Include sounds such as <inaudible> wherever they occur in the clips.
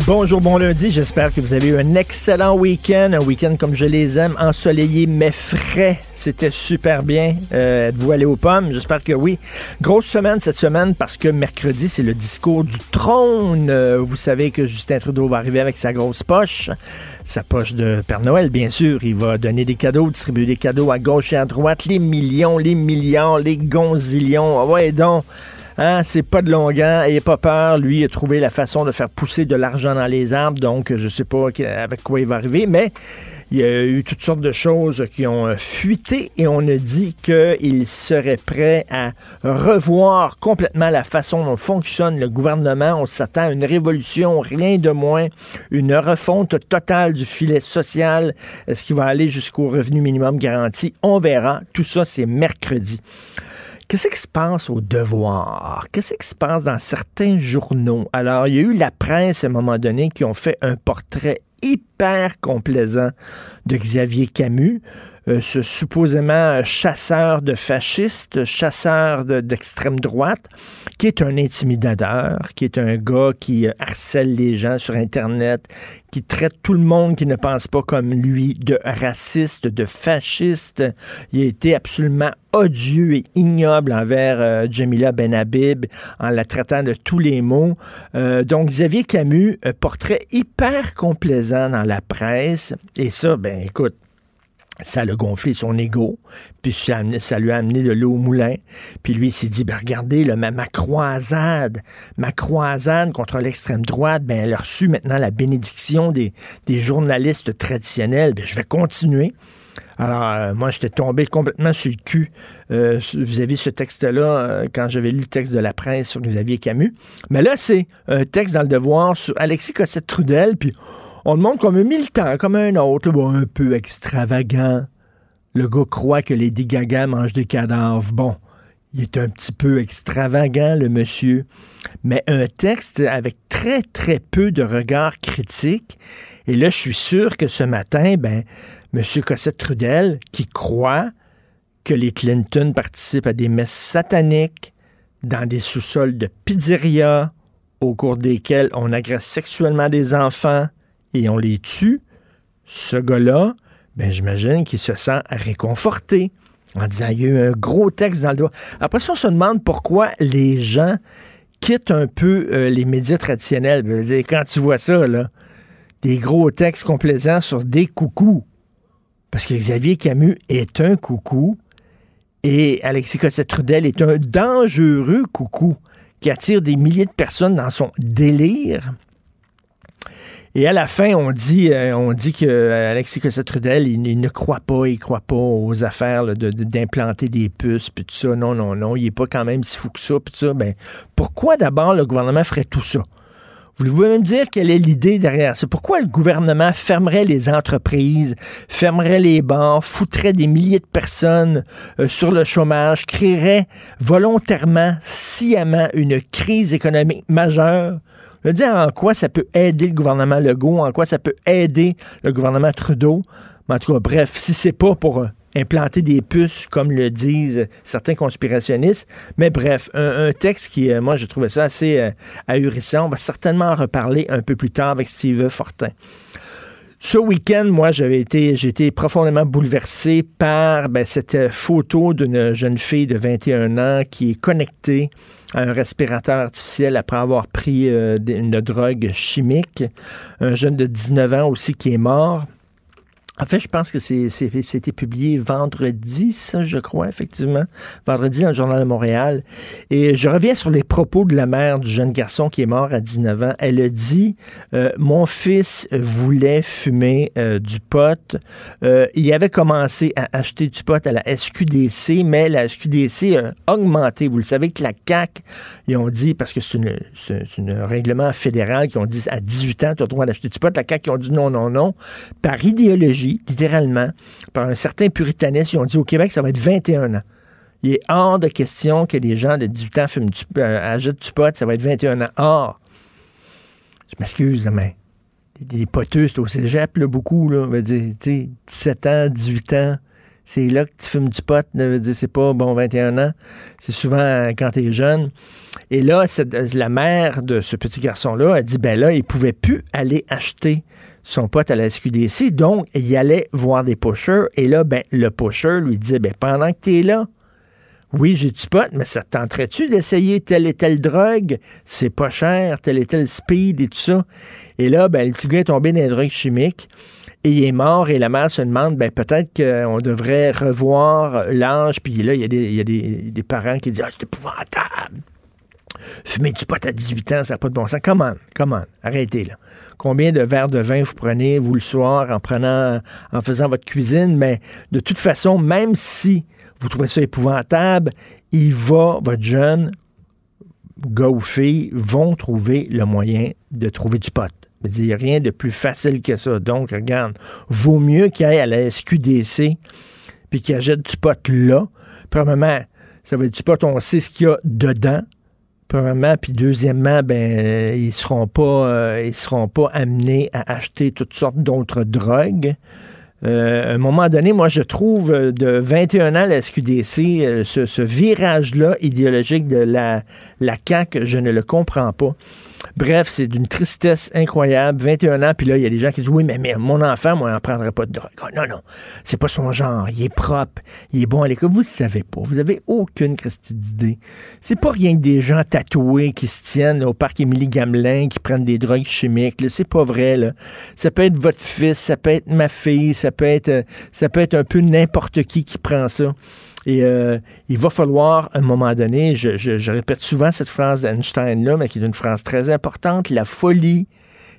Bonjour, bon lundi. J'espère que vous avez eu un excellent week-end. Un week-end comme je les aime, ensoleillé mais frais. C'était super bien. Euh, Êtes-vous allé aux pommes? J'espère que oui. Grosse semaine cette semaine parce que mercredi, c'est le discours du trône. Euh, vous savez que Justin Trudeau va arriver avec sa grosse poche. Sa poche de Père Noël, bien sûr. Il va donner des cadeaux, distribuer des cadeaux à gauche et à droite. Les millions, les milliards, les gonzillions. Ah ouais, donc. Hein, c'est pas de longueur, ayez pas peur. Lui a trouvé la façon de faire pousser de l'argent dans les arbres, donc je sais pas avec quoi il va arriver, mais il y a eu toutes sortes de choses qui ont euh, fuité et on a dit qu'il serait prêt à revoir complètement la façon dont fonctionne le gouvernement. On s'attend à une révolution, rien de moins, une refonte totale du filet social. Est-ce qu'il va aller jusqu'au revenu minimum garanti? On verra. Tout ça, c'est mercredi. Qu'est-ce qui se passe au devoir? Qu'est-ce qui se passe dans certains journaux? Alors, il y a eu la presse à un moment donné qui ont fait un portrait hyper complaisant de Xavier Camus, euh, ce supposément chasseur de fascistes, chasseur d'extrême droite, qui est un intimidateur, qui est un gars qui euh, harcèle les gens sur Internet, qui traite tout le monde qui ne pense pas comme lui de raciste, de fasciste. Il a été absolument odieux et ignoble envers euh, Jamila Benhabib en la traitant de tous les mots. Euh, donc, Xavier Camus, un portrait hyper complaisant dans la presse. Et ça, ben écoute, ça a gonflé son ego, puis ça, lui a amené de l'eau au moulin. Puis lui, il s'est dit, ben regardez, là, ma, ma, croisade, ma croisade contre l'extrême droite, ben elle a reçu maintenant la bénédiction des, des journalistes traditionnels. Ben, je vais continuer. Alors, euh, moi, j'étais tombé complètement sur le cul euh, vis-à-vis ce texte-là euh, quand j'avais lu le texte de la presse sur Xavier Camus. Mais là, c'est un texte dans le devoir sur Alexis Cossette-Trudel, puis on le montre comme un militant, comme un autre, un peu extravagant. Le gars croit que les Gaga mangent des cadavres. Bon, il est un petit peu extravagant, le monsieur. Mais un texte avec très, très peu de regard critique. Et là, je suis sûr que ce matin, ben, M. Cossette-Trudel, qui croit que les Clinton participent à des messes sataniques dans des sous-sols de pizzeria au cours desquels on agresse sexuellement des enfants et on les tue, ce gars-là, ben, j'imagine qu'il se sent réconforté en disant il y a eu un gros texte dans le doigt. Après ça, on se demande pourquoi les gens quittent un peu euh, les médias traditionnels. Ben, quand tu vois ça, là, des gros textes complaisants sur des coucous, parce que Xavier Camus est un coucou et Alexis Cossette-Trudel est un dangereux coucou qui attire des milliers de personnes dans son délire. Et à la fin, on dit, euh, on dit que euh, Alexis Cossette-Trudel, il, ne croit pas, il croit pas aux affaires d'implanter des puces, puis tout ça. Non, non, non, il est pas quand même si fou que ça, puis tout ça. Ben, pourquoi d'abord le gouvernement ferait tout ça? Voulez-vous même dire quelle est l'idée derrière ça? Pourquoi le gouvernement fermerait les entreprises, fermerait les bars, foutrait des milliers de personnes euh, sur le chômage, créerait volontairement, sciemment une crise économique majeure? Je veux dire en quoi ça peut aider le gouvernement Legault, en quoi ça peut aider le gouvernement Trudeau? Mais en tout cas, bref, si c'est pas pour euh, implanter des puces, comme le disent certains conspirationnistes. Mais bref, un, texte qui, euh, moi, je trouvais ça assez euh, ahurissant. On va certainement en reparler un peu plus tard avec Steve Fortin. Ce week-end, moi, j'avais été, été profondément bouleversé par ben, cette photo d'une jeune fille de 21 ans qui est connectée à un respirateur artificiel après avoir pris euh, une drogue chimique. Un jeune de 19 ans aussi qui est mort. En fait, je pense que c'était publié vendredi, ça, je crois, effectivement. Vendredi dans le Journal de Montréal. Et je reviens sur les propos de la mère du jeune garçon qui est mort à 19 ans. Elle a dit euh, Mon fils voulait fumer euh, du pot. Euh, il avait commencé à acheter du pot à la SQDC, mais la SQDC a augmenté. Vous le savez que la CAC, ils ont dit, parce que c'est un règlement fédéral qui ont dit à 18 ans, tu as le droit d'acheter du pot. La CAC, ils ont dit non, non, non. Par idéologie, littéralement, par un certain puritanisme. Ils ont dit au Québec, ça va être 21 ans. Il est hors de question que les gens de 18 ans fument du, euh, du pot, ça va être 21 ans. Or, je m'excuse, mais les poteux, c'est au cégep, là, beaucoup, là, veut dire, 17 ans, 18 ans, c'est là que tu fumes du pot, c'est pas, bon, 21 ans, c'est souvent euh, quand tu es jeune. Et là, la mère de ce petit garçon-là a dit, ben là, il pouvait plus aller acheter son pote à la SQDC. Donc, il allait voir des pushers. Et là, ben, le pusher lui disait, ben, pendant que tu es là, oui, j'ai du pot, mais ça te tenterait-tu d'essayer telle et telle drogue? C'est pas cher, tel et tel speed et tout ça. Et là, ben, le petit gars est tombé dans les drogues chimiques et il est mort et la mère se demande, ben, peut-être qu'on devrait revoir l'âge. Puis là, il y a des, y a des, des parents qui disent, ah, c'est épouvantable. Fumer du pot à 18 ans, ça n'a pas de bon sens. Comment? Comment? Arrêtez, là. Combien de verres de vin vous prenez, vous, le soir, en prenant, en faisant votre cuisine? Mais de toute façon, même si vous trouvez ça épouvantable, il va, votre jeune, gars ou fille, vont trouver le moyen de trouver du pot. Il n'y a rien de plus facile que ça. Donc, regarde, vaut mieux qu'il aille à la SQDC puis qu'il achète du pot là. Premièrement, ça va être du pot, on sait ce qu'il y a dedans premièrement, puis deuxièmement, ben ils seront pas euh, ils seront pas amenés à acheter toutes sortes d'autres drogues. Euh, à un moment donné, moi, je trouve euh, de 21 ans la SQDC, ce, virage-là idéologique de la, la CAQ, je ne le comprends pas. Bref, c'est d'une tristesse incroyable. 21 ans, puis là, il y a des gens qui disent Oui, mais, mon enfant, moi, il n'en prendrait pas de drogue. Oh, non, non, c'est pas son genre. Il est propre, il est bon à l'école. Vous ne savez pas. Vous avez aucune christie d'idée. C'est pas rien que des gens tatoués qui se tiennent au parc Émilie Gamelin, qui prennent des drogues chimiques. C'est pas vrai. Là. Ça peut être votre fils, ça peut être ma fille, ça peut être, euh, ça peut être un peu n'importe qui qui prend ça. Et euh, il va falloir, à un moment donné, je, répète souvent cette phrase d'Einstein-là, mais qui est une phrase très importante, la folie,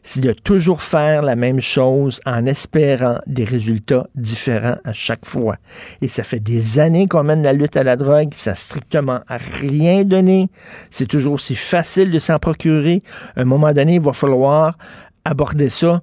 c'est de toujours faire la même chose en espérant des résultats différents à chaque fois. Et ça fait des années qu'on mène la lutte à la drogue, ça n'a strictement rien donné. C'est toujours aussi facile de s'en procurer. À un moment donné, il va falloir aborder ça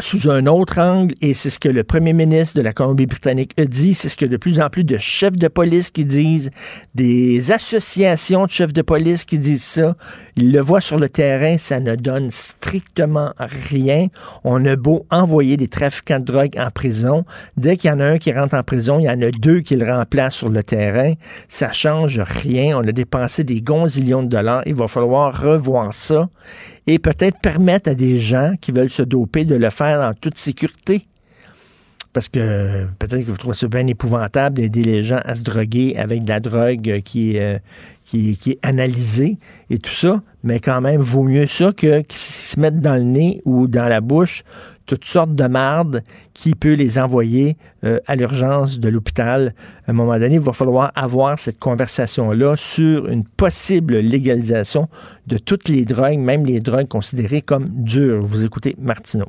sous un autre angle, et c'est ce que le premier ministre de la Colombie-Britannique a dit, c'est ce que de plus en plus de chefs de police qui disent, des associations de chefs de police qui disent ça. Ils le voient sur le terrain, ça ne donne strictement rien. On a beau envoyer des trafiquants de drogue en prison, dès qu'il y en a un qui rentre en prison, il y en a deux qui le remplacent sur le terrain. Ça change rien. On a dépensé des gonzillions de dollars. Il va falloir revoir ça et peut-être permettre à des gens qui veulent se doper de le faire en toute sécurité. Parce que peut-être que vous trouvez ça bien épouvantable d'aider les gens à se droguer avec de la drogue qui, euh, qui, qui, est analysée et tout ça, mais quand même, vaut mieux ça que qu'ils se mettent dans le nez ou dans la bouche toutes sortes de mardes qui peut les envoyer euh, à l'urgence de l'hôpital. À un moment donné, il va falloir avoir cette conversation-là sur une possible légalisation de toutes les drogues, même les drogues considérées comme dures. Vous écoutez Martineau.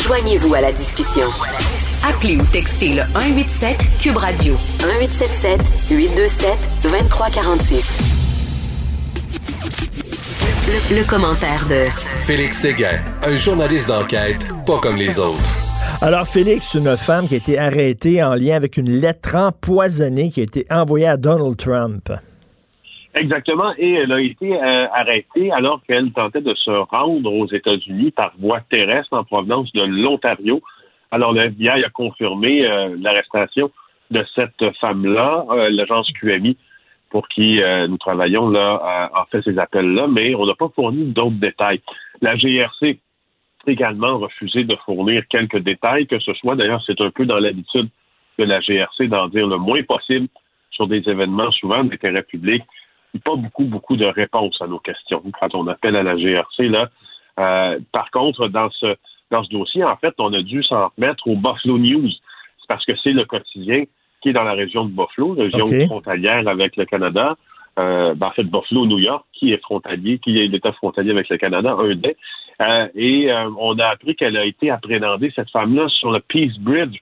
Joignez-vous à la discussion. Appelez ou textez le 187 Cube Radio 1877 827 2346. Le, commentaire de Félix Séguin, un journaliste d'enquête pas comme les autres. Alors, Félix, une femme qui a été arrêtée en lien avec une lettre empoisonnée qui a été envoyée à Donald Trump. Exactement, et elle a été euh, arrêtée alors qu'elle tentait de se rendre aux États-Unis par voie terrestre en provenance de l'Ontario. Alors, le FBI a confirmé euh, l'arrestation de cette femme-là, euh, l'agence QMI, pour qui nous travaillons là, a fait ces appels-là, mais on n'a pas fourni d'autres détails. La GRC également refusé de fournir quelques détails, que ce soit, d'ailleurs, c'est un peu dans l'habitude de la GRC d'en dire le moins possible sur des événements souvent d'intérêt public pas beaucoup, beaucoup de réponses à nos questions quand on appelle à la GRC. Là. Euh, par contre, dans ce, dans ce dossier, en fait, on a dû s'en remettre au Buffalo News. C'est parce que c'est le quotidien qui est dans la région de Buffalo, région frontalière avec le Canada. Euh, ben, en fait, Buffalo, New York, qui est frontalier, qui est l'État frontalier avec le Canada, un des. Euh, et euh, on a appris qu'elle a été appréhendée, cette femme-là, sur le Peace Bridge.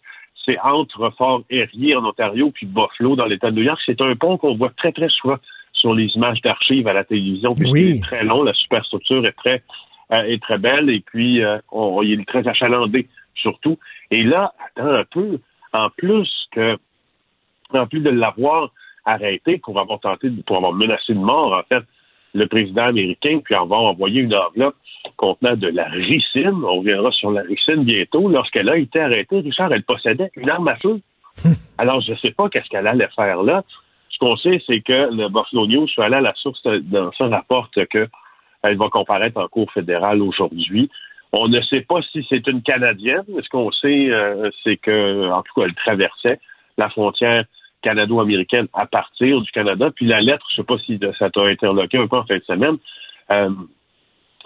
C'est entre Fort Erie en Ontario puis Buffalo dans l'État de New York. C'est un pont qu'on voit très, très souvent sur les images d'archives à la télévision, puisqu'il est très long, la superstructure est très euh, est très belle, et puis euh, il est très achalandé, surtout. Et là, attends un peu, en plus que en plus de l'avoir arrêté pour avoir tenté, pour avoir menacé de mort, en fait, le président américain, puis avoir envoyé une enveloppe contenant de la ricine, on reviendra sur la ricine bientôt, lorsqu'elle a été arrêtée, Richard, elle possédait une arme à feu. <laughs> Alors, je ne sais pas qu'est-ce qu'elle allait faire là qu'on sait, c'est que le Buffalo News, je suis allé à la source dans ça, rapporte qu'elle va comparaître en cour fédérale aujourd'hui. On ne sait pas si c'est une Canadienne. Ce qu'on sait, euh, c'est que, en tout cas, elle traversait la frontière canado-américaine à partir du Canada. Puis la lettre, je ne sais pas si ça t'a interloqué un peu en fin de semaine, euh,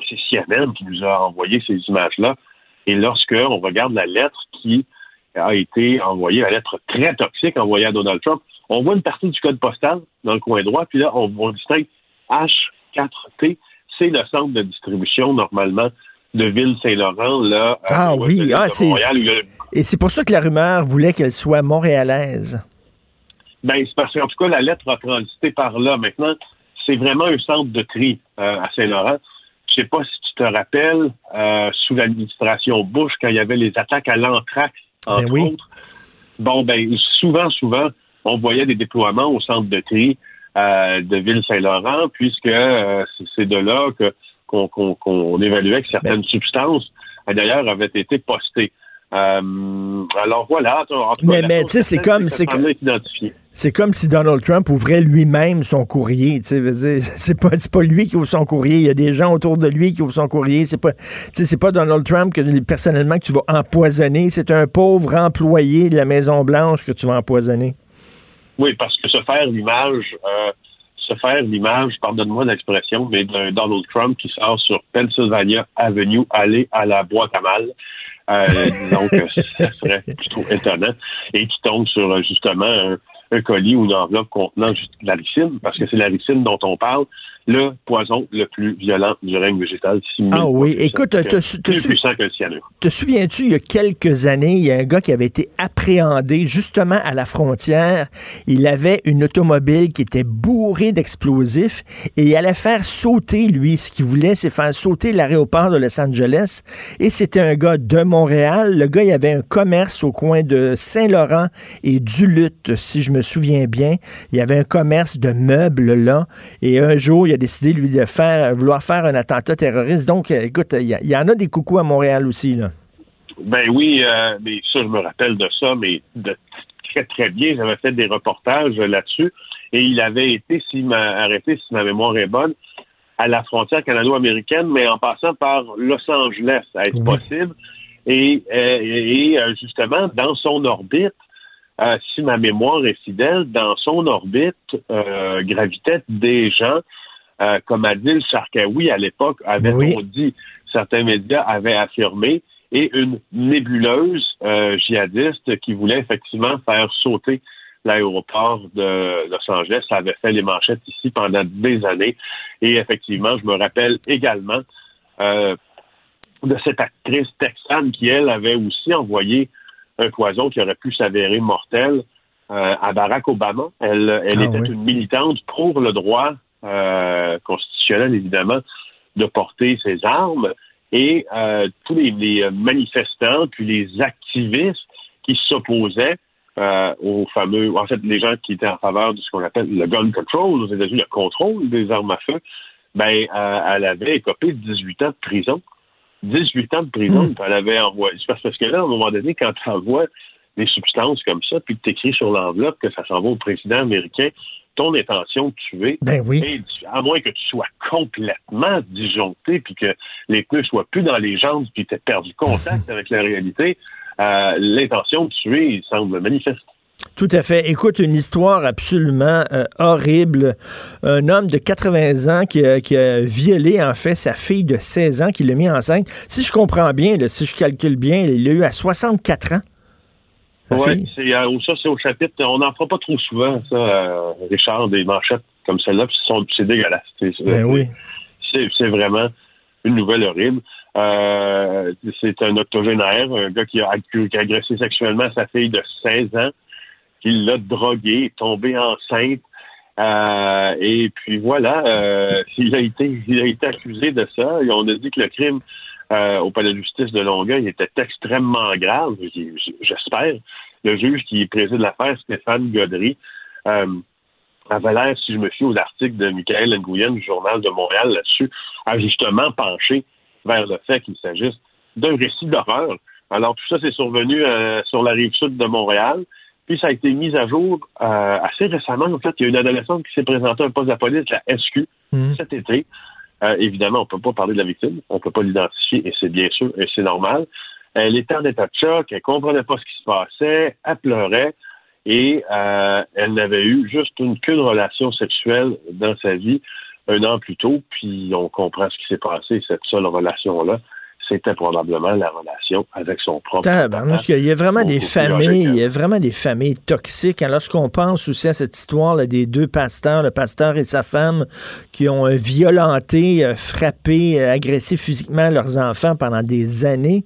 c'est CNN qui nous a envoyé ces images-là. Et lorsque on regarde la lettre qui a été envoyée, la lettre très toxique envoyée à Donald Trump, on voit une partie du code postal dans le coin droit, puis là, on, distingue H4T, c'est le centre de distribution normalement de Ville-Saint-Laurent, là. Ah oui, ah, c'est. Et c'est pour ça que la rumeur voulait qu'elle soit montréalaise. Ben, c'est parce qu'en tout cas, la lettre a transité par là. Maintenant, c'est vraiment un centre de tri euh, à Saint-Laurent. Je sais pas si tu te rappelles, euh, sous l'administration Bush, quand il y avait les attaques à l'anthrax, ben entre autres. Bon, ben, souvent, souvent, on voyait des déploiements au centre de tri euh, de Ville-Saint-Laurent, puisque euh, c'est de là que qu'on évaluait que certaines ben. substances, d'ailleurs, avaient été postées. Euh, alors voilà. mais, mais tu sais, c'est comme c'est c'est comme si Donald Trump ouvrait lui-même son courrier. Tu sais, <laughs> c'est pas c'est pas lui qui ouvre son courrier. Il y a des gens autour de lui qui ouvrent son courrier. C'est pas c'est pas Donald Trump que personnellement que tu vas empoisonner. C'est un pauvre employé de la Maison Blanche que tu vas empoisonner. Oui, parce que se faire l'image, euh, se faire l'image, pardonne-moi l'expression, mais d'un Donald Trump qui sort sur Pennsylvania Avenue, aller à la boîte à mal. Euh, <laughs> disons que ça serait plutôt étonnant. Et qui tombe sur justement un, un colis ou une enveloppe contenant la ricine, parce que c'est la ricine dont on parle, le poison le plus violent du règne végétal. Ah oui, écoute, te, te souviens-tu, il y a quelques années, il y a un gars qui avait été appréhendé justement à la frontière. Il avait une automobile qui était bourrée d'explosifs et il allait faire sauter, lui, ce qu'il voulait, c'est faire sauter l'aéroport de Los Angeles. Et c'était un gars de Montréal. Le gars, il avait un commerce au coin de Saint-Laurent et Duluth, si je me souviens bien. Il y avait un commerce de meubles là. Et un jour, il a décidé, lui, de faire, vouloir faire un attentat terroriste. Donc, euh, écoute, il y, en a des coucous à Montréal aussi, là. Ben oui, euh, mais ça, je me rappelle de ça, mais de très, très bien. J'avais fait des reportages là-dessus. Et il avait été, s'il m'a arrêté, si ma mémoire est bonne, à la frontière canado-américaine, mais en passant par Los Angeles, à être possible. Et, euh, et, justement, dans son orbite, si ma mémoire est fidèle, dans son orbite gravitaient des gens euh, comme Adil Sharkawi à l'époque avait dit, certains médias avaient affirmé, et une nébuleuse euh, djihadiste qui voulait effectivement faire sauter l'aéroport de Los Angeles. Ça avait fait les manchettes ici pendant des années. Et effectivement, je me rappelle également euh, de cette actrice texane qui, elle, avait aussi envoyé un poison qui aurait pu s'avérer mortel euh, à Barack Obama. Elle, elle ah était une militante pour le droit euh, constitutionnel, évidemment, de porter ses armes et euh, tous les, manifestants puis les activistes qui s'opposaient euh, aux fameux, en fait, les gens qui étaient en faveur de ce qu'on appelle le gun control aux États-Unis, le contrôle des armes à feu, ben, elle avait écopé 18 ans de prison. 18 ans de prison, mmh. elle avait envoyé. Parce que là, à un moment donné, quand tu envoies des substances comme ça, puis que tu écris sur l'enveloppe que ça s'en va au président américain, ton intention de tuer, ben oui. à moins que tu sois complètement disjoncté, puis que les pneus soient plus dans les jambes, puis tu aies perdu contact <laughs> avec la réalité, euh, l'intention de tuer il semble manifeste. Tout à fait. Écoute, une histoire absolument euh, horrible. Un homme de 80 ans qui a, violé, en fait, sa fille de 16 ans, qui l'a mis enceinte. Si je comprends bien, si je calcule bien, il l'a eu à 64 ans. Oui, c'est euh, ça, c'est au chapitre. On n'en fera pas trop souvent, ça, euh, Richard, des manchettes comme celle-là, c'est dégueulasse. Ben oui. C'est vraiment une nouvelle horrible. Euh, c'est un octogénaire, un gars qui a, agressé sexuellement sa fille de 16 ans, qui l'a drogué, tombé enceinte. et puis voilà, <laughs> il a été il a été accusé de ça. Et on a dit que le crime euh, au palais de justice de Longueuil était extrêmement grave, j'espère. Le juge qui préside l'affaire, Stéphane Godry, euh, avait l'air, si je me fie aux articles de Michael Nguyen du Journal de Montréal là-dessus, a justement penché vers le fait qu'il s'agisse d'un récit d'horreur. Alors, tout ça, c'est survenu euh, sur la rive sud de Montréal. Puis ça a été mis à jour assez récemment. En fait, il y a une adolescente qui s'est présentée à un poste de police, la SQ, mmh. cet été. Euh, évidemment, on ne peut pas parler de la victime, on ne peut pas l'identifier, et c'est bien sûr, et c'est normal. Elle était en état de choc, elle comprenait pas ce qui se passait, elle pleurait, et euh, elle n'avait eu juste une qu'une relation sexuelle dans sa vie un an plus tôt, puis on comprend ce qui s'est passé, cette seule relation-là c'était probablement la relation avec son propre Il y a vraiment des familles, il y a vraiment des familles toxiques. Lorsqu'on pense aussi à cette histoire là, des deux pasteurs, le pasteur et sa femme, qui ont euh, violenté, euh, frappé, euh, agressé physiquement leurs enfants pendant des années,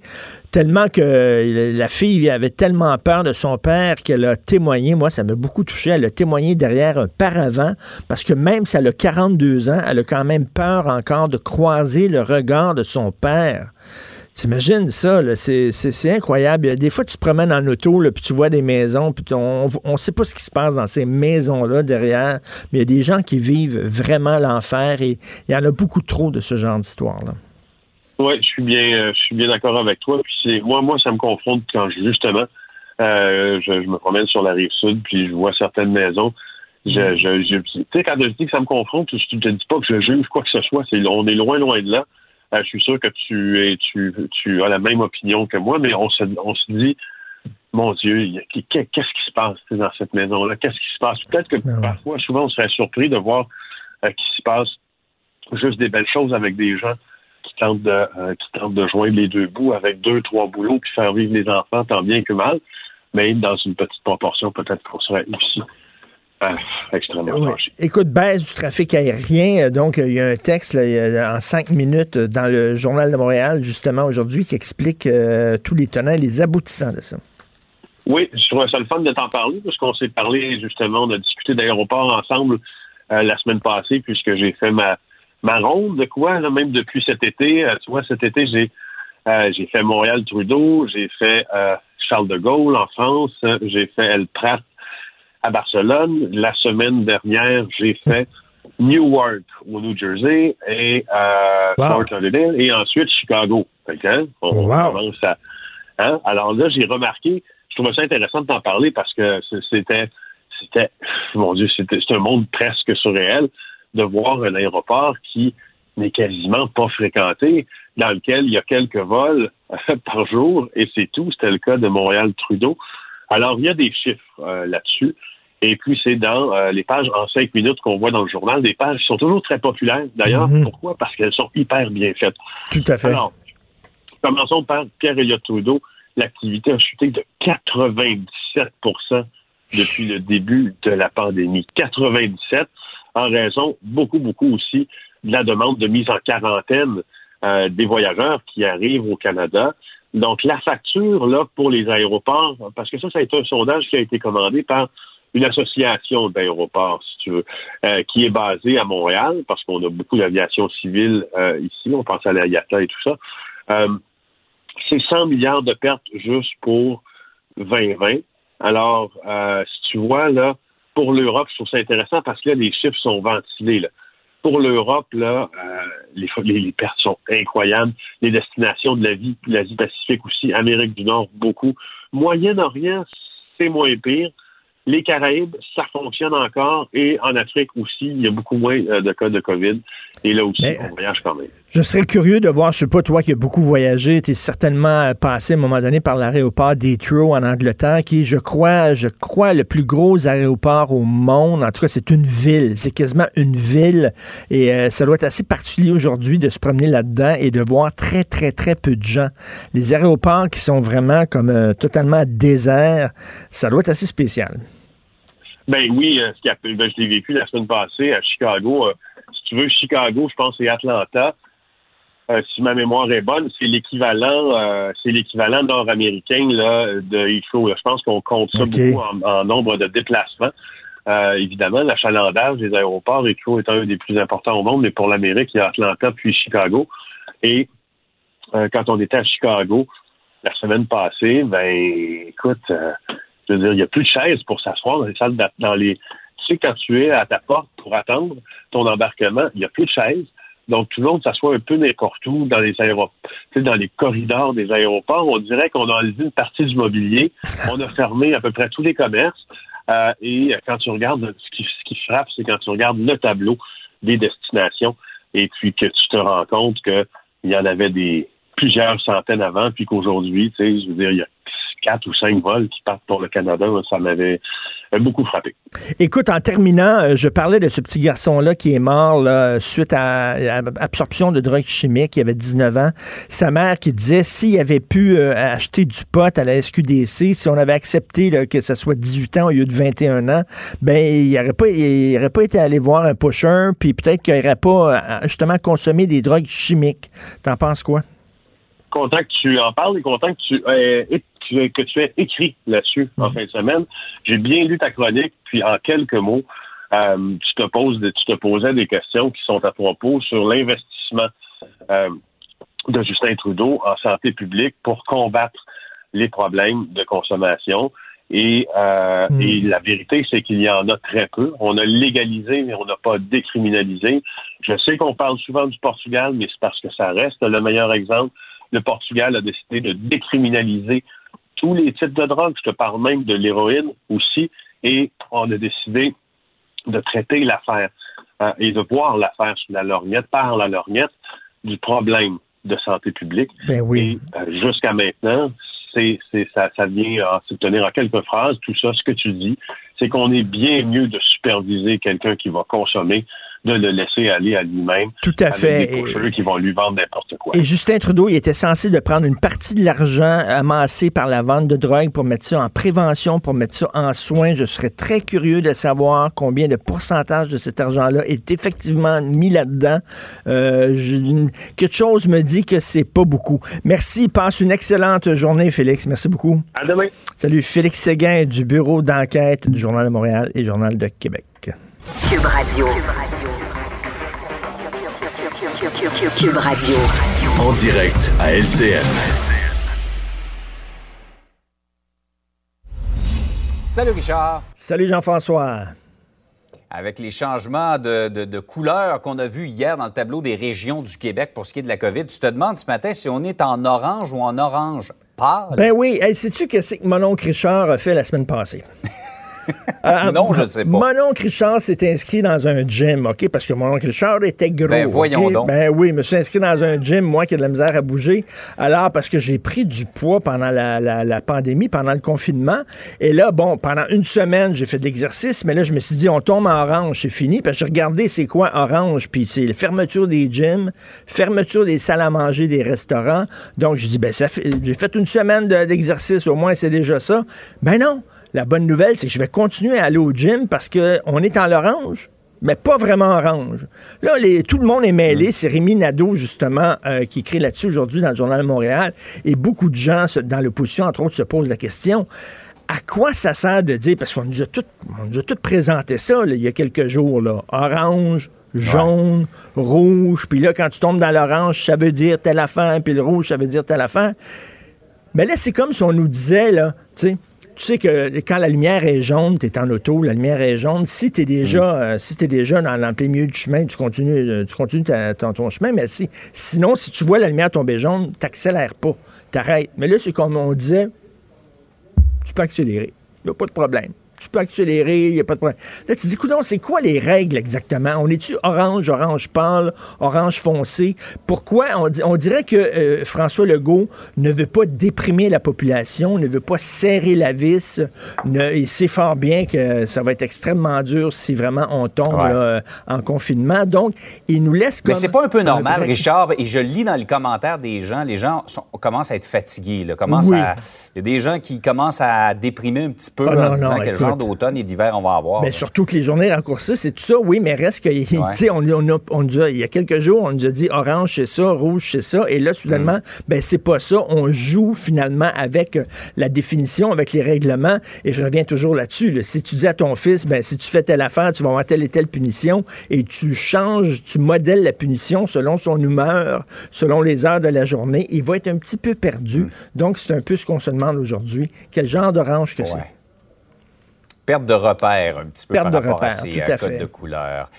tellement que la fille avait tellement peur de son père qu'elle a témoigné, moi ça m'a beaucoup touché, elle a témoigné derrière un paravent, parce que même si elle a 42 ans, elle a quand même peur encore de croiser le regard de son père. T'imagines ça, c'est incroyable. Des fois, tu te promènes en auto, puis tu vois des maisons, puis on ne sait pas ce qui se passe dans ces maisons-là derrière, mais il y a des gens qui vivent vraiment l'enfer et il y en a beaucoup trop de ce genre d'histoire-là. Oui, je suis bien, euh, je suis bien d'accord avec toi. Puis c'est moi, moi, ça me confronte quand justement euh, je, me promène sur la rive sud, puis je vois certaines maisons. Je, je, tu sais, quand je dis que ça me confronte, je te dis pas que je juge quoi que ce soit. C'est, on est loin, loin de là. Euh, je suis sûr que tu, es, tu, tu as la même opinion que moi, mais on se, on se dit, mon Dieu, qu'est-ce qui se passe dans cette maison-là? Qu'est-ce qui se passe? Peut-être que ah parfois, souvent, on serait surpris de voir euh, qu'il se passe juste des belles choses avec des gens qui tentent de, euh, qui tentent de joindre les deux bouts avec deux, trois boulots puis faire vivre les enfants tant bien que mal. Mais dans une petite proportion, peut-être qu'on serait aussi ah, extrêmement Écoute, baisse du trafic aérien. Euh, donc, il y a un texte en cinq minutes euh, dans le Journal de Montréal, justement, aujourd'hui, qui explique euh, tous les tenants et les aboutissants de ça. Oui, je trouve ça le fun de t'en parler, parce qu'on s'est parlé, justement, on a discuté d'aéroport ensemble la semaine passée, puisque j'ai fait ma, ma ronde de quoi, même depuis cet été. tu vois, cet été, j'ai j'ai fait Montréal-Trudeau, j'ai fait Charles de Gaulle en France, j'ai fait El Prat à Barcelone. La semaine dernière, j'ai fait <laughs> Newark au New Jersey et euh, Lauderdale et ensuite Chicago. Hein, on commence à, hein? Alors là, j'ai remarqué, je trouvais ça intéressant de t'en parler parce que c'était, c'était, mon Dieu, c'était un monde presque surréel de voir un aéroport qui n'est quasiment pas fréquenté, dans lequel il y a quelques vols <laughs> par jour, et c'est tout. C'était le cas de Montréal-Trudeau. Alors, il y a des chiffres euh, là-dessus. Et puis, c'est dans euh, les pages en cinq minutes qu'on voit dans le journal, des pages qui sont toujours très populaires. D'ailleurs, mhm. pourquoi? Parce qu'elles sont hyper bien faites. Tout à fait. Alors, commençons par Pierre-Éliott Trudeau. L'activité a chuté de 97% depuis le début de la pandémie. 97 en raison beaucoup, beaucoup aussi de la demande de mise en quarantaine euh, des voyageurs qui arrivent au Canada. Donc, la facture, là, pour les aéroports, parce que ça, ça a été un sondage qui a été commandé par une association d'aéroports, si tu veux, euh, qui est basée à Montréal, parce qu'on a beaucoup d'aviation civile euh, ici, on pense à l'IATA et tout ça. C'est 100 milliards de pertes juste pour 2020. Alors, si tu vois, là, pour l'Europe, je trouve ça intéressant parce que là, les chiffres sont ventilés. Pour l'Europe, là, les, les, pertes sont incroyables. Les destinations de la vie, l'Asie-Pacifique aussi, Amérique du Nord, beaucoup. Moyen-Orient, c'est moins pire. Les Caraïbes, ça fonctionne encore. Et en Afrique aussi, il y a beaucoup moins euh, de cas de COVID. Et là aussi, on voyage quand même. Je serais curieux de voir, je sais pas, toi qui as beaucoup voyagé, tu es certainement euh, passé à un moment donné par l'aéroport d'Heathrow en Angleterre, qui est, je crois, je crois, le plus gros aéroport au monde. En tout cas, c'est une ville. C'est quasiment une ville. Et euh, ça doit être assez particulier aujourd'hui de se promener là-dedans et de voir très, très, très peu de gens. Les aéroports qui sont vraiment comme totalement déserts, ça doit être assez spécial. Ben oui, euh, ce qui a, ben, je l'ai vécu la semaine passée à Chicago. Euh, si tu veux, Chicago, je pense, c'est Atlanta. Euh, si ma mémoire est bonne, c'est l'équivalent, c'est l'équivalent nord-américain là de Heathrow. Je pense qu'on compte ça beaucoup en, nombre de déplacements. évidemment, l'achalandage des aéroports, Heathrow est un des plus importants au monde, mais pour l'Amérique, il y a Atlanta puis Chicago. Et quand on était à Chicago la semaine passée, ben écoute, je veux dire, il n'y a plus de chaises pour s'asseoir dans les salles dans les. Tu sais, quand tu es à ta porte pour attendre ton embarquement, il n'y a plus de chaises. Donc, tout le monde s'assoit un peu n'importe où dans les aéroports, dans les corridors des aéroports. On dirait qu'on a enlevé une partie du mobilier. <laughs> On a fermé à peu près tous les commerces. Euh, et quand tu regardes, ce qui, ce qui frappe, c'est quand tu regardes le tableau des destinations et puis que tu te rends compte qu'il y en avait des plusieurs centaines avant, puis qu'aujourd'hui, tu sais, je veux dire, il y a quatre ou cinq vols qui partent pour le Canada. Ça m'avait beaucoup frappé. Écoute, en terminant, euh, je parlais de ce petit garçon-là qui est mort suite à, absorption de drogue chimique. Il avait 19 ans. Sa mère qui disait s'il avait pu euh, acheter du pot à la SQDC, si on avait accepté que ça soit 18 ans au lieu de 21 ans, ben il n'aurait pas, il aurait pas été allé voir un pusher, puis peut-être qu'il n'aurait pas euh, justement consommé des drogues chimiques. T'en penses quoi? Content que tu en parles et content que tu que tu as écrit là-dessus en mhm. fin de semaine. J'ai bien lu ta chronique, puis en quelques mots, euh, tu te poses, tu te posais des questions qui sont à propos sur l'investissement euh, de Justin Trudeau en santé publique pour combattre les problèmes de consommation. Et, euh, mhm. et la vérité, c'est qu'il y en a très peu. On a légalisé, mais on n'a pas décriminalisé. Je sais qu'on parle souvent du Portugal, mais c'est parce que ça reste le meilleur exemple. Le Portugal a décidé de décriminaliser tous les types de drogues. Je te parle même de l'héroïne aussi. Et on a décidé de traiter l'affaire euh, et de voir l'affaire sous la lorgnette, par la lorgnette, du problème de santé publique. Ben oui. Et euh, jusqu'à maintenant, c'est, ça, ça vient à se tenir en quelques phrases. Tout ça, ce que tu dis, c'est qu'on est bien mieux de superviser quelqu'un qui va consommer de le laisser aller à lui-même. Tout à fait. Des qui vont lui vendre n'importe quoi. Et Justin Trudeau, il était censé de prendre une partie de l'argent amassé par la vente de drogue pour mettre ça en prévention, pour mettre ça en soins. Je serais très curieux de savoir combien de pourcentage de cet argent-là est effectivement mis là-dedans. Euh, quelque chose me dit que c'est pas beaucoup. Merci. Passe une excellente journée, Félix. Merci beaucoup. À demain. Salut, Félix Séguin du bureau d'enquête du Journal de Montréal et Journal de Québec. Cube Radio. Cube Radio. En direct à LCN. Salut Richard. Salut Jean-François. Avec les changements de, de, couleur qu'on a vus hier dans le tableau des régions du Québec pour ce qui est de la COVID, tu te demandes ce matin si on est en orange ou en orange pâle? Ben oui. Sais-tu ce que mon oncle Richard a fait la semaine passée? <laughs> Euh, <laughs> non, je ne sais pas. Mon oncle Richard s'est inscrit dans un gym, OK? Parce que mon oncle Richard était gros. Ben, voyons donc. Ben oui, je me suis inscrit dans un gym, moi qui ai de la misère à bouger. Alors, parce que j'ai pris du poids pendant la, pandémie, pendant le confinement. Et là, bon, pendant une semaine, j'ai fait de l'exercice, mais là, je me suis dit, on tombe en orange, c'est fini. Parce que j'ai regardé c'est quoi orange, puis c'est la fermeture des gyms, fermeture des salles à manger, des restaurants. Donc, je dis, ben, j'ai fait une semaine d'exercice, au moins, c'est déjà ça. Ben non! La bonne nouvelle, c'est que je vais continuer à aller au gym parce qu'on est en l'orange mais pas vraiment orange. Là, tout le monde est mêlé. Mm. C'est Rémi Nadeau, justement, euh, qui écrit là-dessus aujourd'hui dans le Journal de Montréal. Et beaucoup de gens dans l'opposition, entre autres, se posent la question à quoi ça sert de dire, parce qu'on nous a tout, on nous a tout présenté ça là, il y a quelques jours, là, orange, jaune, rouge, puis là, quand tu tombes dans l'orange, ça veut dire telle affaire, puis le rouge, ça veut dire telle affaire. Mais là, c'est comme si on nous disait, là, tu sais, tu sais que quand la lumière est jaune, tu es en auto, la lumière est jaune. Si tu es déjà, Mm. euh, si t'es déjà dans, dans le milieu du chemin, tu continues, euh, tu continues ta- ton, ton chemin. Mais si, sinon, si tu vois la lumière tomber jaune, t'accélères pas, t'arrêtes. Mais là, c'est comme on disait, tu peux accélérer. Il n'y a pas de problème. Tu peux accélérer, il n'y a pas de problème. Là, tu te dis, coudonc, c'est quoi les règles exactement? On est-tu orange, orange pâle, orange foncé? Pourquoi? On, di- on dirait que euh, François Legault ne veut pas déprimer la population, ne veut pas serrer la vis. Ne, il sait fort bien que ça va être extrêmement dur si vraiment on tombe Ouais. là, en confinement. Donc, il nous laisse comme... Mais c'est pas un peu normal. Richard, et je lis dans les commentaires des gens, les gens sont- commencent à être fatigués. Là, commencent Oui. à- il y a des gens qui commencent à déprimer un petit peu Ah, là, en non, se disant non, quel écoute. Genre d'automne et d'hiver on va avoir. Ben, surtout que les journées raccourcies, c'est tout ça, oui, mais reste que, <laughs> tu sais, on, on a- on a- il y a quelques jours, on nous a dit orange, c'est ça, rouge, c'est ça, et là, soudainement, Mm. ben, c'est pas ça. On joue finalement avec euh, la définition, avec les règlements, et je reviens toujours là-dessus. là. Si tu dis à ton fils, ben, si tu fais telle affaire, tu vas avoir telle et telle punition, et tu changes, tu modèles la punition selon son humeur, selon les heures de la journée, il va être un petit peu perdu. Mm. Donc, c'est un peu ce qu'on se demande aujourd'hui. Quel genre d'orange que c'est? Perte de repère un petit peu Perte par de rapport à repère, ces tout euh, à codes fait. de couleur.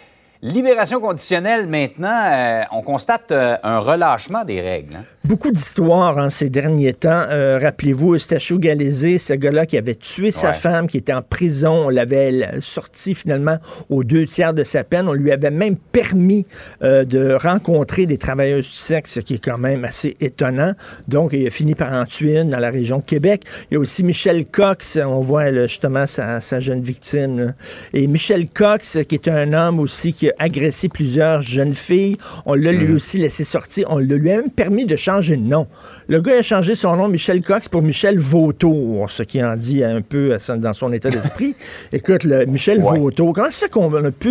Libération conditionnelle, maintenant, euh, on constate euh, un relâchement des règles. hein. Beaucoup d'histoires en ces derniers temps. Euh, Rappelez-vous, Eustachio Galézé, ce gars-là qui avait tué sa femme, qui était en prison. On l'avait sorti finalement aux deux tiers de sa peine. On lui avait même permis de rencontrer des travailleuses du sexe, ce qui est quand même assez étonnant. Donc, il a fini par en tuer une dans la région de Québec. Il y a aussi Michel Cox, on voit là, justement sa, sa jeune victime. là. Et Michel Cox, qui est un homme aussi qui a agressé plusieurs jeunes filles. On l'a lui aussi laissé sortir. On l'a lui a même permis de changer de nom. Le gars a changé son nom, Michel Cox, pour Michel Vautour, ce qui en dit un peu son- dans son état d'esprit. <laughs> Écoute, le Michel Ouais. Vautour, comment ça fait qu'on a pu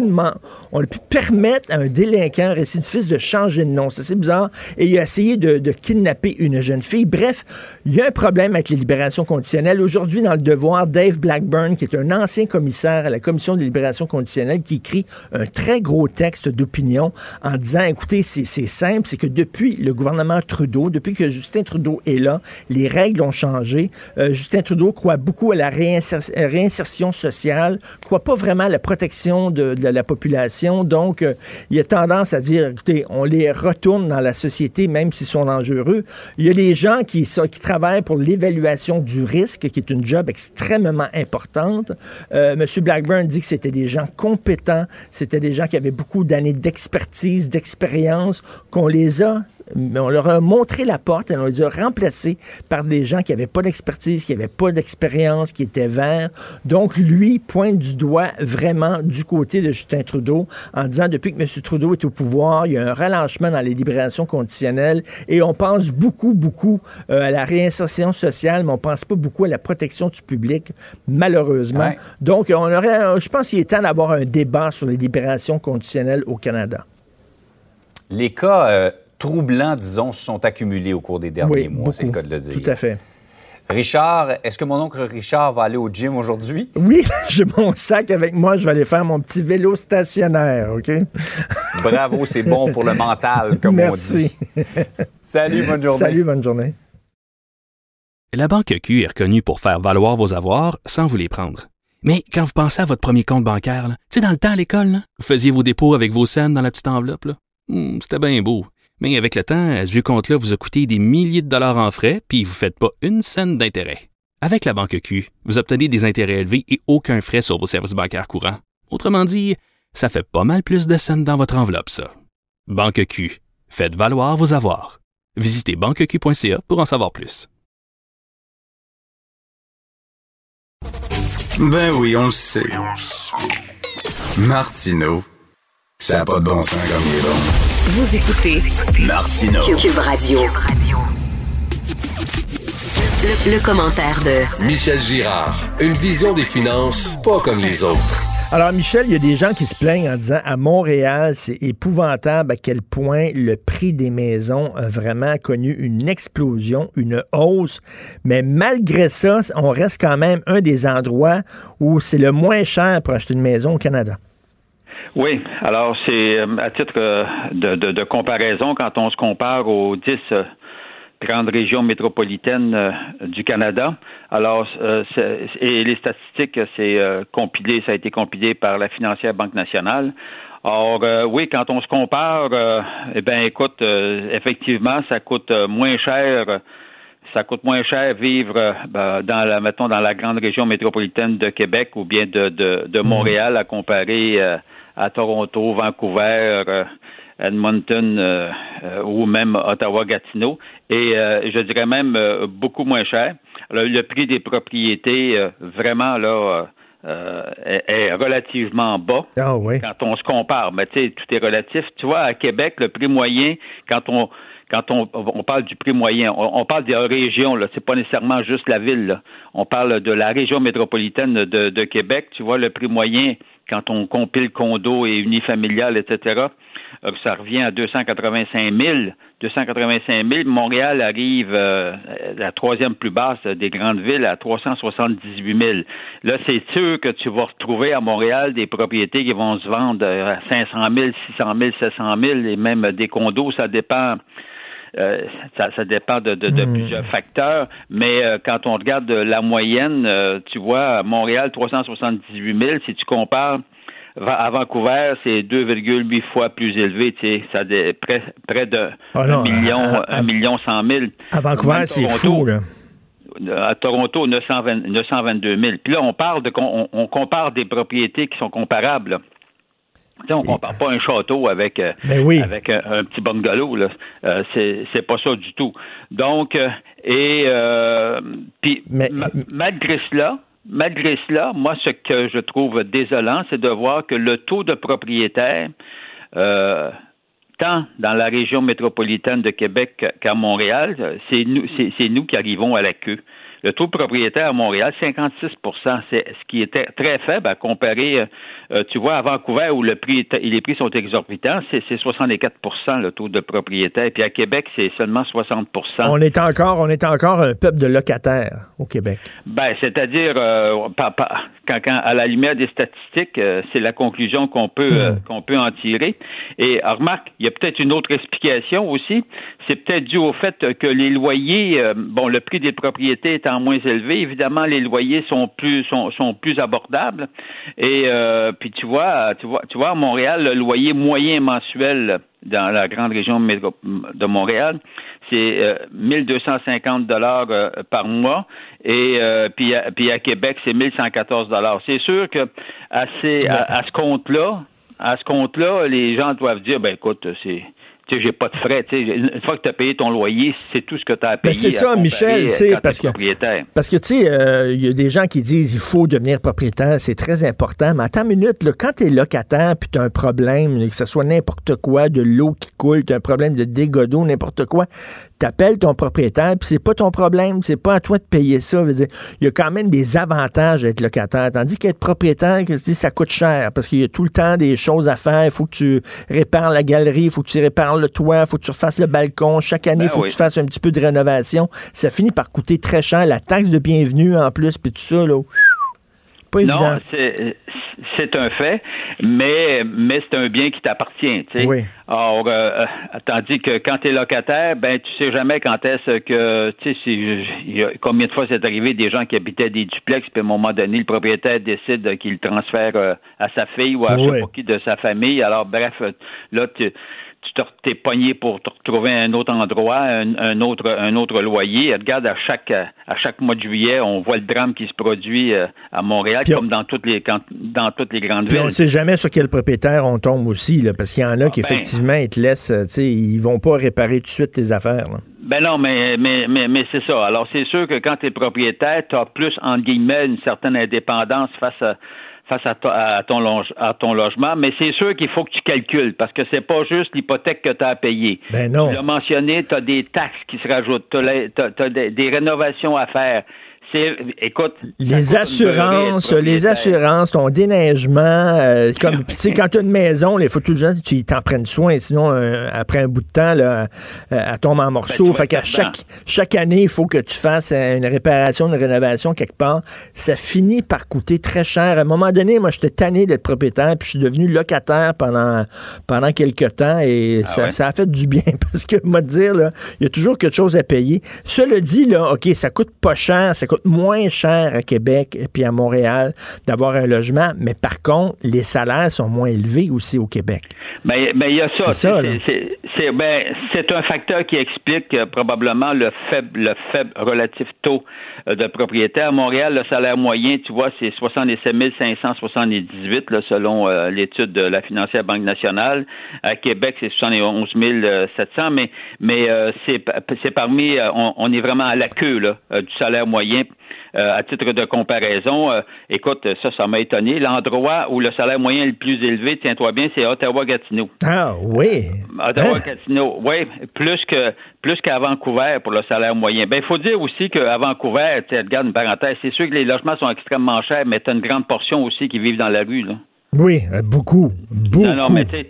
on a pu permettre à un délinquant récidiviste de changer de nom? C'est assez bizarre. Et il a essayé de, de kidnapper une jeune fille. Bref, il y a un problème avec les libérations conditionnelles. Aujourd'hui, dans le devoir, Dave Blackburn, qui est un ancien commissaire à la Commission des libérations conditionnelles, qui écrit un très gros texte d'opinion en disant, écoutez, c'est simple, c'est que depuis le gouvernement Trudeau, depuis que Justin Trudeau est là, les règles ont changé. Euh, Justin Trudeau croit beaucoup à la euh, réinsertion sociale, croit pas vraiment à la protection de, la population. Donc, euh, il a tendance à dire, écoutez, on les retourne dans la société, même s'ils sont dangereux. Il y a des gens qui, qui travaillent pour l'évaluation du risque, qui est une job extrêmement importante. Euh, Monsieur Blackburn dit que c'était des gens compétents, c'était des gens qui avaient beaucoup d'années d'expertise, d'expérience, qu'on les a mais on leur a montré la porte et on les a remplacés par des gens qui n'avaient pas d'expertise, qui n'avaient pas d'expérience, qui étaient verts. Donc, lui pointe du doigt vraiment du côté de Justin Trudeau en disant depuis que M. Trudeau est au pouvoir, il y a un relâchement dans les libérations conditionnelles et on pense beaucoup, beaucoup euh, à la réinsertion sociale, mais on pense pas beaucoup à la protection du public, malheureusement. Ouais. Donc, on aurait, euh, je pense qu'il est temps d'avoir un débat sur les libérations conditionnelles au Canada. Les cas euh, troublants, disons, se sont accumulés au cours des derniers mois, c'est le cas de le dire. Tout à fait. Richard, est-ce que mon oncle Richard va aller au gym aujourd'hui? Oui, <laughs> j'ai mon sac avec moi. Je vais aller faire mon petit vélo stationnaire, OK? <laughs> Bravo, c'est bon pour le mental, comme Merci. on dit. <laughs> Salut, bonne journée. Salut, bonne journée. La Banque Q est reconnue pour faire valoir vos avoirs sans vous les prendre. Mais quand vous pensez à votre premier compte bancaire, tu sais, dans le temps à l'école, là, vous faisiez vos dépôts avec vos scènes dans la petite enveloppe. là. Hmm, C'était bien beau. Mais avec le temps, à ce compte-là vous a coûté des milliers de dollars en frais, puis vous ne faites pas une scène d'intérêt. Avec la Banque Q, vous obtenez des intérêts élevés et aucun frais sur vos services bancaires courants. Autrement dit, ça fait pas mal plus de scènes dans votre enveloppe, ça. Banque Q. Faites valoir vos avoirs. Visitez banqueq.ca pour en savoir plus. Ben oui, on le sait. Martineau, ça n'a pas de bon sens comme il est bon. Vous écoutez Martineau. Cube Radio. Le, le commentaire de Michel Girard, une vision des finances pas comme les autres. Alors, Michel, il y a des gens qui se plaignent en disant à Montréal, c'est épouvantable à quel point le prix des maisons a vraiment connu une explosion, une hausse. Mais malgré ça, on reste quand même un des endroits où c'est le moins cher pour acheter une maison au Canada. Oui, alors c'est euh, à titre euh, de, de, comparaison, quand on se compare aux 10 grande région métropolitaine euh, du Canada. Alors, euh, et les statistiques, c'est euh, compilé, ça a été compilé par la financière Banque nationale. Or, oui, quand on se compare, eh bien, écoute, effectivement, ça coûte moins cher. Ça coûte moins cher vivre ben, dans la, mettons, dans la grande région métropolitaine de Québec ou bien de, de, de Montréal à comparer à Toronto, Vancouver, Edmonton euh, euh, ou même Ottawa-Gatineau, et euh, je dirais même beaucoup moins cher. le prix des propriétés, vraiment, là, est, relativement bas ah quand on se compare. Mais tu sais, tout est relatif. Tu vois, à Québec, le prix moyen, quand on quand on, on parle du prix moyen, on, parle des régions, là, c'est pas nécessairement juste la ville. On parle de la région métropolitaine de, de Québec. Tu vois, le prix moyen, quand on compile condo et unifamilial, etc., euh, ça revient à 285 000. 285 000. Montréal arrive euh, la troisième plus basse des grandes villes à 378 000. Là, c'est sûr que tu vas retrouver à Montréal des propriétés qui vont se vendre à 500 000, 600 000, 700 000 et même des condos. Ça dépend. Euh, ça, dépend de, hmm. plusieurs facteurs, mais quand on regarde la moyenne, tu vois, à Montréal, 378 000, si tu compares à Vancouver, c'est 2,8 fois plus élevé, tu sais, ça près, près de ah million, à, million 100 000. À Vancouver, c'est fou, là. À Toronto, 922 000. Puis là, on parle de, on, compare des propriétés qui sont comparables. On compare pas un château avec, euh, ben avec un, petit bungalow. Là. Euh, c'est, pas ça du tout. Donc, euh, et puis malgré cela, malgré cela, moi, ce que je trouve désolant, c'est de voir que le taux de propriétaires, tant dans la région métropolitaine de Québec qu'à Montréal, c'est nous, c'est nous qui arrivons à la queue. Le taux de propriétaire à Montréal, 56% c'est ce qui était très faible à comparer, euh, euh, tu vois, à Vancouver où le prix les prix sont exorbitants, c'est 64% le taux de propriétaire. Puis à Québec, c'est seulement 60% On est encore, on est encore un peuple de locataires au Québec. Ben, c'est-à-dire, euh, quand, à la lumière des statistiques, c'est la conclusion qu'on peut, hmm. qu'on peut en tirer. Et remarque, il y a peut-être une autre explication aussi. C'est peut-être dû au fait que les loyers, bon, le prix des propriétés est moins élevé, évidemment, les loyers sont plus sont, sont plus abordables. Et euh, puis tu vois, tu vois, tu vois, à Montréal, le loyer moyen mensuel dans la grande région de Montréal, c'est 1250 euh, dollars euh, par mois et puis, à, puis à Québec, c'est 1114 dollars. C'est sûr que à, à ce compte-là, à ce compte-là, les gens doivent dire ben écoute, c'est tu sais, j'ai pas de frais. Tu sais, une fois que tu as payé ton loyer, c'est tout ce que tu as à payer. c'est ça, Michel, tu sais, parce que, parce que, tu sais, euh, il y a des gens qui disent il faut devenir propriétaire, c'est très important. Mais attends une minute, là, quand tu es locataire puis tu as un problème, que ce soit n'importe quoi, de l'eau qui coule, tu as un problème de dégâts d'eau, n'importe quoi, t'appelles ton propriétaire puis c'est pas ton problème, c'est pas à toi de payer ça. il y a quand même des avantages d'être locataire. Tandis qu'être propriétaire, ça coûte cher parce qu'il y a tout le temps des choses à faire. Il faut que tu répares la galerie, il faut que tu répares le toit, faut que tu refasses le balcon. Chaque année, il ben faut que tu fasses un petit peu de rénovation. Ça finit par coûter très cher. La taxe de bienvenue en plus, puis tout ça, là. Pas évident. Non, c'est un fait, mais, mais c'est un bien qui t'appartient. Tu sais. Oui. Or, euh, euh, tandis que quand tu es locataire, ben tu sais jamais quand est-ce que tu sais combien de fois c'est arrivé des gens qui habitaient des duplex, puis à un moment donné, le propriétaire décide qu'il transfère euh, à sa fille ou à je sais pas qui de sa famille. Alors bref, là tu t'es pogné pour te retrouver un autre endroit, un, autre, un autre loyer. regarde, à chaque, à chaque mois de juillet, on voit le drame qui se produit euh, à Montréal, comme dans toutes les, dans toutes les grandes villes. On ne sait jamais sur quel propriétaire on tombe aussi, là, parce qu'il y en a ah, qui, ben. effectivement, ils te laissent, euh, tu sais, ils vont pas réparer tout de suite tes affaires. Ben non, mais, mais, mais, mais c'est ça. Alors, c'est sûr que quand tu es propriétaire, tu as plus, entre guillemets, une certaine indépendance face à face à, ton, à ton logement, mais c'est sûr qu'il faut que tu calcules parce que c'est pas juste l'hypothèque que tu as à payer. Ben non. Tu l'as mentionné, tu as des taxes qui se rajoutent, tu as, des, rénovations à faire. Écoute. Les assurances, les assurances, ton déneigement, euh, comme, <laughs> tu sais, quand tu as une maison, il faut toujours que tu t'en prennes soin, sinon, euh, après un bout de temps, là, euh, elle tombe en morceaux. Ben, fait qu'à chaque, chaque année, il faut que tu fasses une réparation, une rénovation quelque part. Ça finit par coûter très cher. À un moment donné, moi, j'étais tanné d'être propriétaire, puis je suis devenu locataire pendant, pendant quelques temps, et Ah ça, a fait du bien, <laughs> parce que, moi, dire, là, il y a toujours quelque chose à payer. Cela dit, là, OK, ça coûte pas cher, ça coûte moins cher à Québec et puis à Montréal d'avoir un logement, mais par contre, les salaires sont moins élevés aussi au Québec. Mais mais il y a ça. C'est ben, c'est un facteur qui explique euh, probablement le faible le faible relatif taux euh, de propriété. À Montréal, le salaire moyen, tu vois, c'est 67 578 là, selon euh, l'étude de la financière Banque nationale. À Québec, c'est 71 700, mais mais c'est c'est parmi on, on est vraiment à la queue là, du salaire moyen. Euh, à titre de comparaison, euh, écoute, ça, ça m'a étonné. L'endroit où le salaire moyen est le plus élevé, tiens-toi bien, c'est Ottawa-Gatineau. Ah oui. Ottawa-Gatineau, oui, plus que plus qu'à Vancouver pour le salaire moyen. Ben, il faut dire aussi qu'à Vancouver, tu sais, regarde une parenthèse, c'est sûr que les logements sont extrêmement chers, mais tu as une grande portion aussi qui vivent dans la rue, là. Oui, euh, beaucoup. Beaucoup. Non, non, mais tu sais,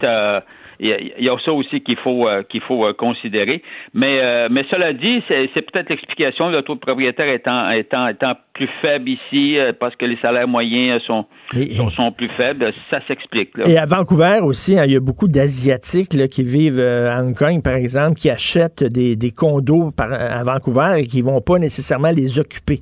il y, a- il y a ça aussi qu'il faut euh, qu'il faut euh, considérer. Mais euh, mais cela dit, c'est peut-être l'explication. Le taux de propriétaire étant étant étant plus faible ici parce que les salaires moyens sont Et- sont, sont plus faibles, ça s'explique. Et à Vancouver aussi, hein, il y a beaucoup d'Asiatiques qui vivent à Hong Kong, par exemple, qui achètent des, des condos par- à Vancouver et qui vont pas nécessairement les occuper.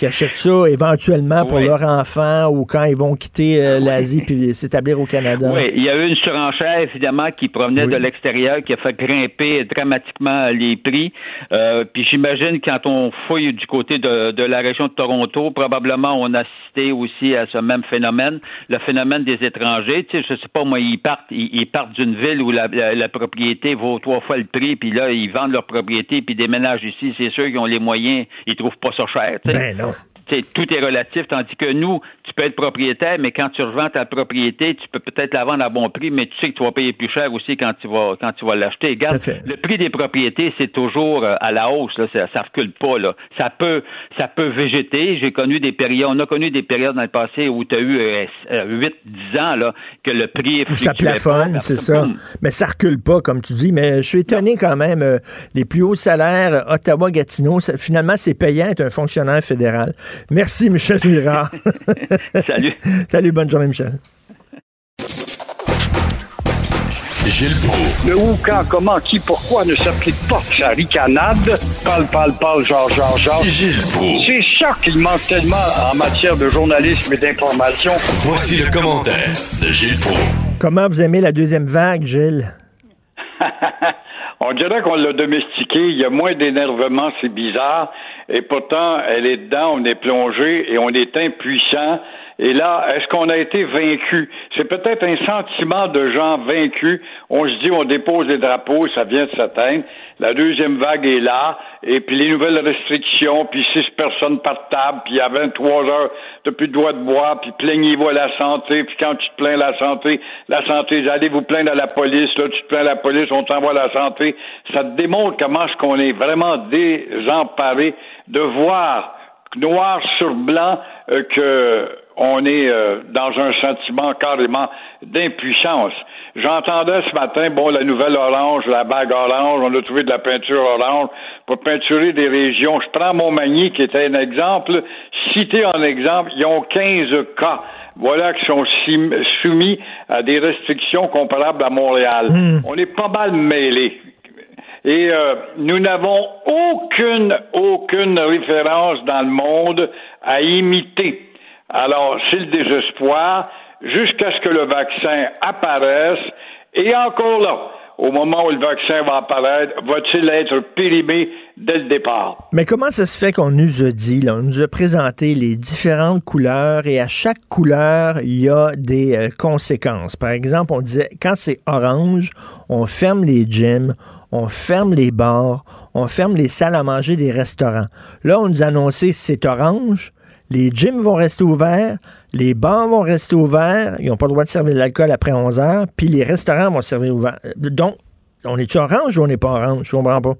Qui achètent ça éventuellement pour Oui. leur enfant ou quand ils vont quitter euh, l'Asie puis s'établir au Canada. Oui, il y a eu une surenchère, évidemment, qui provenait Oui. de l'extérieur, qui a fait grimper dramatiquement les prix. Euh, puis j'imagine, quand on fouille du côté de, de la région de Toronto, probablement on a assisté aussi à ce même phénomène, le phénomène des étrangers. Tu sais, je sais pas, moi, ils partent, ils, ils partent d'une ville où la, la- la propriété vaut trois fois le prix, puis là, ils vendent leur propriété, puis déménagent ici. C'est sûr qu'ils ont les moyens, ils trouvent pas ça cher. tu sais. Ben non. Tout est relatif, tandis que nous, tu peux être propriétaire, mais quand tu revends ta propriété, tu peux peut-être la vendre à bon prix, mais tu sais que tu vas payer plus cher aussi quand tu vas quand tu vas l'acheter. Regarde, le prix des propriétés, c'est toujours euh, à la hausse, là, ça, ça recule pas. Là. Ça peut ça peut végéter. J'ai connu des périodes, on a connu des périodes dans le passé où tu as eu euh, 8-10 ans là, que le prix Où ça plafonne, c'est ça. Mais ça recule pas, comme tu dis. Mais je suis étonné quand même. euh, les plus hauts salaires, euh, Ottawa-Gatineau, finalement, c'est payant être un fonctionnaire fédéral. Merci, Michel Girard. <laughs> Salut. Salut, bonne journée, Michel. Gilles Proulx. Le où, quand, comment, qui, pourquoi ne s'applique pas sa ricanade? Parle, parle, parle, genre, genre, genre. Gilles Proulx. C'est ça qu'il manque tellement en matière de journalisme et d'information. Voici le commentaire de Gilles Proulx. Comment vous aimez la deuxième vague, Gilles? <laughs> On dirait qu'on l'a domestiqué, il y a moins d'énervement, c'est bizarre, et pourtant, elle est dedans, on est plongé et on est impuissant. Et là, est-ce qu'on a été vaincu? C'est peut-être un sentiment de gens vaincus. On se dit, on dépose des drapeaux, ça vient de s'atteindre. La deuxième vague est là, et puis les nouvelles restrictions, puis six personnes par table, puis à 23 heures, t'as plus de droit de boire, puis plaignez-vous à la santé, puis quand tu te plains à la santé, la santé, allez vous plaindre à la police, là, tu te plains à la police, on t'envoie à la santé. Ça te démontre comment est-ce qu'on est vraiment désemparé de voir noir sur blanc euh, que on est euh, dans un sentiment carrément d'impuissance. J'entendais ce matin, bon, la nouvelle orange, la bague orange, on a trouvé de la peinture orange pour peinturer des régions. Je prends Montmagny, qui était un exemple. Cité en exemple, ils ont 15 cas, voilà, qui sont soumis à des restrictions comparables à Montréal. On est pas mal mêlés. Et euh, nous n'avons aucune, aucune référence dans le monde à imiter. Alors, c'est le désespoir jusqu'à ce que le vaccin apparaisse. Et encore là, au moment où le vaccin va apparaître, va-t-il être périmé dès le départ? Mais comment ça se fait qu'on nous a dit, là, on nous a présenté les différentes couleurs et à chaque couleur, il y a des euh, conséquences. Par exemple, on disait, quand c'est orange, on ferme les gyms, on ferme les bars, on ferme les salles à manger des restaurants. Là, on nous a annoncé, c'est orange, les gyms vont rester ouverts, les bars vont rester ouverts, ils n'ont pas le droit de servir de l'alcool après 11 heures, puis les restaurants vont servir ouverts. Donc, on est-tu orange ou on n'est pas orange? Je comprends pas.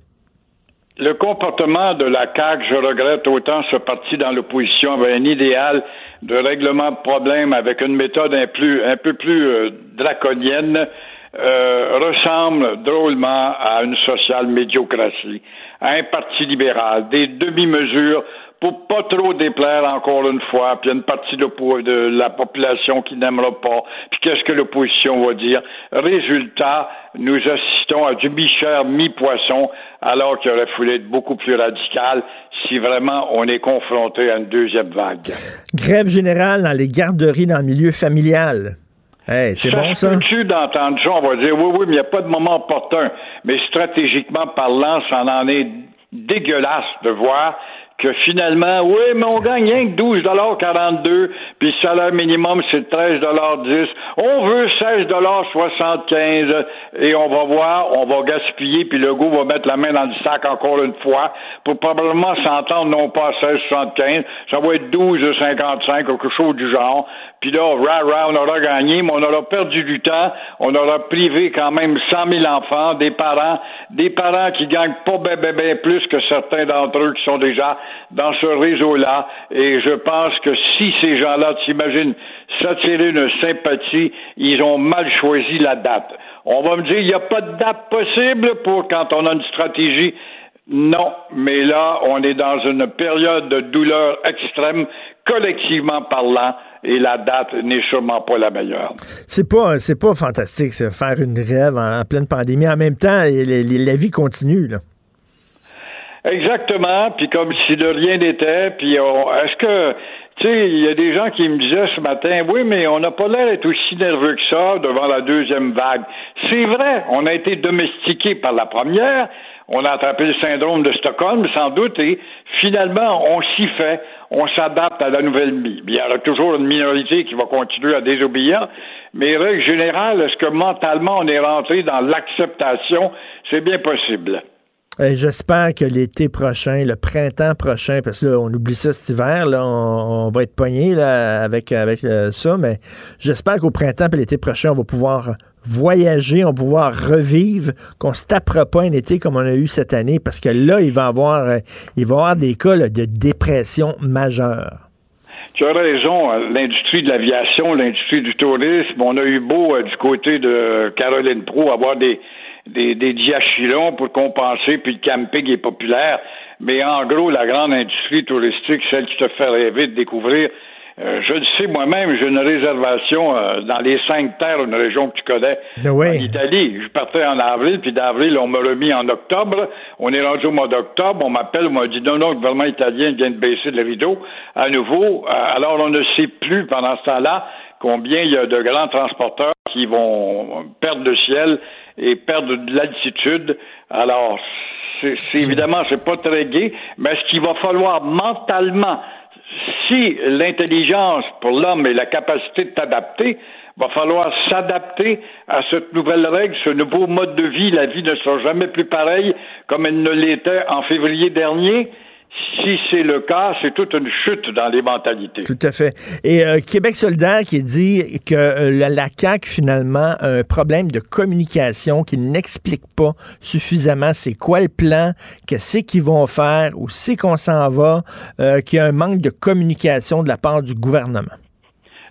Le comportement de la CAQ, je regrette autant ce parti dans l'opposition avait un idéal de règlement de problèmes avec une méthode un, peu plus euh, draconienne, euh, ressemble drôlement à une sociale médiocratie, à un parti libéral, des demi-mesures pour pas trop déplaire encore une fois, puis il y a une partie de, de la population qui n'aimera pas, puis qu'est-ce que l'opposition va dire? Résultat, nous assistons à du mi-cher, mi-poisson, alors qu'il aurait fallu être beaucoup plus radical si vraiment on est confronté à une deuxième vague. Grève générale dans les garderies dans le milieu familial. Hey, c'est bon ça? tu d'entendre ça, on va dire oui, oui, mais il n'y a pas de moment opportun. Mais stratégiquement parlant, ça en est dégueulasse de voir que finalement, oui, mais on gagne rien que 12,42 puis le salaire minimum, c'est 13,10 On veut 16,75 et on va voir, on va gaspiller, puis le goût va mettre la main dans le sac encore une fois pour probablement s'entendre non pas à 16,75, ça va être 12,55, quelque chose du genre. Puis là, rah, rah, on aura gagné, mais on aura perdu du temps, on aura privé quand même 100 000 enfants, des parents, des parents qui gagnent pas bien ben, ben plus que certains d'entre eux qui sont déjà dans ce réseau-là. Et je pense que si ces gens-là, t'imaginent, s'attirer une sympathie, ils ont mal choisi la date. On va me dire, il n'y a pas de date possible pour quand on a une stratégie. Non, mais là, on est dans une période de douleur extrême, collectivement parlant, et la date n'est sûrement pas la meilleure. C'est pas, c'est pas fantastique, ça, faire une grève en, pleine pandémie. En même temps, la vie continue, là. Exactement, puis comme si de rien n'était, puis est-ce que tu sais, il y a des gens qui me disaient ce matin, oui, mais on n'a pas l'air d'être aussi nerveux que ça devant la deuxième vague. C'est vrai, on a été domestiqué par la première, on a attrapé le syndrome de Stockholm, sans doute, et finalement, on s'y fait, on s'adapte à la nouvelle vie. Il y aura toujours une minorité qui va continuer à désobéir, mais règle générale, est-ce que mentalement on est rentré dans l'acceptation? C'est bien possible. J'espère que l'été prochain, le printemps prochain, parce que on oublie ça cet hiver, là, on, va être pogné avec, avec euh, ça, mais j'espère qu'au printemps et l'été prochain, on va pouvoir voyager, on va pouvoir revivre, qu'on se tapera pas un été comme on a eu cette année, parce que là, il va y avoir, euh, avoir des cas de dépression majeure. Tu as raison, euh, l'industrie de l'aviation, l'industrie du tourisme, on a eu beau du côté de Caroline Pro avoir des des, des pour compenser, puis le camping est populaire. Mais en gros, la grande industrie touristique, celle qui te fait rêver de découvrir, euh, je le sais moi-même, j'ai une réservation euh, dans les cinq terres, une région que tu connais, ah en Italie. Je partais en avril, puis d'avril, on m'a remis en octobre. On est rendu au mois d'octobre, on m'appelle, on m'a dit non, non, le gouvernement italien vient de baisser le rideau à nouveau. Euh, alors, on ne sait plus pendant ce temps-là combien il y a de grands transporteurs qui vont perdre le ciel et perdre de l'altitude. Alors, c'est évidemment, c'est pas très gai, mais ce qu'il va falloir mentalement, si l'intelligence pour l'homme et la capacité de t'adapter, va falloir s'adapter à cette nouvelle règle, ce nouveau mode de vie. La vie ne sera jamais plus pareille comme elle ne l'était en février dernier si c'est le cas, c'est toute une chute dans les mentalités. Tout à fait. Et euh, Québec solidaire qui dit que euh, la, CAQ, finalement, a un problème de communication qui n'explique pas suffisamment c'est quoi le plan, qu'est-ce qu'ils vont faire, où c'est qu'on s'en va, euh, qu'il y a un manque de communication de la part du gouvernement.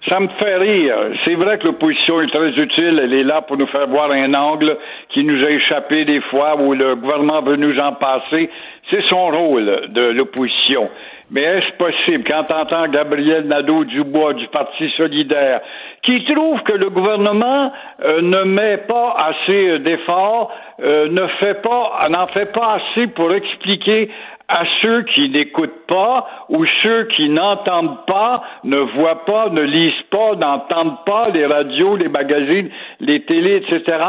Ça me fait rire. C'est vrai que l'opposition est très utile. Elle est là pour nous faire voir un angle qui nous a échappé des fois où le gouvernement veut nous en passer. C'est son rôle de l'opposition. Mais est-ce possible, quand entend Gabriel Nadeau-Dubois du Parti solidaire, qui trouve que le gouvernement euh, ne met pas assez d'efforts, euh, ne fait pas, n'en fait pas assez pour expliquer à ceux qui n'écoutent pas ou ceux qui n'entendent pas, ne voient pas, ne lisent pas, n'entendent pas les radios, les magazines, les télés, etc.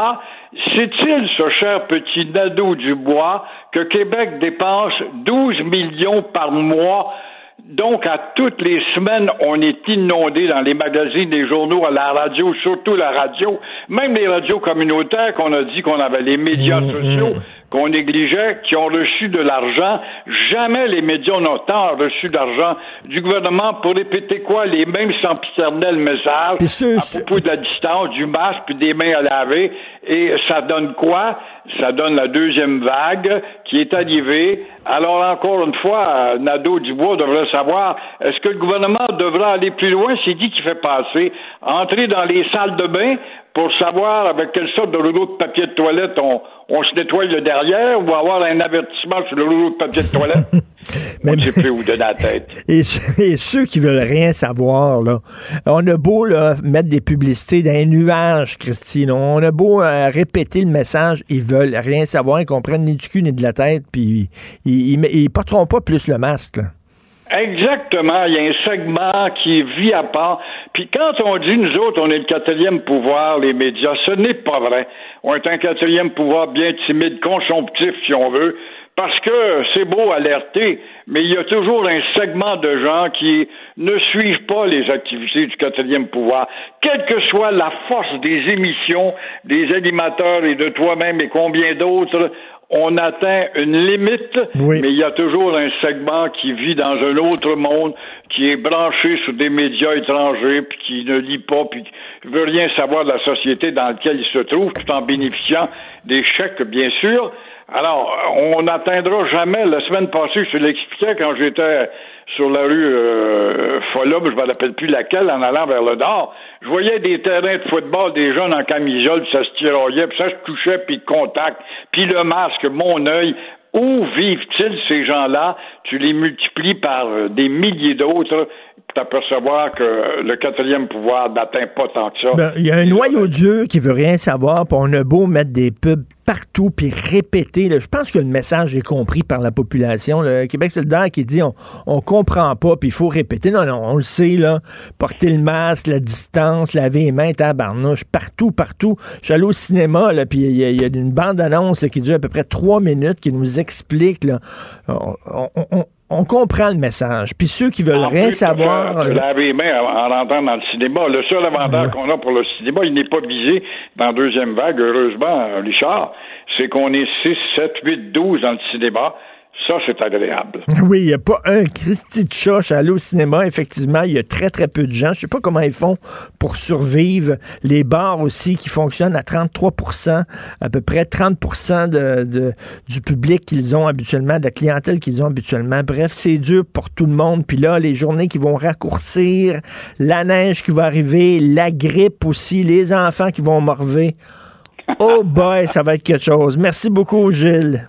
C'est-il, ce cher petit Nadeau du bois, que Québec dépense 12 millions par mois donc, à toutes les semaines, on est inondé dans les magazines, les journaux, à la radio, surtout la radio, même les radios communautaires qu'on a dit qu'on avait, les médias mmh, sociaux mmh. qu'on négligeait, qui ont reçu de l'argent. Jamais les médias n'ont tant reçu d'argent du gouvernement pour répéter quoi? Les mêmes sempiternels messages à propos de la distance, du masque, puis des mains à laver. Et ça donne quoi? Ça donne la deuxième vague qui est arrivée. Alors, encore une fois, Nadeau-Dubois devrait savoir, est-ce que le gouvernement devra aller plus loin? C'est dit qu'il fait passer. Entrer dans les salles de bain pour savoir avec quelle sorte de rouleau de papier de toilette on, on se nettoie le derrière ou avoir un avertissement sur le rouleau de papier de toilette. <laughs> Mais, on plus où de la tête. <laughs> Et, ceux qui veulent rien savoir, là, on a beau là, mettre des publicités dans les nuages, Christine. On a beau euh, répéter le message, ils veulent rien savoir, ils comprennent ni du cul ni de la tête, puis ils, ils, ils porteront pas plus le masque. Là. Exactement. Il y a un segment qui vit à part. Puis quand on dit, nous autres, on est le quatrième pouvoir, les médias, ce n'est pas vrai. On est un quatrième pouvoir bien timide, consomptif, si on veut, parce que c'est beau alerter, mais il y a toujours un segment de gens qui ne suivent pas les activités du quatrième pouvoir. Quelle que soit la force des émissions des animateurs et de toi-même et combien d'autres, on atteint une limite, mais il y a toujours un segment qui vit dans un autre monde, qui est branché sur des médias étrangers, puis qui ne lit pas, puis qui veut rien savoir de la société dans laquelle il se trouve, tout en bénéficiant des chèques, bien sûr. Alors, on n'atteindra jamais. La semaine passée, je te l'expliquais quand j'étais sur la rue euh, je ne me rappelle plus laquelle, en allant vers le nord. Je voyais des terrains de football, des jeunes en camisole, ça se tiraillait, puis ça se touchait, puis contact, puis le masque, mon œil. Où vivent-ils ces gens-là? Tu les multiplies par euh, des milliers d'autres t'apercevoir que le quatrième pouvoir n'atteint pas tant que ça. Ben, il y a un noyau dur qui veut rien savoir, puis on a beau mettre des pubs partout, puis répéter. je pense que le message est compris par la population. Le Québec solidaire qui dit on, on comprend pas, puis il faut répéter. Non, non, on le sait, là. Porter le masque, la distance, laver les mains, tabarnouche, partout, partout. Je suis allé au cinéma, là, puis il y, a une bande-annonce qui dure à peu près trois minutes qui nous explique, là, on, comprend le message. Puis ceux qui veulent rien savoir. laver les mains en, rentrant dans le cinéma. Le seul avantage qu'on a pour le cinéma, il n'est pas visé dans la deuxième vague, heureusement, Richard c'est qu'on est 6, 7, 8, 12 dans le cinéma. Ça, c'est agréable. Oui, il n'y a pas un Christy de chat. aller au cinéma, effectivement. Il y a très, très peu de gens. Je ne sais pas comment ils font pour survivre. Les bars aussi qui fonctionnent à 33% à peu près 30% de, du public qu'ils ont habituellement, de la clientèle qu'ils ont habituellement. Bref, c'est dur pour tout le monde. Puis là, les journées qui vont raccourcir, la neige qui va arriver, la grippe aussi, les enfants qui vont morver. Oh boy, ça va être quelque chose. Merci beaucoup, Gilles.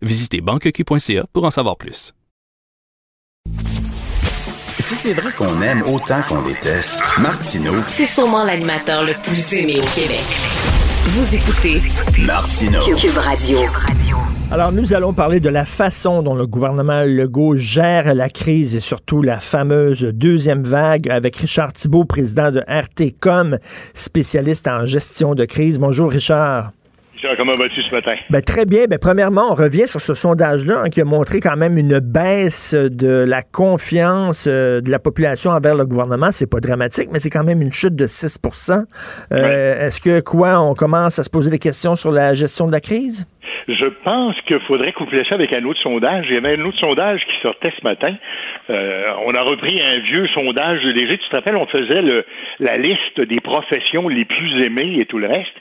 Visitez banqueq.ca pour en savoir plus. Si c'est vrai qu'on aime autant qu'on déteste, Martineau, c'est sûrement l'animateur le plus aimé au Québec. Vous écoutez Martineau. Cube Radio. Alors, nous allons parler de la façon dont le gouvernement Legault gère la crise et surtout la fameuse deuxième vague avec Richard Thibault, président de RTCOM, spécialiste en gestion de crise. Bonjour, Richard. Comment vas-tu ce matin? Ben, très bien. Ben, premièrement, on revient sur ce sondage-là hein, qui a montré quand même une baisse de la confiance euh, de la population envers le gouvernement. C'est pas dramatique, mais c'est quand même une chute de 6% euh, Est-ce que quoi, on commence à se poser des questions sur la gestion de la crise? Je pense qu'il faudrait coupler ça avec un autre sondage. Il y avait un autre sondage qui sortait ce matin. Euh, on a repris un vieux sondage léger. Tu te rappelles, on faisait le, la liste des professions les plus aimées et tout le reste.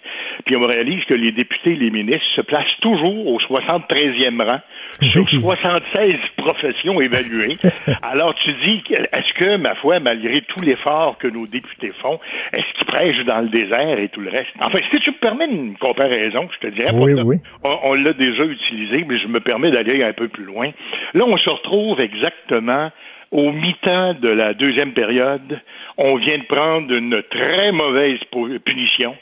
Puis on réalise que les députés et les ministres se placent toujours au 73e rang sur 76 professions évaluées. <laughs> Alors tu dis, est-ce que, ma foi, malgré tout l'effort que nos députés font, est-ce qu'ils prêchent dans le désert et tout le reste? Enfin, si tu me permets une comparaison, je te dirais, oui, oui. on l'a déjà utilisé, mais je me permets d'aller un peu plus loin. Là, on se retrouve exactement au mi-temps de la deuxième période. On vient de prendre une très mauvaise punition.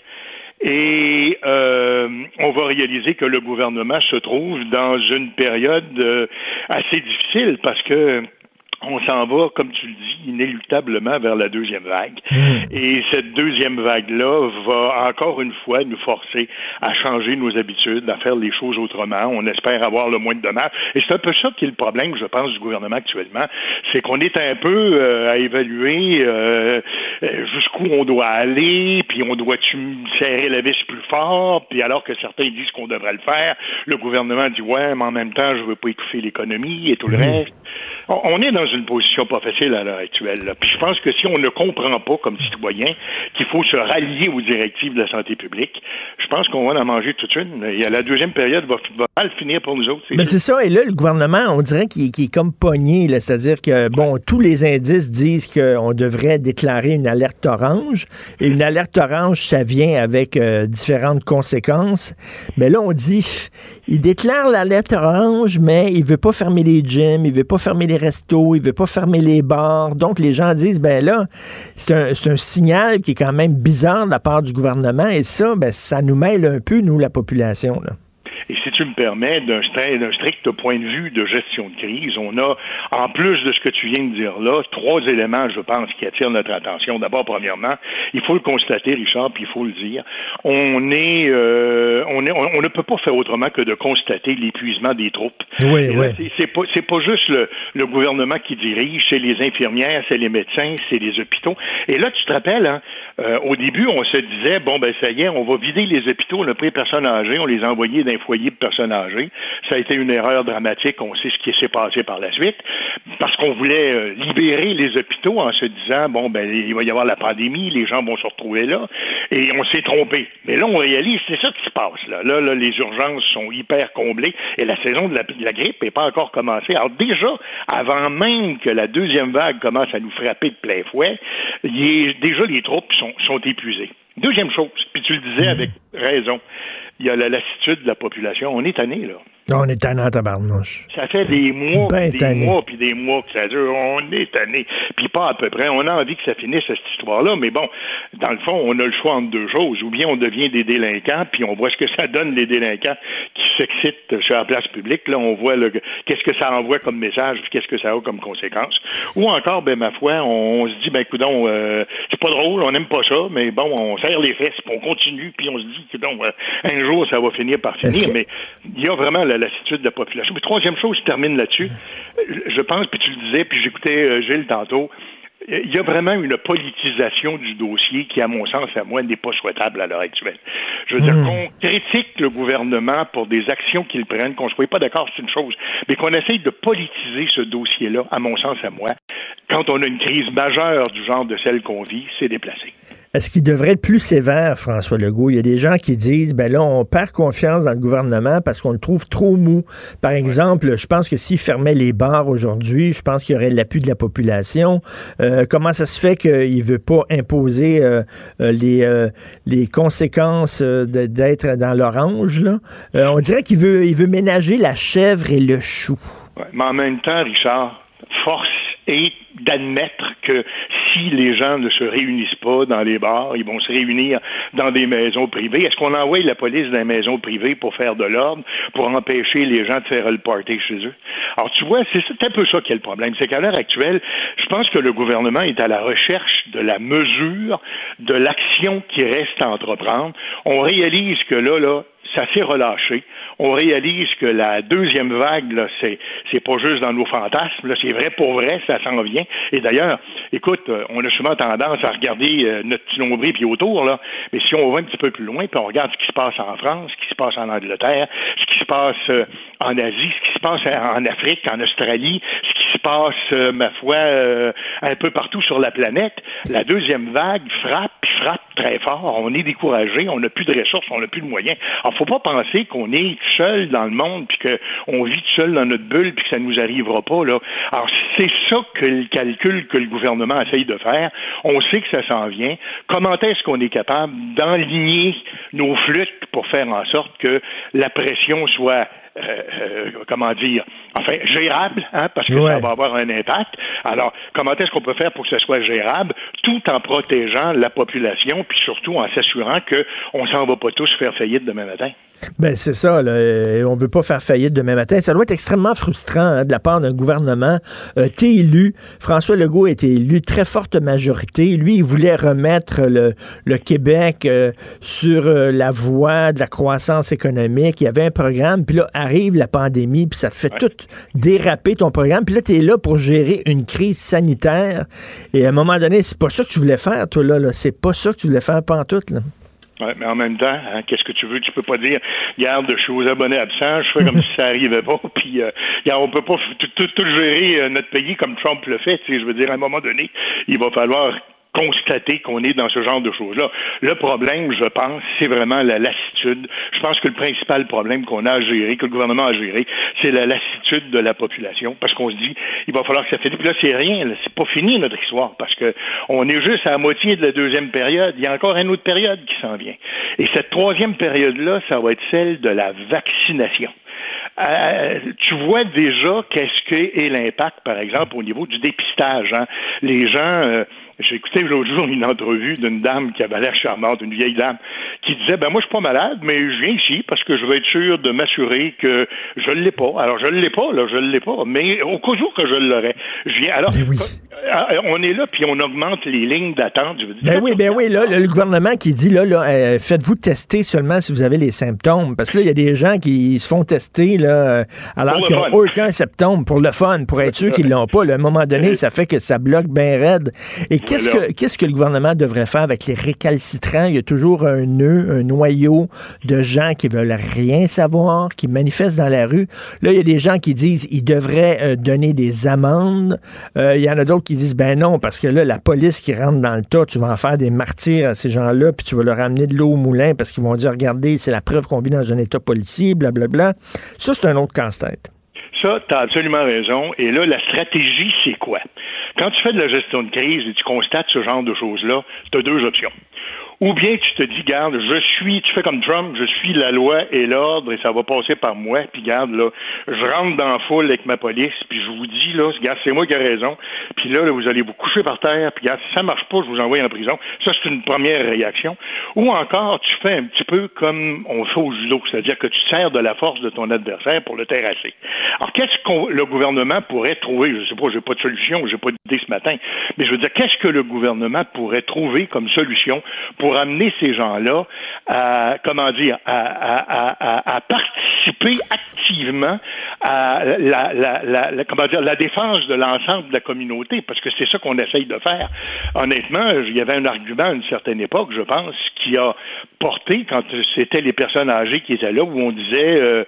Et euh, on va réaliser que le gouvernement se trouve dans une période euh, assez difficile parce que on s'en va, comme tu le dis, inéluctablement vers la deuxième vague. Hmm. Et cette deuxième vague-là va encore une fois nous forcer à changer nos habitudes, à faire les choses autrement. On espère avoir le moins de dommages. Et c'est un peu ça qui est le problème, je pense, du gouvernement actuellement. C'est qu'on est un peu euh, à évaluer euh, jusqu'où on doit aller, puis on doit-tu serrer la vis plus fort, puis alors que certains disent qu'on devrait le faire, le gouvernement dit ouais, mais en même temps, je veux pas étouffer l'économie et tout le reste. On- On est dans une position pas facile à l'heure actuelle. là. Puis je pense que si on ne comprend pas comme citoyen qu'il faut se rallier aux directives de la santé publique, je pense qu'on va en manger toute une. Et la deuxième période va, va mal finir pour nous autres. Mais c'est ça, et là, le gouvernement, on dirait qu'il est comme pogné, c'est-à-dire que, bon, tous les indices disent qu'on devrait déclarer une alerte orange, et une alerte orange, ça vient avec euh, différentes conséquences, mais là, on dit, il déclare l'alerte orange, mais il veut pas fermer les gyms, il veut pas fermer les restos, il veut pas fermer les bars, donc les gens disent, ben là, c'est un, signal qui est quand même bizarre de la part du gouvernement, et ça, ben, ça nous mêle un peu, nous, la population. Et si tu me permets, d'un stri- d'un strict point de vue de gestion de crise, on a, en plus de ce que tu viens de dire là, trois éléments, je pense, qui attirent notre attention. D'abord, premièrement, il faut le constater, Richard, puis il faut le dire, on est, euh, on est, on, on ne peut pas faire autrement que de constater l'épuisement des troupes. Oui, là, oui. c'est- pas, juste le, le gouvernement qui dirige, c'est les infirmières, c'est les médecins, c'est les hôpitaux. Et là, tu te rappelles, hein, euh, au début, on se disait, bon, ben, ça y est, on va vider les hôpitaux, on a pris les personnes âgées, on les a envoyés d'un foyer de personnes âgées. Ça a été une erreur dramatique, on sait ce qui s'est passé par la suite, parce qu'on voulait euh, libérer les hôpitaux en se disant, bon, ben, il va y avoir la pandémie, les gens vont se retrouver là, et on s'est trompé. Mais là, on réalise, c'est ça qui se passe, là. Là, là, les urgences sont hyper comblées, et la saison de la, de la grippe n'est pas encore commencée. Alors déjà, avant même que la deuxième vague commence à nous frapper de plein fouet, est- déjà les troupes sont, sont épuisées. Deuxième chose, puis tu le disais avec raison, il y a la lassitude de la population. On est tanné, là. On est tannant, tabarnouche. Ça fait des mois, Ben des tanné. mois, puis des mois que ça dure. On est tanné. Puis pas à peu près. On a envie que ça finisse, cette histoire-là. Mais bon, dans le fond, on a le choix entre deux choses. Ou bien on devient des délinquants, puis on voit ce que ça donne, les délinquants qui s'excitent sur la place publique. Là, on voit le, qu'est-ce que ça envoie comme message, puis qu'est-ce que ça a comme conséquence. Ou encore, ben ma foi, on, on se dit, ben coudon, euh, c'est pas drôle, on n'aime pas ça, mais bon, on serre les fesses, puis on continue, puis on se dit, coudon, euh, un jour, ça va finir par finir. Mais il y a vraiment la lassitude de la population. Puis troisième chose, je termine là-dessus. Je pense, puis tu le disais, puis j'écoutais euh, Gilles tantôt, il y a vraiment une politisation du dossier qui, à mon sens, à moi, n'est pas souhaitable à l'heure actuelle. Je veux dire, qu'on critique le gouvernement pour des actions qu'il prenne, qu'on ne soit pas d'accord, c'est une chose, mais qu'on essaye de politiser ce dossier-là, à mon sens, à moi, quand on a une crise majeure du genre de celle qu'on vit, c'est déplacé. Est-ce qu'il devrait être plus sévère, François Legault? Il y a des gens qui disent, ben là, on perd confiance dans le gouvernement parce qu'on le trouve trop mou. Par exemple, je pense que s'il fermait les bars aujourd'hui, je pense qu'il y aurait l'appui de la population. Euh, comment ça se fait qu'il veut pas imposer euh, euh, les, euh, les conséquences euh, d'être dans l'orange? Euh, on dirait qu'il veut, il veut ménager la chèvre et le chou. Ouais, Mais en même temps, Richard, force est d'admettre que si les gens ne se réunissent pas dans les bars, ils vont se réunir dans des maisons privées. Est-ce qu'on envoie la police dans les maisons privées pour faire de l'ordre, pour empêcher les gens de faire le party chez eux? Alors, tu vois, c'est un peu ça qui est le problème. C'est qu'à l'heure actuelle, je pense que le gouvernement est à la recherche de la mesure, de l'action qui reste à entreprendre. On réalise que là, là, ça s'est relâché. On réalise que la deuxième vague, c'est, c'est pas juste dans nos fantasmes, c'est vrai pour vrai, ça s'en vient. Et d'ailleurs, écoute, euh, on a souvent tendance à regarder euh, notre petit nombril puis autour, mais si on va un petit peu plus loin, puis on regarde ce qui se passe en France, ce qui se passe en Angleterre, ce qui se passe euh, en Asie, ce qui se passe en Afrique, en Australie, ce qui se passe, ma foi, un peu partout sur la planète, la deuxième vague frappe, puis frappe très fort. On est découragé, on n'a plus de ressources, on n'a plus de moyens. Pas penser qu'on est seul dans le monde, puis qu'on vit seul dans notre bulle, puis que ça nous arrivera pas. Là. Alors, c'est ça que le calcul que le gouvernement essaye de faire. On sait que ça s'en vient. Comment est-ce qu'on est capable d'enligner nos flûtes pour faire en sorte que la pression soit euh, comment dire, enfin, gérable, hein, parce que ça va avoir un impact. Alors, comment est-ce qu'on peut faire pour que ce soit gérable, tout en protégeant la population, puis surtout en s'assurant qu'on ne s'en va pas tous faire faillite demain matin? Ben c'est ça. Là. On veut pas faire faillite demain matin. Ça doit être extrêmement frustrant hein, de la part d'un gouvernement. Euh, T'es élu. François Legault a été élu très forte majorité. Lui, il voulait remettre le, le Québec euh, sur euh, la voie de la croissance économique. Il y avait un programme. Puis là, arrive la pandémie, puis ça te fait tout déraper ton programme. Puis là, tu es là pour gérer une crise sanitaire. Et à un moment donné, c'est pas ça que tu voulais faire, toi, là. là. C'est pas ça que tu voulais faire pantoute, là. Ouais, mais en même temps, hein, qu'est-ce que tu veux? Tu peux pas dire, garde, je suis aux abonnés absents, je fais comme si ça arrivait pas, <laughs> puis euh, on peut pas tout, tout, tout gérer euh, notre pays comme Trump le fait. Je veux dire, à un moment donné, il va falloir constater qu'on est dans ce genre de choses-là. Le problème, je pense, c'est vraiment la lassitude. Je pense que le principal problème qu'on a à gérer, que le gouvernement a géré, c'est la lassitude de la population, parce qu'on se dit, il va falloir que ça finisse. Puis là, c'est rien, c'est pas fini notre histoire, parce que on est juste à la moitié de la deuxième période. Il y a encore une autre période qui s'en vient. Et cette troisième période-là, ça va être celle de la vaccination. Euh, tu vois déjà qu'est-ce qu'est l'impact, par exemple, au niveau du dépistage. Hein. Les gens, euh, j'ai écouté l'autre jour une entrevue d'une dame qui avait l'air charmante, une vieille dame, qui disait ben moi je suis pas malade, mais je viens ici parce que je veux être sûr de m'assurer que je ne l'ai pas. Alors je ne l'ai pas, là, je ne l'ai pas, mais au cas où que je l'aurais, je viens. Alors on est là puis on augmente les lignes d'attente. Ben oui, ben oui, là, le gouvernement qui dit là, là euh, faites-vous tester seulement si vous avez les symptômes, parce que là il y a des gens qui se font tester là, euh, alors qu'ils n'ont aucun symptôme pour le fun, pour être sûr qu'ils l'ont pas. Là, à un moment donné, ça fait que ça bloque bien raide. Et qu'est-ce que, qu'est-ce que le gouvernement devrait faire avec les récalcitrants? Il y a toujours un nœud, un noyau de gens qui veulent rien savoir, qui manifestent dans la rue. Là, il y a des gens qui disent ils devraient euh, donner des amendes. Euh, il y en a d'autres qui disent ben non, parce que là, la police qui rentre dans le tas, tu vas en faire des martyrs à ces gens-là, puis tu vas leur amener de l'eau au moulin parce qu'ils vont dire regardez, c'est la preuve qu'on vit dans un état policier, blablabla. Ça, c'est un autre casse-tête. Ça, tu as absolument raison. Et là, la stratégie, c'est quoi? Quand tu fais de la gestion de crise et tu constates ce genre de choses-là, tu as deux options. Ou bien tu te dis, garde, je suis, tu fais comme Trump, je suis la loi et l'ordre et ça va passer par moi, puis garde, là, je rentre dans la foule avec ma police, puis je vous dis, là, garde, c'est moi qui ai raison, puis là, vous allez vous coucher par terre, puis garde, si ça marche pas, je vous envoie en prison. Ça, c'est une première réaction. Ou encore, tu fais un petit peu comme on fait au judo, c'est-à-dire que tu sers de la force de ton adversaire pour le terrasser. Alors, qu'est-ce que le gouvernement pourrait trouver? Je sais pas, j'ai pas de solution, j'ai pas d'idée ce matin, mais je veux dire, qu'est-ce que le gouvernement pourrait trouver comme solution pour pour amener ces gens-là à, comment dire, à, participer activement à la, la, comment dire, la défense de l'ensemble de la communauté, parce que c'est ça qu'on essaye de faire. Honnêtement, il y avait un argument à une certaine époque, je pense, qui a porté quand c'était les personnes âgées qui étaient là, où on disait, euh,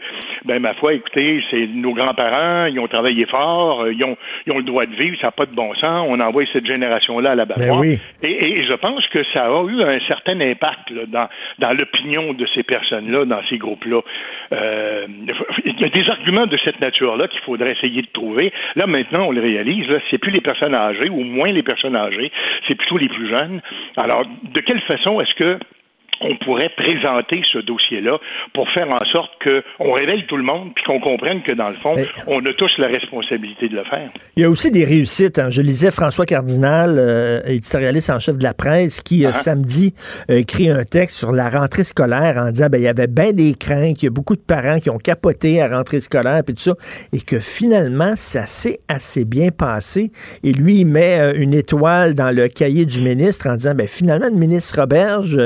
ben ma foi, écoutez, c'est nos grands-parents, ils ont travaillé fort, euh, ils ont, ils ont le droit de vivre, ça n'a pas de bon sens, on envoie cette génération-là à la ben oui. et, et, je pense que ça a eu un certain impact dans, dans l'opinion de ces personnes-là, dans ces groupes-là. Euh, il y a des arguments de cette nature-là qu'il faudrait essayer de trouver. Là, maintenant, on le réalise, là, c'est plus les personnes âgées, ou moins les personnes âgées, c'est plutôt les plus jeunes. Alors, de quelle façon est-ce que on pourrait présenter ce dossier-là pour faire en sorte qu'on révèle tout le monde puis qu'on comprenne que, dans le fond, on a tous la responsabilité de le faire. Il y a aussi des réussites. Hein. Je lisais François Cardinal, euh, éditorialiste en chef de la presse, qui, euh, uh-huh. samedi, a écrit un texte sur la rentrée scolaire en disant ben, il y avait bien des craintes, il y a beaucoup de parents qui ont capoté à rentrée scolaire puis tout ça, et que finalement, ça s'est assez bien passé. Et lui, il met euh, une étoile dans le cahier du ministre en disant ben, finalement, le ministre Roberge,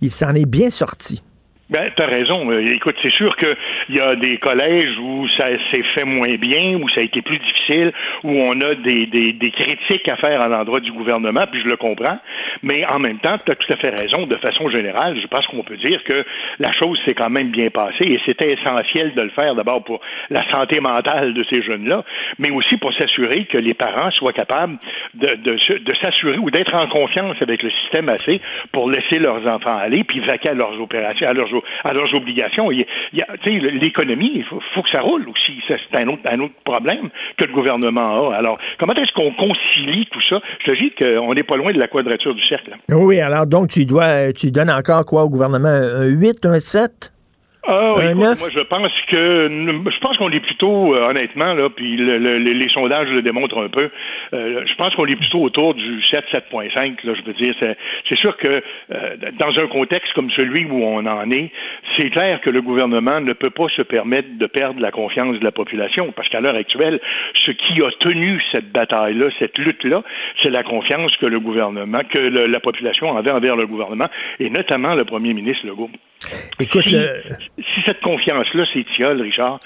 il s'en est bien sorti. Ben, tu as raison. Euh, écoute, c'est sûr qu'il y a des collèges où ça s'est fait moins bien, où ça a été plus difficile, où on a des, des, des critiques à faire à l'endroit du gouvernement, puis je le comprends. Mais en même temps, tu as tout à fait raison. De façon générale, je pense qu'on peut dire que la chose s'est quand même bien passée et c'était essentiel de le faire d'abord pour la santé mentale de ces jeunes-là, mais aussi pour s'assurer que les parents soient capables de, de, de s'assurer ou d'être en confiance avec le système assez pour laisser leurs enfants aller, puis vaquer à leurs opérations, à leurs à leurs obligations. L'économie, il faut, que ça roule aussi. c'est un autre, un autre problème que le gouvernement a. Alors, comment est-ce qu'on concilie tout ça? Je te dis qu'on n'est pas loin de la quadrature du cercle. Oui, alors donc tu dois, tu donnes encore quoi au gouvernement? Un 8, un 7? Ah, oui, moi, je pense que je pense qu'on est plutôt, euh, honnêtement, là, puis les sondages le démontrent un peu. Euh, je pense qu'on est plutôt autour du 7, 7.5. Là, je veux dire, c'est sûr que euh, dans un contexte comme celui où on en est, c'est clair que le gouvernement ne peut pas se permettre de perdre la confiance de la population, parce qu'à l'heure actuelle, ce qui a tenu cette bataille-là, cette lutte-là, c'est la confiance que le gouvernement, que la population avait envers le gouvernement, et notamment le premier ministre Legault. Écoute, si cette confiance-là s'étiole, Richard,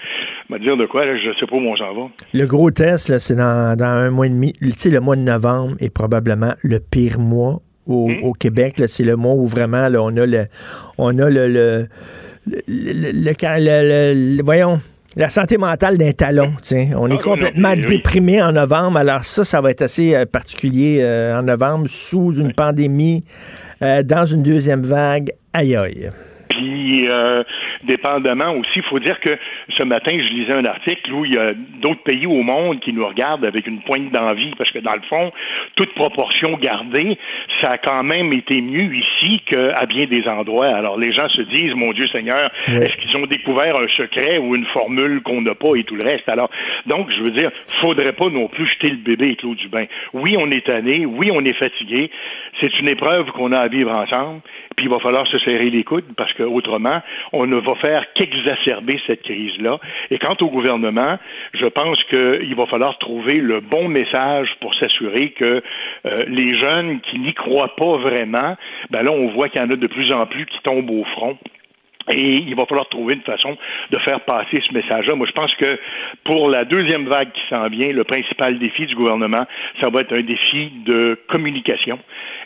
va dire de quoi, je ne sais pas où on s'en va. Le gros test, c'est dans, un mois et demi. Tu sais, le mois de novembre est probablement le pire mois au, hmm? Québec. C'est le mois où vraiment on a le on a le, le, le, voyons la santé mentale d'un talon. On est ah, complètement déprimé en novembre. Alors ça, ça va être assez euh, particulier euh, en novembre, sous une pandémie, euh, dans une deuxième vague. Aïe aïe. Puis, euh, dépendamment aussi, il faut dire que ce matin, je lisais un article où il y a d'autres pays au monde qui nous regardent avec une pointe d'envie, parce que dans le fond, toute proportion gardée, ça a quand même été mieux ici qu'à bien des endroits. Alors, les gens se disent, mon Dieu Seigneur, est-ce qu'ils ont découvert un secret ou une formule qu'on n'a pas et tout le reste? Alors, donc, je veux dire, faudrait pas non plus jeter le bébé avec l'eau du bain. Oui, on est tanné, oui, on est fatigué. C'est une épreuve qu'on a à vivre ensemble, puis il va falloir se serrer les coudes parce que autrement, on ne va faire qu'exacerber cette crise-là. Et quant au gouvernement, je pense qu'il va falloir trouver le bon message pour s'assurer que euh, les jeunes qui n'y croient pas vraiment, ben là, on voit qu'il y en a de plus en plus qui tombent au front. Et il va falloir trouver une façon de faire passer ce message-là. Moi, je pense que pour la deuxième vague qui s'en vient, le principal défi du gouvernement, ça va être un défi de communication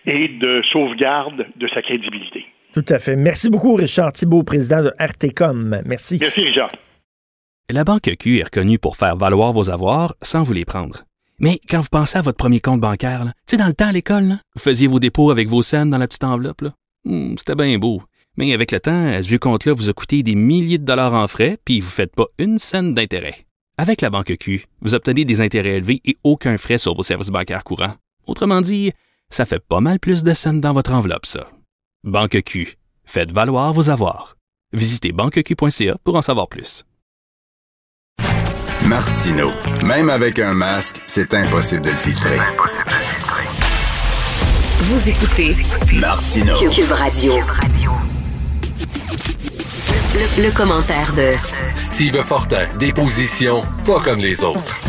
et de sauvegarde de sa crédibilité. Tout à fait. Merci beaucoup, Richard Thibault, président de RTCOM. Merci. Merci, Richard. La Banque Q est reconnue pour faire valoir vos avoirs sans vous les prendre. Mais quand vous pensez à votre premier compte bancaire, tu sais, dans le temps à l'école, vous faisiez vos dépôts avec vos scènes dans la petite enveloppe. Hmm, c'était bien beau. Mais avec le temps, ce vieux compte-là vous a coûté des milliers de dollars en frais, puis vous ne faites pas une scène d'intérêt. Avec la Banque Q, vous obtenez des intérêts élevés et aucun frais sur vos services bancaires courants. Autrement dit, ça fait pas mal plus de scènes dans votre enveloppe, ça. Banque Q. Faites valoir vos avoirs. Visitez banqueq.ca pour en savoir plus. Martino. Même avec un masque, c'est impossible de le filtrer. Vous écoutez Martino. Cube Radio. Le, le, commentaire de Steve Fortin. Des positions pas comme les autres.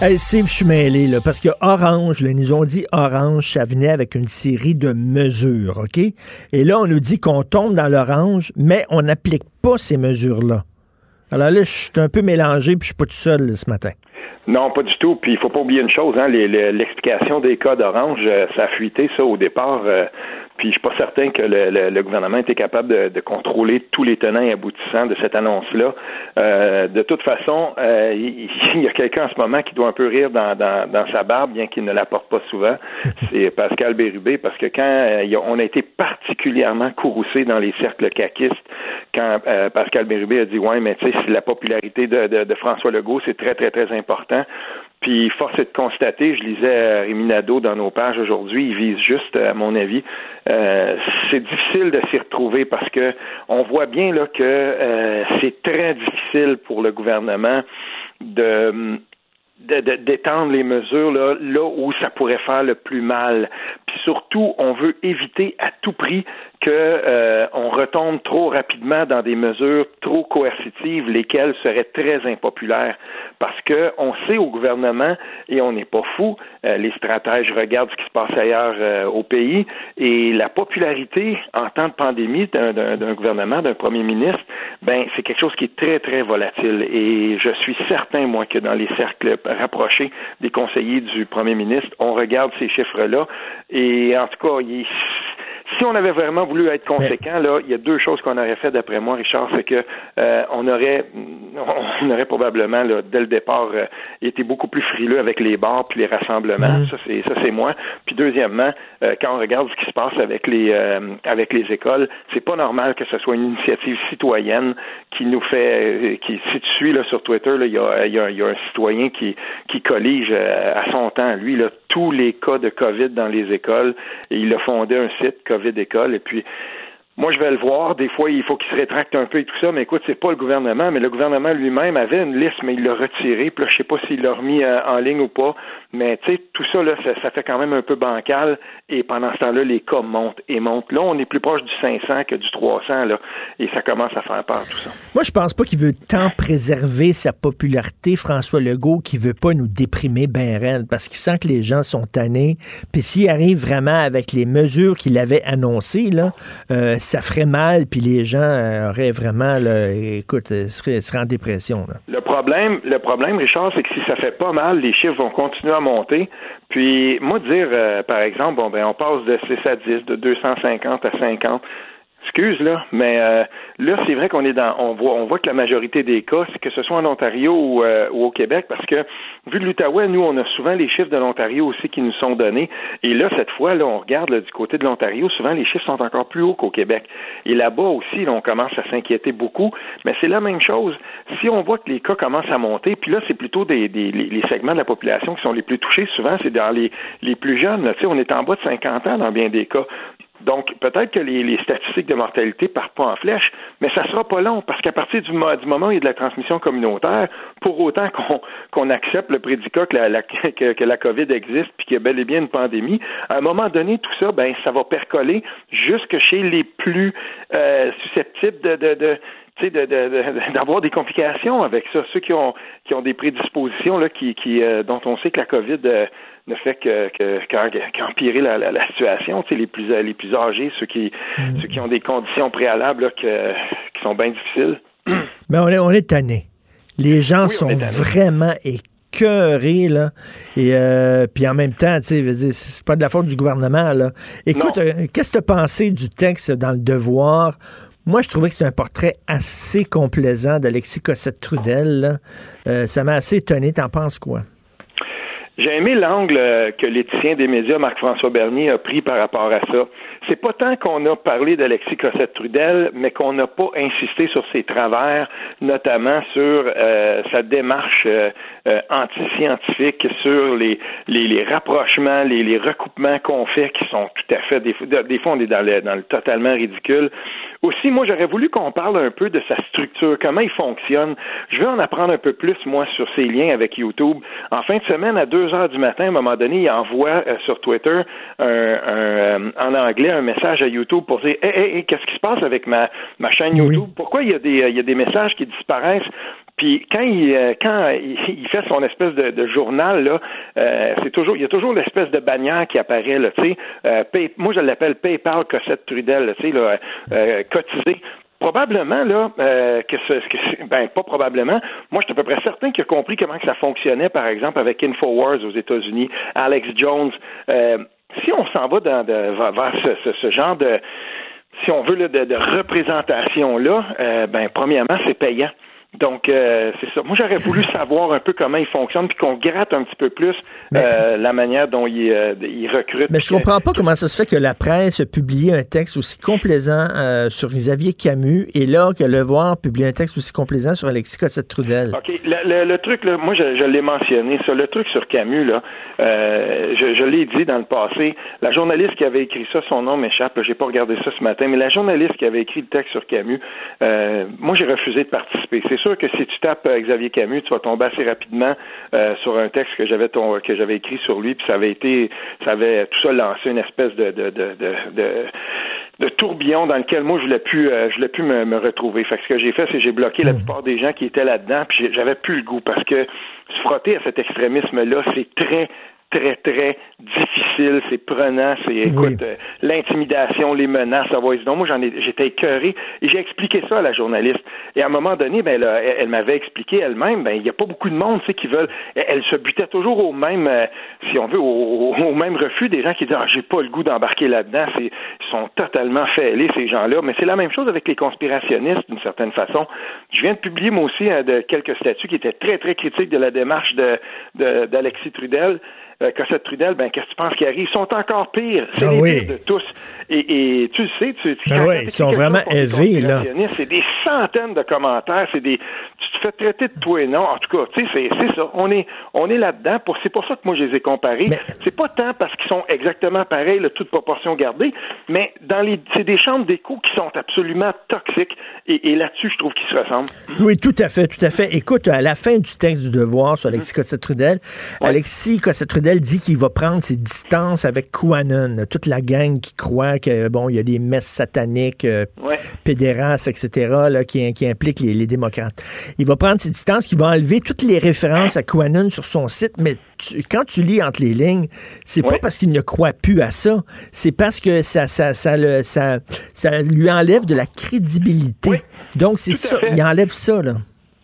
Hey, Steve, je suis mêlé, là, parce que Orange, là, ils nous ont dit Orange, ça venait avec une série de mesures, OK? Et là, on nous dit qu'on tombe dans l'orange, mais on n'applique pas ces mesures-là. Alors là, je suis un peu mélangé, puis je suis pas tout seul ce matin. Non, pas du tout. Puis il faut pas oublier une chose, hein, l'explication des cas d'Orange, euh, ça a fuité ça au départ. Euh, puis je suis pas certain que le, gouvernement était capable de, contrôler tous les tenants et aboutissants de cette annonce-là. Euh, de toute façon, euh, il, y a quelqu'un en ce moment qui doit un peu rire dans, sa barbe, bien qu'il ne l'apporte pas souvent. <laughs> C'est Pascal Bérubé, parce que quand euh, on a été particulièrement courroucé dans les cercles caquistes, quand Pascal Bérubé a dit ouais, mais tu sais, la popularité de, de François Legault, c'est très très très important. Puis force est de constater, je lisais Rémi Nadeau dans nos pages aujourd'hui, il vise juste, à mon avis, euh, c'est difficile de s'y retrouver parce que on voit bien là que euh, c'est très difficile pour le gouvernement de d'étendre les mesures là où ça pourrait faire le plus mal. Surtout, on veut éviter à tout prix qu'on euh, retombe trop rapidement dans des mesures trop coercitives, lesquelles seraient très impopulaires. Parce que on sait au gouvernement, et on n'est pas fou, euh, les stratèges regardent ce qui se passe ailleurs euh, au pays, et la popularité en temps de pandémie d'un gouvernement, d'un premier ministre, ben c'est quelque chose qui est très, très volatile. Et je suis certain, moi, que dans les cercles rapprochés des conseillers du premier ministre, on regarde ces chiffres-là, en tout cas, il si on avait vraiment voulu être conséquent, là, il y a deux choses qu'on aurait fait d'après moi, Richard, c'est que euh, on aurait on aurait probablement là, dès le départ euh, été beaucoup plus frileux avec les bars puis les rassemblements. Mm. Ça c'est ça c'est moi. Puis deuxièmement, euh, quand on regarde ce qui se passe avec les avec les écoles, c'est pas normal que ce soit une initiative citoyenne qui nous fait qui si tu suis là sur Twitter, il y a, y, a, y a un citoyen qui qui collige à son temps, lui là tous les cas de COVID dans les écoles. Et il a fondé un site COVID école. Et puis moi, je vais le voir. Des fois, il faut qu'il se rétracte un peu et tout ça. Mais écoute, c'est pas le gouvernement, mais le gouvernement lui-même avait une liste, mais il l'a retiré. Puis là, je sais pas s'il l'a remis euh, en ligne ou pas. Mais tu sais, tout ça, là, ça, fait quand même un peu bancal. Et pendant ce temps-là, les cas montent et montent. Là, on est plus proche du 500 que du 300, là. Et ça commence à faire peur, tout ça. Moi, je pense pas qu'il veut tant préserver sa popularité, François Legault, qu'il veut pas nous déprimer ben raide, parce qu'il sent que les gens sont tannés. Puis s'il arrive vraiment avec les mesures qu'il avait annoncées, là, euh, ça ferait mal, puis les gens euh, auraient vraiment, écoute, euh, seraient, en dépression. Le problème, le problème, Richard, c'est que si ça fait pas mal, les chiffres vont continuer à monter. Puis, moi, dire, par exemple, bon, ben, on passe de 6 à 10, de 250 à 50 excuse là, mais euh, là c'est vrai qu'on est dans, on voit, on voit que la majorité des cas, que ce soit en Ontario ou, euh, au Québec, parce que vu de l'Outaouais, nous on a souvent les chiffres de l'Ontario aussi qui nous sont donnés, et là cette fois là on regarde du côté de l'Ontario, souvent les chiffres sont encore plus hauts qu'au Québec, et là-bas aussi on commence à s'inquiéter beaucoup, mais c'est la même chose. Si on voit que les cas commencent à monter, puis là c'est plutôt des, des les, segments de la population qui sont les plus touchés, souvent c'est dans les les plus jeunes, tu sais, on est en bas de 50 ans dans bien des cas. Donc, peut-être que les, statistiques de mortalité partent pas en flèche, mais ça sera pas long, parce qu'à partir du, moment où il y a de la transmission communautaire, pour autant qu'on accepte le prédicat que la, <laughs> que, la COVID existe puis qu'il y a bel et bien une pandémie, à un moment donné, tout ça, ben, ça va percoler jusque chez les plus euh, susceptibles de, de, de d'avoir des complications avec ça. Ceux qui ont qui ont des prédispositions là, qui, qui euh, dont on sait que la COVID euh, ne fait que, qu'empirer la, la, situation. Tu sais, les plus les plus âgés, ceux qui mm. ceux qui ont des conditions préalables qui sont bien difficiles. Mais <clears throat> on est on est tanné. Les gens sont vraiment écœurés là. Et euh, puis en même temps, tu sais, c'est pas de la faute du gouvernement là. Écoute, euh, qu'est-ce que tu as pensé du texte dans le Devoir? Moi, je trouvais que c'est un portrait assez complaisant d'Alexis Cossette-Trudel. Euh, ça m'a assez étonné. T'en penses quoi? J'ai aimé l'angle euh, que l'éthicien des médias, Marc-François Bernier, a pris par rapport à ça. C'est pas tant qu'on a parlé d'Alexis Cossette-Trudel, mais qu'on n'a pas insisté sur ses travers, notamment sur euh, sa démarche euh, anti-scientifique, sur les, les, les rapprochements, les, les recoupements qu'on fait qui sont tout à fait, des, des fois on est dans le, dans le totalement ridicule. Aussi, moi, j'aurais voulu qu'on parle un peu de sa structure, comment il fonctionne. Je veux en apprendre un peu plus, moi, sur ses liens avec YouTube. En fin de semaine, à 2 heures du matin, à un moment donné, il envoie euh, sur Twitter un, euh, en anglais un message à YouTube pour dire Hé, hé, hé, qu'est-ce qui se passe avec ma, ma chaîne YouTube? Pourquoi il y, a des, il y a des messages qui disparaissent? Puis quand il euh, quand il fait son espèce de, journal là, euh, c'est toujours il y a toujours l'espèce de bannière qui apparaît là, tu sais. Euh, moi je l'appelle PayPal Cossette Trudel, tu sais là, cotisé. Probablement là que, ce, ben pas probablement. Moi, je suis à peu près certain qu'il a compris comment que ça fonctionnait, par exemple avec Infowars aux États-Unis, Alex Jones. si on s'en va dans, vers ce, genre de si on veut de, de représentation là, ben premièrement c'est payant. Donc, euh, c'est ça. Moi, j'aurais voulu savoir un peu comment il fonctionne, puis qu'on gratte un petit peu plus euh, la manière dont il, euh, il recrute. Mais je comprends pas comment ça se fait que la presse a publié un texte aussi complaisant sur Xavier Camus, et là, que Le Voir publie un texte aussi complaisant sur Alexis Cossette-Trudel. OK. Le, truc, là, moi, je, l'ai mentionné, ça. Le truc sur Camus, là, je, je l'ai dit dans le passé. La journaliste qui avait écrit ça, son nom m'échappe, j'ai pas regardé ça ce matin, mais la journaliste qui avait écrit le texte sur Camus, moi, j'ai refusé de participer. C'est sûr que si tu tapes euh, Xavier Camus, tu vas tomber assez rapidement euh, sur un texte que j'avais que j'avais écrit sur lui, puis ça avait été, ça avait tout ça lancé une espèce de, de, de, de, de tourbillon dans lequel moi je voulais plus euh, je voulais plus me, me, retrouver. Fait que ce que j'ai fait, c'est j'ai bloqué la hmm. plupart des gens qui étaient là-dedans, puis j'avais plus le goût parce que se frotter à cet extrémisme-là, c'est très très, très difficile, c'est prenant, c'est, écoute, euh, l'intimidation, les menaces, ça va donc moi j'en ai, j'étais écœuré. Et j'ai expliqué ça à la journaliste. Et à un moment donné, ben, là, elle, m'avait expliqué elle-même, ben, il n'y a pas beaucoup de monde, tu sais, qui veulent, elle, se butait toujours au même, euh, si on veut, au, même refus des gens qui disent, ah, j'ai pas le goût d'embarquer là-dedans, c'est, ils sont totalement fêlés, ces gens-là. Mais c'est la même chose avec les conspirationnistes, d'une certaine façon. Je viens de publier, moi aussi, hein, de quelques statuts qui étaient très, très critiques de la démarche de, d'Alexis Trudel Cossette Trudel, ben, qu'est-ce que tu penses qui arrive? Ils sont encore pires. C'est ah les pires de tous. Et, tu le sais, tu, ben oui, ils sont vraiment élevés, là. C'est des centaines de commentaires. C'est des, tu te fait traiter de tout et non. En tout cas, tu sais, c'est, ça. On est, on est là-dedans. Pour, c'est pour ça que moi, je les ai comparés. C'est pas tant parce qu'ils sont exactement pareils, là, toute proportion gardée, mais dans les, c'est des chambres d'écho qui sont absolument toxiques. Et, là-dessus, je trouve qu'ils se ressemblent. Oui, tout à fait, tout à fait. Écoute, à la fin du texte du devoir sur Alexis Cossette-Trudel, Alexis Cossette-Trudel dit qu'il va prendre ses distances avec QAnon, toute la gang qui croit que, bon, il y a des messes sataniques, euh, pédérastes, etc., là, qui, qui impliquent les, les démocrates. Il va prendre ses distances, qu'il va enlever toutes les références à QAnon sur son site, mais quand tu lis entre les lignes, c'est pas parce qu'il ne croit plus à ça, c'est parce que ça, ça, ça, le, ça, ça lui enlève de la crédibilité. Donc, c'est ça, il enlève ça, là.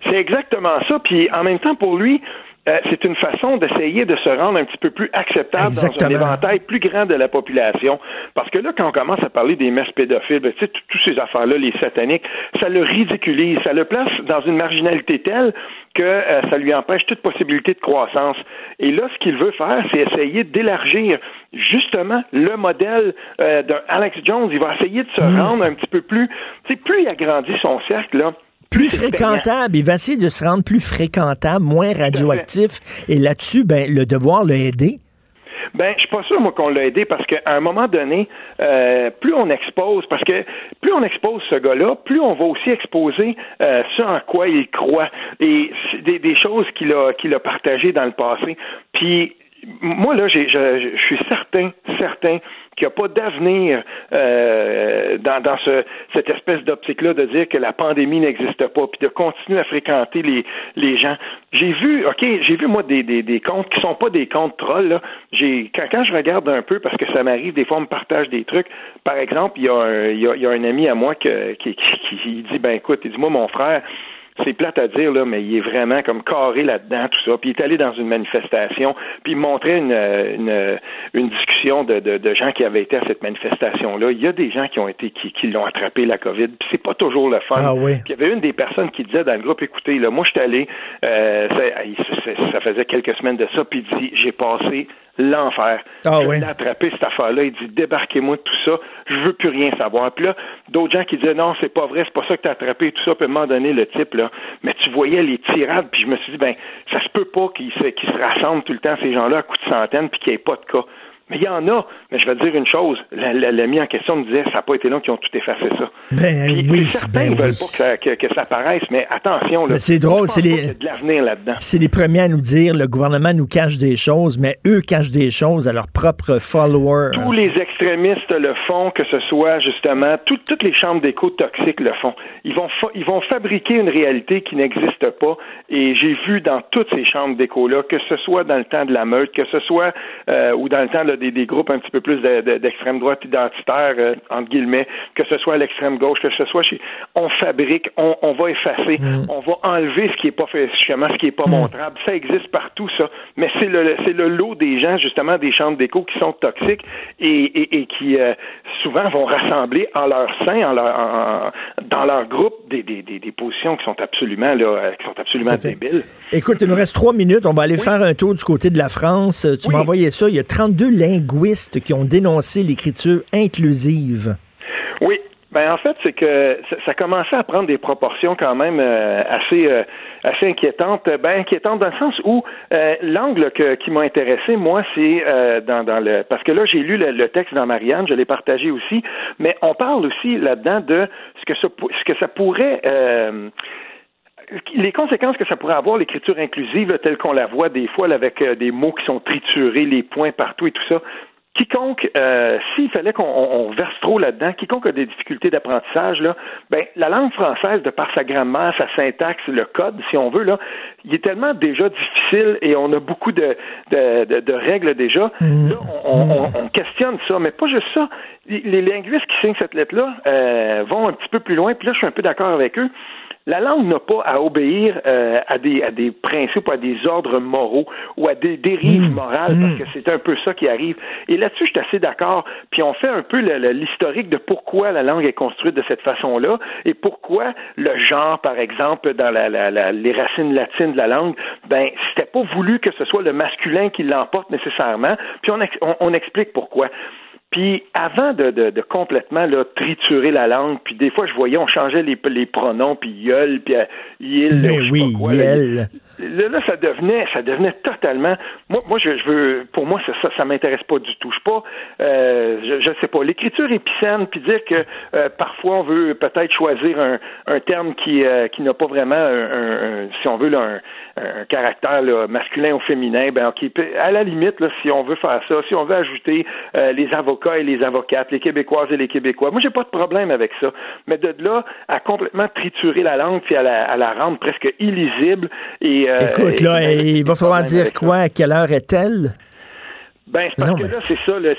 C'est exactement ça. Puis en même temps, pour lui, euh, c'est une façon d'essayer de se rendre un petit peu plus acceptable dans un éventail plus grand de la population. Parce que là, quand on commence à parler des messes pédophiles, ben, tu sais, toutes ces affaires-là, les sataniques, ça le ridiculise, ça le place dans une marginalité telle que euh, ça lui empêche toute possibilité de croissance. Et là, ce qu'il veut faire, c'est essayer d'élargir justement le modèle euh, d'un Alex Jones. Il va essayer de se mm. rendre un petit peu plus, tu sais, plus il agrandit son cercle, là, plus fréquentable. Il va essayer de se rendre plus fréquentable, moins radioactif. Et là-dessus, ben, le devoir l'a aidé. Ben, je suis pas sûr, moi, qu'on l'a aidé parce qu'à un moment donné, euh, plus on expose, parce que plus on expose ce gars-là, plus on va aussi exposer euh, ce en quoi il croit et des, des choses qu'il a, qu'il a partagées dans le passé. Puis moi, là, je, je, suis certain, certain qu'il n'y a pas d'avenir euh, dans, dans ce, cette espèce d'optique-là de dire que la pandémie n'existe pas, puis de continuer à fréquenter les, les gens. J'ai vu, OK, j'ai vu, moi, des, des, des comptes qui sont pas des comptes trolls, là. J'ai, quand, quand je regarde un peu, parce que ça m'arrive, des fois, on me partage des trucs. Par exemple, il y a un, y a, un ami à moi qui, qui, qui, qui dit, ben écoute, il dit, moi, mon frère, c'est plate à dire, là, mais il est vraiment comme carré là-dedans, tout ça. Puis il est allé dans une manifestation, puis il montrait une, une, une discussion de, de, de, gens qui avaient été à cette manifestation-là. Il y a des gens qui ont été qui, qui l'ont attrapé, la COVID, puis c'est pas toujours le fun. Ah oui. Puis il y avait une des personnes qui disait dans le groupe, écoutez, là, moi je suis allé, euh, ça, ça, faisait quelques semaines de ça, puis il dit, j'ai passé l'enfer. Ah, je attrapé cette affaire-là. Il dit débarquez-moi de tout ça. Je veux plus rien savoir. Puis là, d'autres gens qui disaient non, c'est pas vrai, c'est pas ça que t'as attrapé, tout ça, peut m'en donner le type là. Mais tu voyais les tirades, puis je me suis dit ben ça se peut pas qu'ils se, qu'ils se rassemblent tout le temps ces gens-là à coups de centaines, puis qu'il n'y ait pas de cas. Mais il y en a. Mais je vais te dire une chose. L'ami en question me disait, ça n'a pas été long qui ont tout effacé ça. Ben oui. Certains ben ne veulent pas que ça, que, ça, apparaisse, mais attention. Là, c'est drôle. C'est les... de l'avenir là-dedans. C'est les premiers à nous dire, le gouvernement nous cache des choses, mais eux cachent des choses à leurs propres followers. Tous les extrémistes le font, que ce soit justement, toutes les chambres d'écho toxiques le font. Ils vont, ils vont fabriquer une réalité qui n'existe pas. Et j'ai vu dans toutes ces chambres d'écho-là, que ce soit dans le temps de la meute, que ce soit euh, ou dans le temps de des, groupes un petit peu plus d'extrême droite identitaire, euh, entre guillemets, que ce soit à l'extrême gauche, que ce soit chez. On fabrique, on, on va effacer, mm. on va enlever ce qui est pas fait, justement, ce qui est pas mm. montrable. Ça existe partout, ça. Mais c'est le, c'est le lot des gens, justement, des chambres d'écho qui sont toxiques et, et, qui euh, souvent vont rassembler en leur sein, en leur, dans leur groupe, des, des, des, des, positions qui sont absolument, là, euh, qui sont absolument débiles. Écoute, il nous reste trois minutes. On va aller faire un tour du côté de la France. Tu m'as envoyé ça. Il y a 32 linguistes qui ont dénoncé l'écriture inclusive. Oui, ben en fait, c'est que ça, commençait à prendre des proportions quand même euh, assez euh, assez inquiétantes. Ben inquiétantes dans le sens où euh, l'angle qui m'a intéressé, moi, c'est dans, dans le parce que là j'ai lu le, texte dans Marianne, je l'ai partagé aussi, mais on parle aussi là-dedans de ce que ça, ce que ça pourrait les conséquences que ça pourrait avoir, l'écriture inclusive, telle qu'on la voit des fois, avec des mots qui sont triturés, les points partout et tout ça, quiconque, euh, s'il fallait qu'on verse trop là-dedans, quiconque a des difficultés d'apprentissage, là, ben, la langue française, de par sa grammaire, sa syntaxe, le code, si on veut, là, il est tellement déjà difficile et on a beaucoup de, de, de, règles déjà. Là, on, on, questionne ça, mais pas juste ça. Les linguistes qui signent cette lettre-là euh, vont un petit peu plus loin, puis là, je suis un peu d'accord avec eux la langue n'a pas à obéir euh, à, des, à des principes, à des ordres moraux ou à des dérives mmh. morales, parce mmh. que c'est un peu ça qui arrive. Et là-dessus, je suis assez d'accord. Puis on fait un peu l'historique de pourquoi la langue est construite de cette façon-là et pourquoi le genre, par exemple, dans la, la, les racines latines de la langue, ben c'était pas voulu que ce soit le masculin qui l'emporte nécessairement. Puis on, on explique pourquoi Puis avant de, de, de, complètement là, triturer la langue, puis des fois je voyais on changeait les, les pronoms, puis gueule, puis euh, il, ben oui, quoi, Là, là, ça devenait, ça devenait totalement. Moi, moi, je, je veux, pour moi, ça, ça, ça m'intéresse pas du tout. Je pas, euh, je, je sais pas. L'écriture épicène, puis dire que euh, parfois on veut peut-être choisir un, un terme qui, euh, qui n'a pas vraiment, un, un, si on veut, là, un, caractère là, masculin ou féminin. Ben, ok, à la limite, là, si on veut faire ça, si on veut ajouter euh, les avocats et les avocates, les Québécoises et les Québécois, moi, j'ai pas de problème avec ça. Mais de là à complètement triturer la langue puis à la, à la rendre presque illisible et Écoute, là, il va falloir dire quoi? À quelle heure est-elle? Ben, c'est parce que là, c'est ça. Là,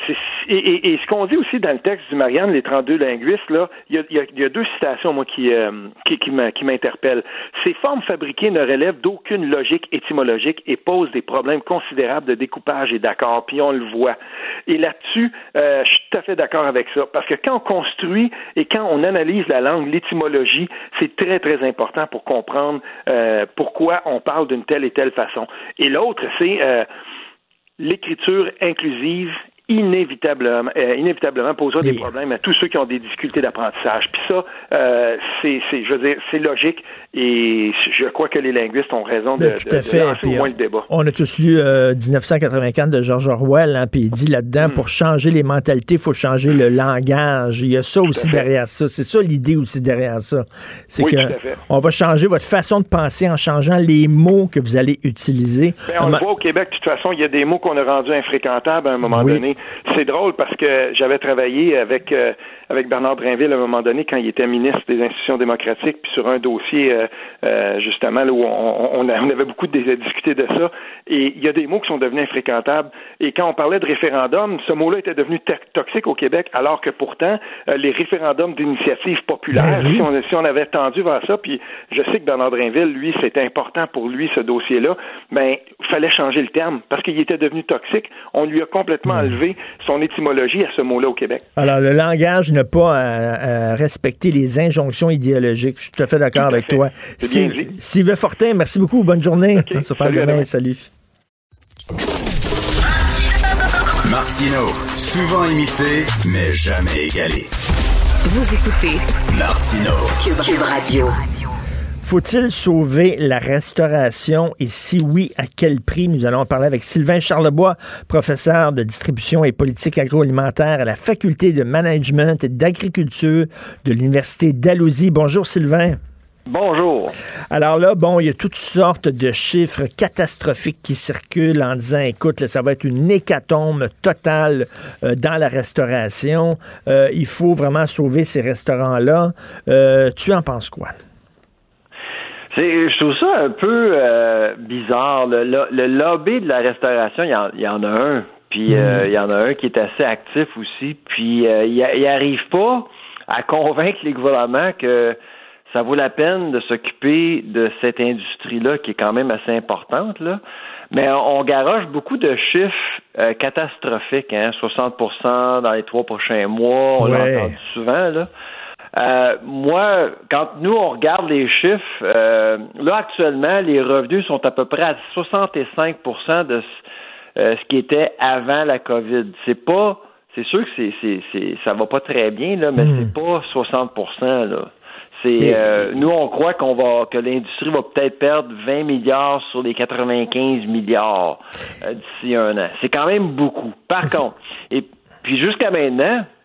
et, et, ce qu'on dit aussi dans le texte du Marianne, les 32 linguistes, là, il y a, y a, y a deux citations, moi, qui, euh, qui, qui m'interpellent. Ces formes fabriquées ne relèvent d'aucune logique étymologique et posent des problèmes considérables de découpage et d'accord, puis on le voit. Et là-dessus, euh, je suis tout à fait d'accord avec ça, parce que quand on construit et quand on analyse la langue, l'étymologie, c'est très, très important pour comprendre euh, pourquoi on parle d'une telle et telle façon. Et l'autre, c'est... L'écriture inclusive inévitablement, euh, inévitablement posera des problèmes à tous ceux qui ont des difficultés d'apprentissage. Puis ça, euh, c'est, je veux dire, c'est logique et je crois que les linguistes ont raison de, ben, tout à fait. au moins le débat. On a tous lu 1984 euh, de George Orwell, hein, puis il dit là-dedans, hmm. pour changer les mentalités, il faut changer le langage. Il y a ça aussi derrière ça. C'est ça l'idée aussi derrière ça. C'est que on va changer votre façon de penser en changeant les mots que vous allez utiliser. Ben, on le voit au Québec, de toute façon, il y a des mots qu'on a rendus infréquentables à un moment donné. C'est drôle parce que j'avais travaillé avec euh, avec Bernard Drinville à un moment donné quand il était ministre des institutions démocratiques, puis sur un dossier euh, euh, justement là où on, on, avait beaucoup discuté de ça. Et il y a des mots qui sont devenus infréquentables. Et quand on parlait de référendum, ce mot-là était devenu toxique au Québec, alors que pourtant les référendums d'initiative populaire, ben si, on, si on avait tendu vers ça, puis je sais que Bernard Drinville, lui, c'était important pour lui ce dossier-là, ben fallait changer le terme parce qu'il était devenu toxique. On lui a complètement ben son étymologie à ce mot-là au Québec. Alors, le langage n'a pas à, respecter les injonctions idéologiques. Je suis tout à fait d'accord avec toi. Sylvain Fortin, merci beaucoup. Bonne journée. On se parle demain. Salut. Martino, souvent imité, mais jamais égalé. Vous écoutez Martino, Cube Radio. Faut-il sauver la restauration? Et si oui, à quel prix? Nous allons en parler avec Sylvain Charlebois, professeur de distribution et politique agroalimentaire à la Faculté de management et d'agriculture de l'Université d'Alousie. Bonjour Sylvain. Bonjour. Alors là, bon, il y a toutes sortes de chiffres catastrophiques qui circulent en disant, écoute, ça va être une hécatombe totale euh, dans la restauration. Euh, il faut vraiment sauver ces restaurants-là. Euh, tu en penses quoi? Je trouve ça un peu euh, bizarre. Le, le, lobby de la restauration, il y en, a un. Puis euh, mm. il y en a un qui est assez actif aussi. Puis euh, il, il arrive pas à convaincre les gouvernements que ça vaut la peine de s'occuper de cette industrie-là qui est quand même assez importante. Là. Mais on, garoche beaucoup de chiffres catastrophiques, hein, 60% dans les trois prochains mois, on l'a entendu souvent. Là. Euh, moi, quand nous, on regarde les chiffres, euh, là, actuellement, les revenus sont à peu près à 65% de euh, ce, qui était avant la COVID. C'est pas, c'est sûr que c'est, c'est, c'est, ça va pas très bien, là, mais hmm. c'est pas 60 là. C'est, euh, nous, on croit qu'on va, que l'industrie va peut-être perdre 20 milliards sur les 95 milliards d'ici un an. C'est quand même beaucoup. Par contre, et puis jusqu'à maintenant, euh,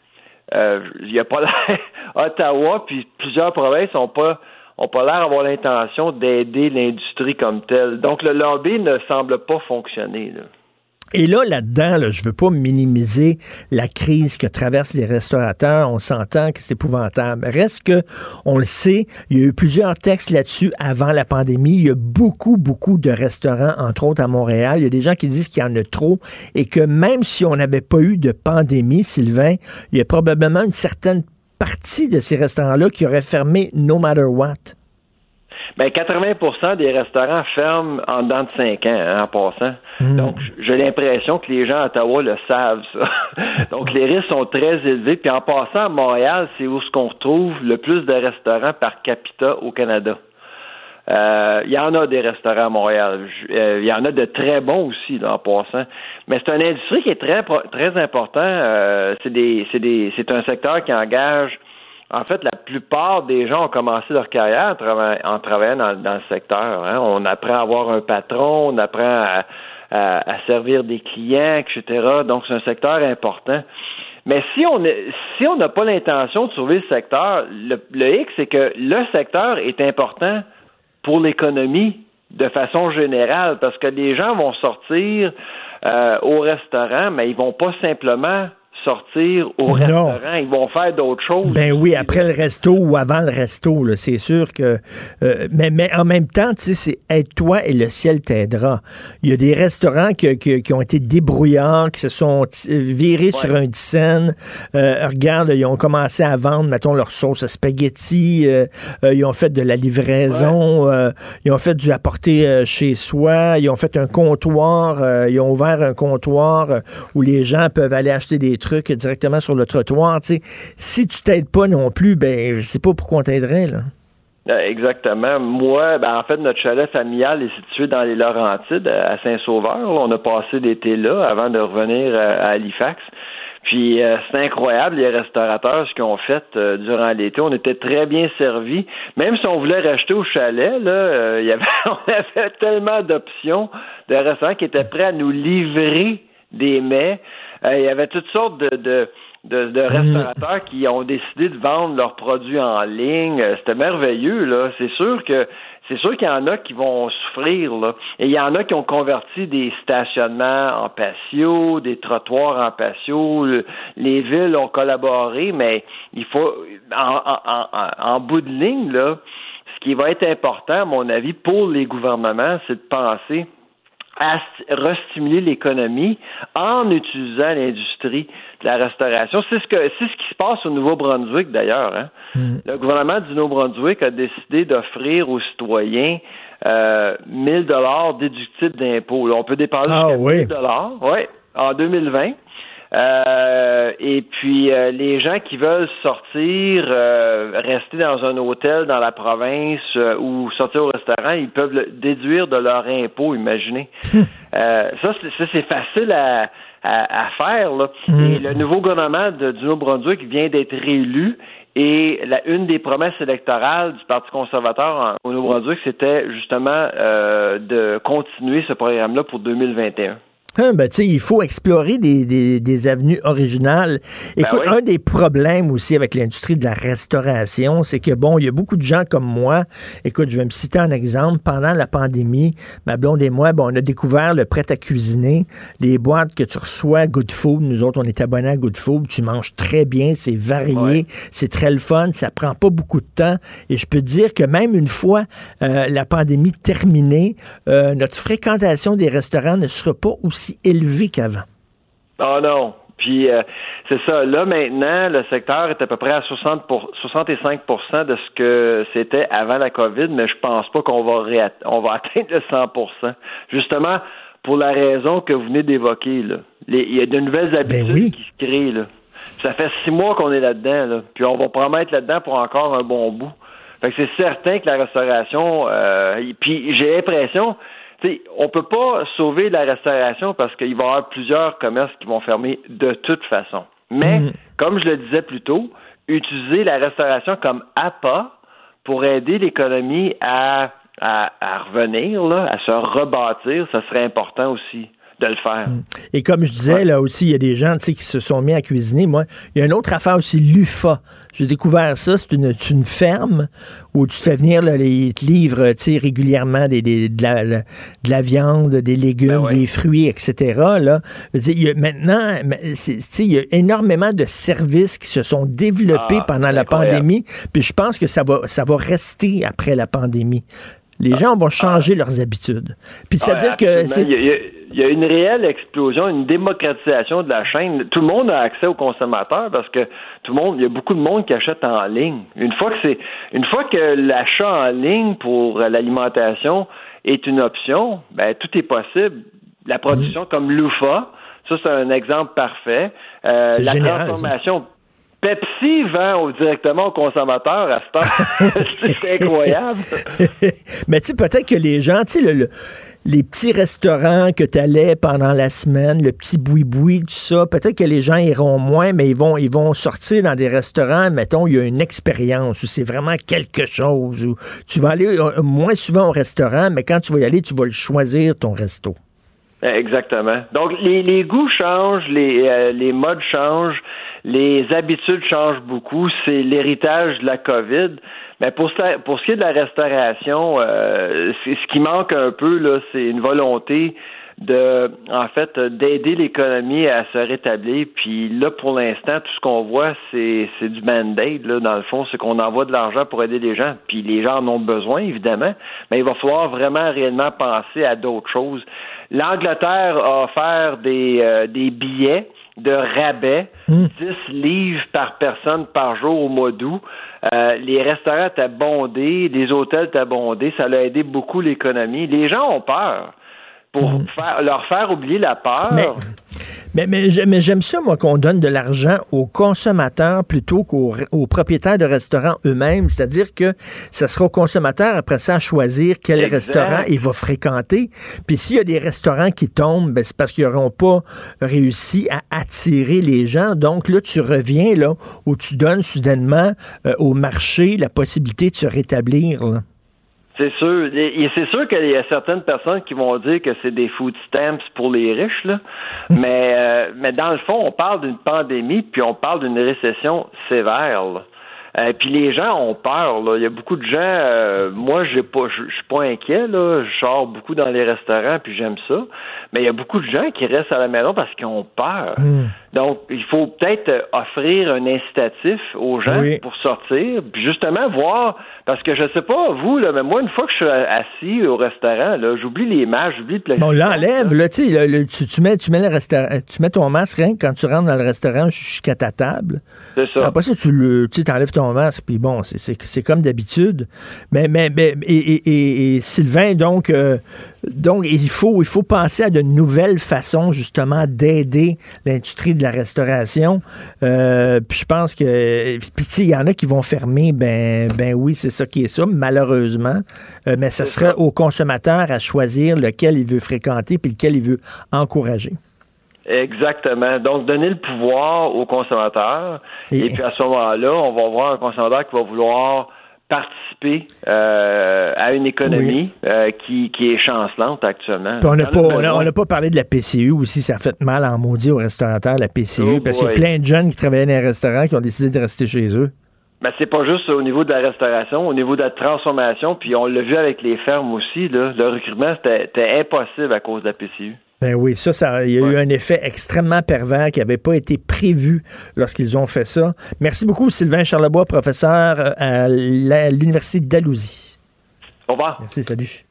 il n'y a pas l'air. <laughs> Ottawa, puis plusieurs provinces n'ont pas ont pas l'air d'avoir l'intention d'aider l'industrie comme telle. Donc le lobby ne semble pas fonctionner. Là. Et là, là-dedans, là, je veux pas minimiser la crise que traversent les restaurateurs. On s'entend que c'est épouvantable. Reste que, on le sait, il y a eu plusieurs textes là-dessus avant la pandémie. Il y a beaucoup, beaucoup de restaurants, entre autres à Montréal. Il y a des gens qui disent qu'il y en a trop et que même si on n'avait pas eu de pandémie, Sylvain, il y a probablement une certaine partie de ces restaurants-là qui auraient fermé no matter what. Ben 80% des restaurants ferment en dedans de 5 ans, hein, en passant. Hmm. Donc, j'ai l'impression que les gens à Ottawa le savent, ça. <laughs> Donc, les risques sont très élevés. Puis en passant à Montréal, c'est où ce qu'on retrouve le plus de restaurants par capita au Canada. Euh, il y en a des restaurants à Montréal. Euh, il y en a de très bons aussi, là, en passant. Mais c'est une industrie qui est très très important. Euh, c'est des, c'est des, c'est un secteur qui engage. En fait, la plupart des gens ont commencé leur carrière en, travaillant dans, le secteur. Hein. On apprend à avoir un patron, on apprend à, servir des clients, etc. Donc, c'est un secteur important. Mais si on si on n'a pas l'intention de sauver le secteur, le, le X, c'est que le secteur est important pour l'économie de façon générale, parce que les gens vont sortir euh, au restaurant, mais ils vont pas simplement sortir au restaurant, ils vont faire d'autres choses. Ben oui, après le resto ou avant le resto, c'est sûr que. Euh, mais, mais en même temps, tu sais, c'est aide-toi et le ciel t'aidera. Il y a des restaurants qui, qui, ont été débrouillards, qui se sont virés sur un scène. Euh, regarde, ils ont commencé à vendre, mettons, leur sauce à spaghetti. Euh, ils ont fait de la livraison. ils ont fait du apporter chez soi. Ils ont fait un comptoir. ils ont ouvert un comptoir où les gens peuvent aller acheter des trucs directement sur le trottoir. Si tu t'aides pas non plus, ben je sais pas pourquoi on t'aiderait. Là. Euh, exactement. Moi, ben, en fait, notre chalet familial est situé dans les Laurentides, à Saint-Sauveur. On a passé l'été là avant de revenir à Halifax. Puis euh, c'est incroyable les restaurateurs ce qu'ils ont fait euh, durant l'été. On était très bien servis. Même si on voulait racheter au chalet, là, y <laughs> on avait tellement d'options de restaurants qui étaient prêts à nous livrer des mets. Euh, il y avait toutes sortes de, de de, de, restaurateurs qui ont décidé de vendre leurs produits en ligne. Euh, c'était merveilleux, là. C'est sûr que c'est sûr qu'il y en a qui vont souffrir, là. Et il y en a qui ont converti des stationnements en patio, des trottoirs en patio. Les villes ont collaboré, mais il faut, en, en, en, en bout de ligne, là, ce qui va être important, à mon avis, pour les gouvernements, c'est de penser à restimuler l'économie en utilisant l'industrie de la restauration. C'est ce que c'est ce qui se passe au Nouveau-Brunswick d'ailleurs. Hein? Mm. Le gouvernement du Nouveau-Brunswick a décidé d'offrir aux citoyens euh, 1000 dollars déductibles d'impôts. On peut dépenser ah, jusqu'à 1000 dollars, ouais, en 2020. Euh, et puis euh, les gens qui veulent sortir, euh, rester dans un hôtel dans la province ou sortir au restaurant, ils peuvent le déduire de leur impôt, imaginez. <laughs> ça, c'est facile à, à, faire. Là. Hmm. Et le nouveau gouvernement de, du Nouveau-Brunswick vient d'être réélu. Et la, une des promesses électorales du Parti conservateur au Nouveau-Brunswick, c'était justement de continuer ce programme-là pour 2021. Hein, ben, il faut explorer des, des, des avenues originales. Ben Écoute, un des problèmes aussi avec l'industrie de la restauration, c'est que, bon, il y a beaucoup de gens comme moi. Écoute, je vais me citer un exemple. Pendant la pandémie, ma blonde et moi, bon, on a découvert le prêt à cuisiner, les boîtes que tu reçois Good Food. Nous autres, on est abonnés à Good Food. Tu manges très bien, c'est varié, c'est très le fun, ça prend pas beaucoup de temps. Et je peux te dire que même une fois euh, la pandémie terminée, euh, notre fréquentation des restaurants ne sera pas aussi élevé qu'avant. Oh non. Puis euh, c'est ça. Là maintenant, le secteur est à peu près à 60 pour, 65% de ce que c'était avant la COVID, mais je pense pas qu'on va on va <laughs> atteindre le 100% Justement pour la raison que vous venez d'évoquer. Là. il y a de nouvelles ben habitudes qui se créent. Là. Ça fait six mois qu'on est là-dedans, là. puis on va promettre là-dedans pour encore un bon bout. Fait que c'est certain que la restauration, euh, puis j'ai l'impression, on peut pas sauver la restauration parce qu'il va y avoir plusieurs commerces qui vont fermer de toute façon. Mais, mm. comme je le disais plus tôt, utiliser la restauration comme appât pour aider l'économie à, à, revenir, à se rebâtir, ça serait important aussi de le faire. Mm. Et comme je disais, là aussi, il y a des gens qui se sont mis à cuisiner. Moi, il y a une autre affaire aussi, l'UFA. J'ai découvert ça. C'est une, une, ferme où tu fais venir, là, les, te livrent régulièrement des, des, de, la, de, la, viande, des légumes, ben des fruits, etc. Là. il y a, maintenant, il y a énormément de services qui se sont développés ah, pendant la pandémie. Puis je pense que ça va, ça va rester après la pandémie. Les ah. gens vont changer leurs habitudes. Puis c'est-à-dire que... Il y, a, une réelle explosion, une démocratisation de la chaîne. Tout le monde a accès aux consommateurs parce que tout le monde, il y a beaucoup de monde qui achète en ligne. Une fois que c'est, une fois que l'achat en ligne pour l'alimentation est une option, ben tout est possible. La production mm. comme l'UFA, ça c'est un exemple parfait. Euh, la transformation Pepsi vend directement aux consommateurs à ce temps. <laughs> c'est incroyable. <laughs> Mais tu sais, peut-être que les gens, tu sais, les petits restaurants que tu allais pendant la semaine, le petit boui-boui, tout ça, peut-être que les gens iront moins, mais ils vont, ils vont sortir dans des restaurants, mettons, il y a une expérience où c'est vraiment quelque chose, où tu vas aller euh, moins souvent au restaurant, mais quand tu vas y aller, tu vas le choisir, ton resto. Exactement. Donc, les, goûts changent, les, euh, les modes changent, les habitudes changent beaucoup. C'est l'héritage de la COVID. Mais pour, pour ce qui est de la restauration, euh, ce qui manque un peu, là, c'est une volonté de, en fait, d'aider l'économie à se rétablir. Puis là, pour l'instant, tout ce qu'on voit, c'est, c'est du band-aid, là, dans le fond, c'est qu'on envoie de l'argent pour aider les gens. Puis les gens en ont besoin, évidemment, mais il va falloir vraiment réellement penser à d'autres choses. L'Angleterre a offert des, euh, des billets de rabais, 10 hmm. livres par personne par jour au mois d'août. Euh, les restaurants étaient bondés, les hôtels étaient bondés, ça a aidé beaucoup l'économie. Les gens ont peur pour hmm. faire, leur faire oublier la peur. Mais, mais, j'aime ça, moi, qu'on donne de l'argent aux consommateurs plutôt qu'aux propriétaires de restaurants eux-mêmes. C'est-à-dire que ce sera aux consommateurs, après ça, à choisir quel restaurant il va fréquenter. Puis s'il y a des restaurants qui tombent, ben, c'est parce qu'ils n'auront pas réussi à attirer les gens. Donc là, tu reviens là où tu donnes soudainement euh, au marché la possibilité de se rétablir. Là. C'est sûr. Et c'est sûr qu'il y a certaines personnes qui vont dire que c'est des food stamps pour les riches, là. <laughs> mais, euh, mais dans le fond, on parle d'une pandémie, puis on parle d'une récession sévère. Là. Euh, puis les gens ont peur. Là. Il y a beaucoup de gens. Euh, moi, j'ai pas, je suis pas inquiet. Là. Je sors beaucoup dans les restaurants, puis j'aime ça. Mais il y a beaucoup de gens qui restent à la maison parce qu'ils ont peur. Hmm. Donc, il faut peut-être offrir un incitatif aux gens pour sortir, puis justement voir, parce que je sais pas vous là, mais moi une fois que je suis assis au restaurant, là, j'oublie les masques, j'oublie de On l'enlève, là, tu, tu mets, tu mets le restaurant, tu mets ton masque rien quand tu rentres dans le restaurant jusqu'à ta table. C'est ça. Après ça, tu le, tu enlèves ton puis bon, c'est comme d'habitude. Mais, mais, mais et, et, Sylvain, donc, euh, donc il faut, il faut penser à de nouvelles façons justement d'aider l'industrie de la restauration. Euh, puis je pense que, puis il y en a qui vont fermer, ben, ben oui, c'est ça qui est ça, malheureusement. Euh, mais ce serait au consommateur à choisir lequel il veut fréquenter puis lequel il veut encourager. Exactement. Donc, donner le pouvoir au consommateur. Et, et puis, à ce moment-là, on va voir un consommateur qui va vouloir participer euh, à une économie euh, qui, qui, est chancelante actuellement. on n'a pas, on pas parlé de la PCU aussi, ça a fait mal en maudit aux restaurateurs, la PCU, oh parce qu'il y a plein de jeunes qui travaillaient dans les restaurants qui ont décidé de rester chez eux. Ben, c'est pas juste au niveau de la restauration, au niveau de la transformation, puis on l'a vu avec les fermes aussi, là, le recrutement, c'était impossible à cause de la PCU. Ben oui, ça, ça, il y a eu un effet extrêmement pervers qui n'avait pas été prévu lorsqu'ils ont fait ça. Merci beaucoup, Sylvain Charlebois, professeur euh, à l'Université d'Alousie. Au revoir. Merci, salut.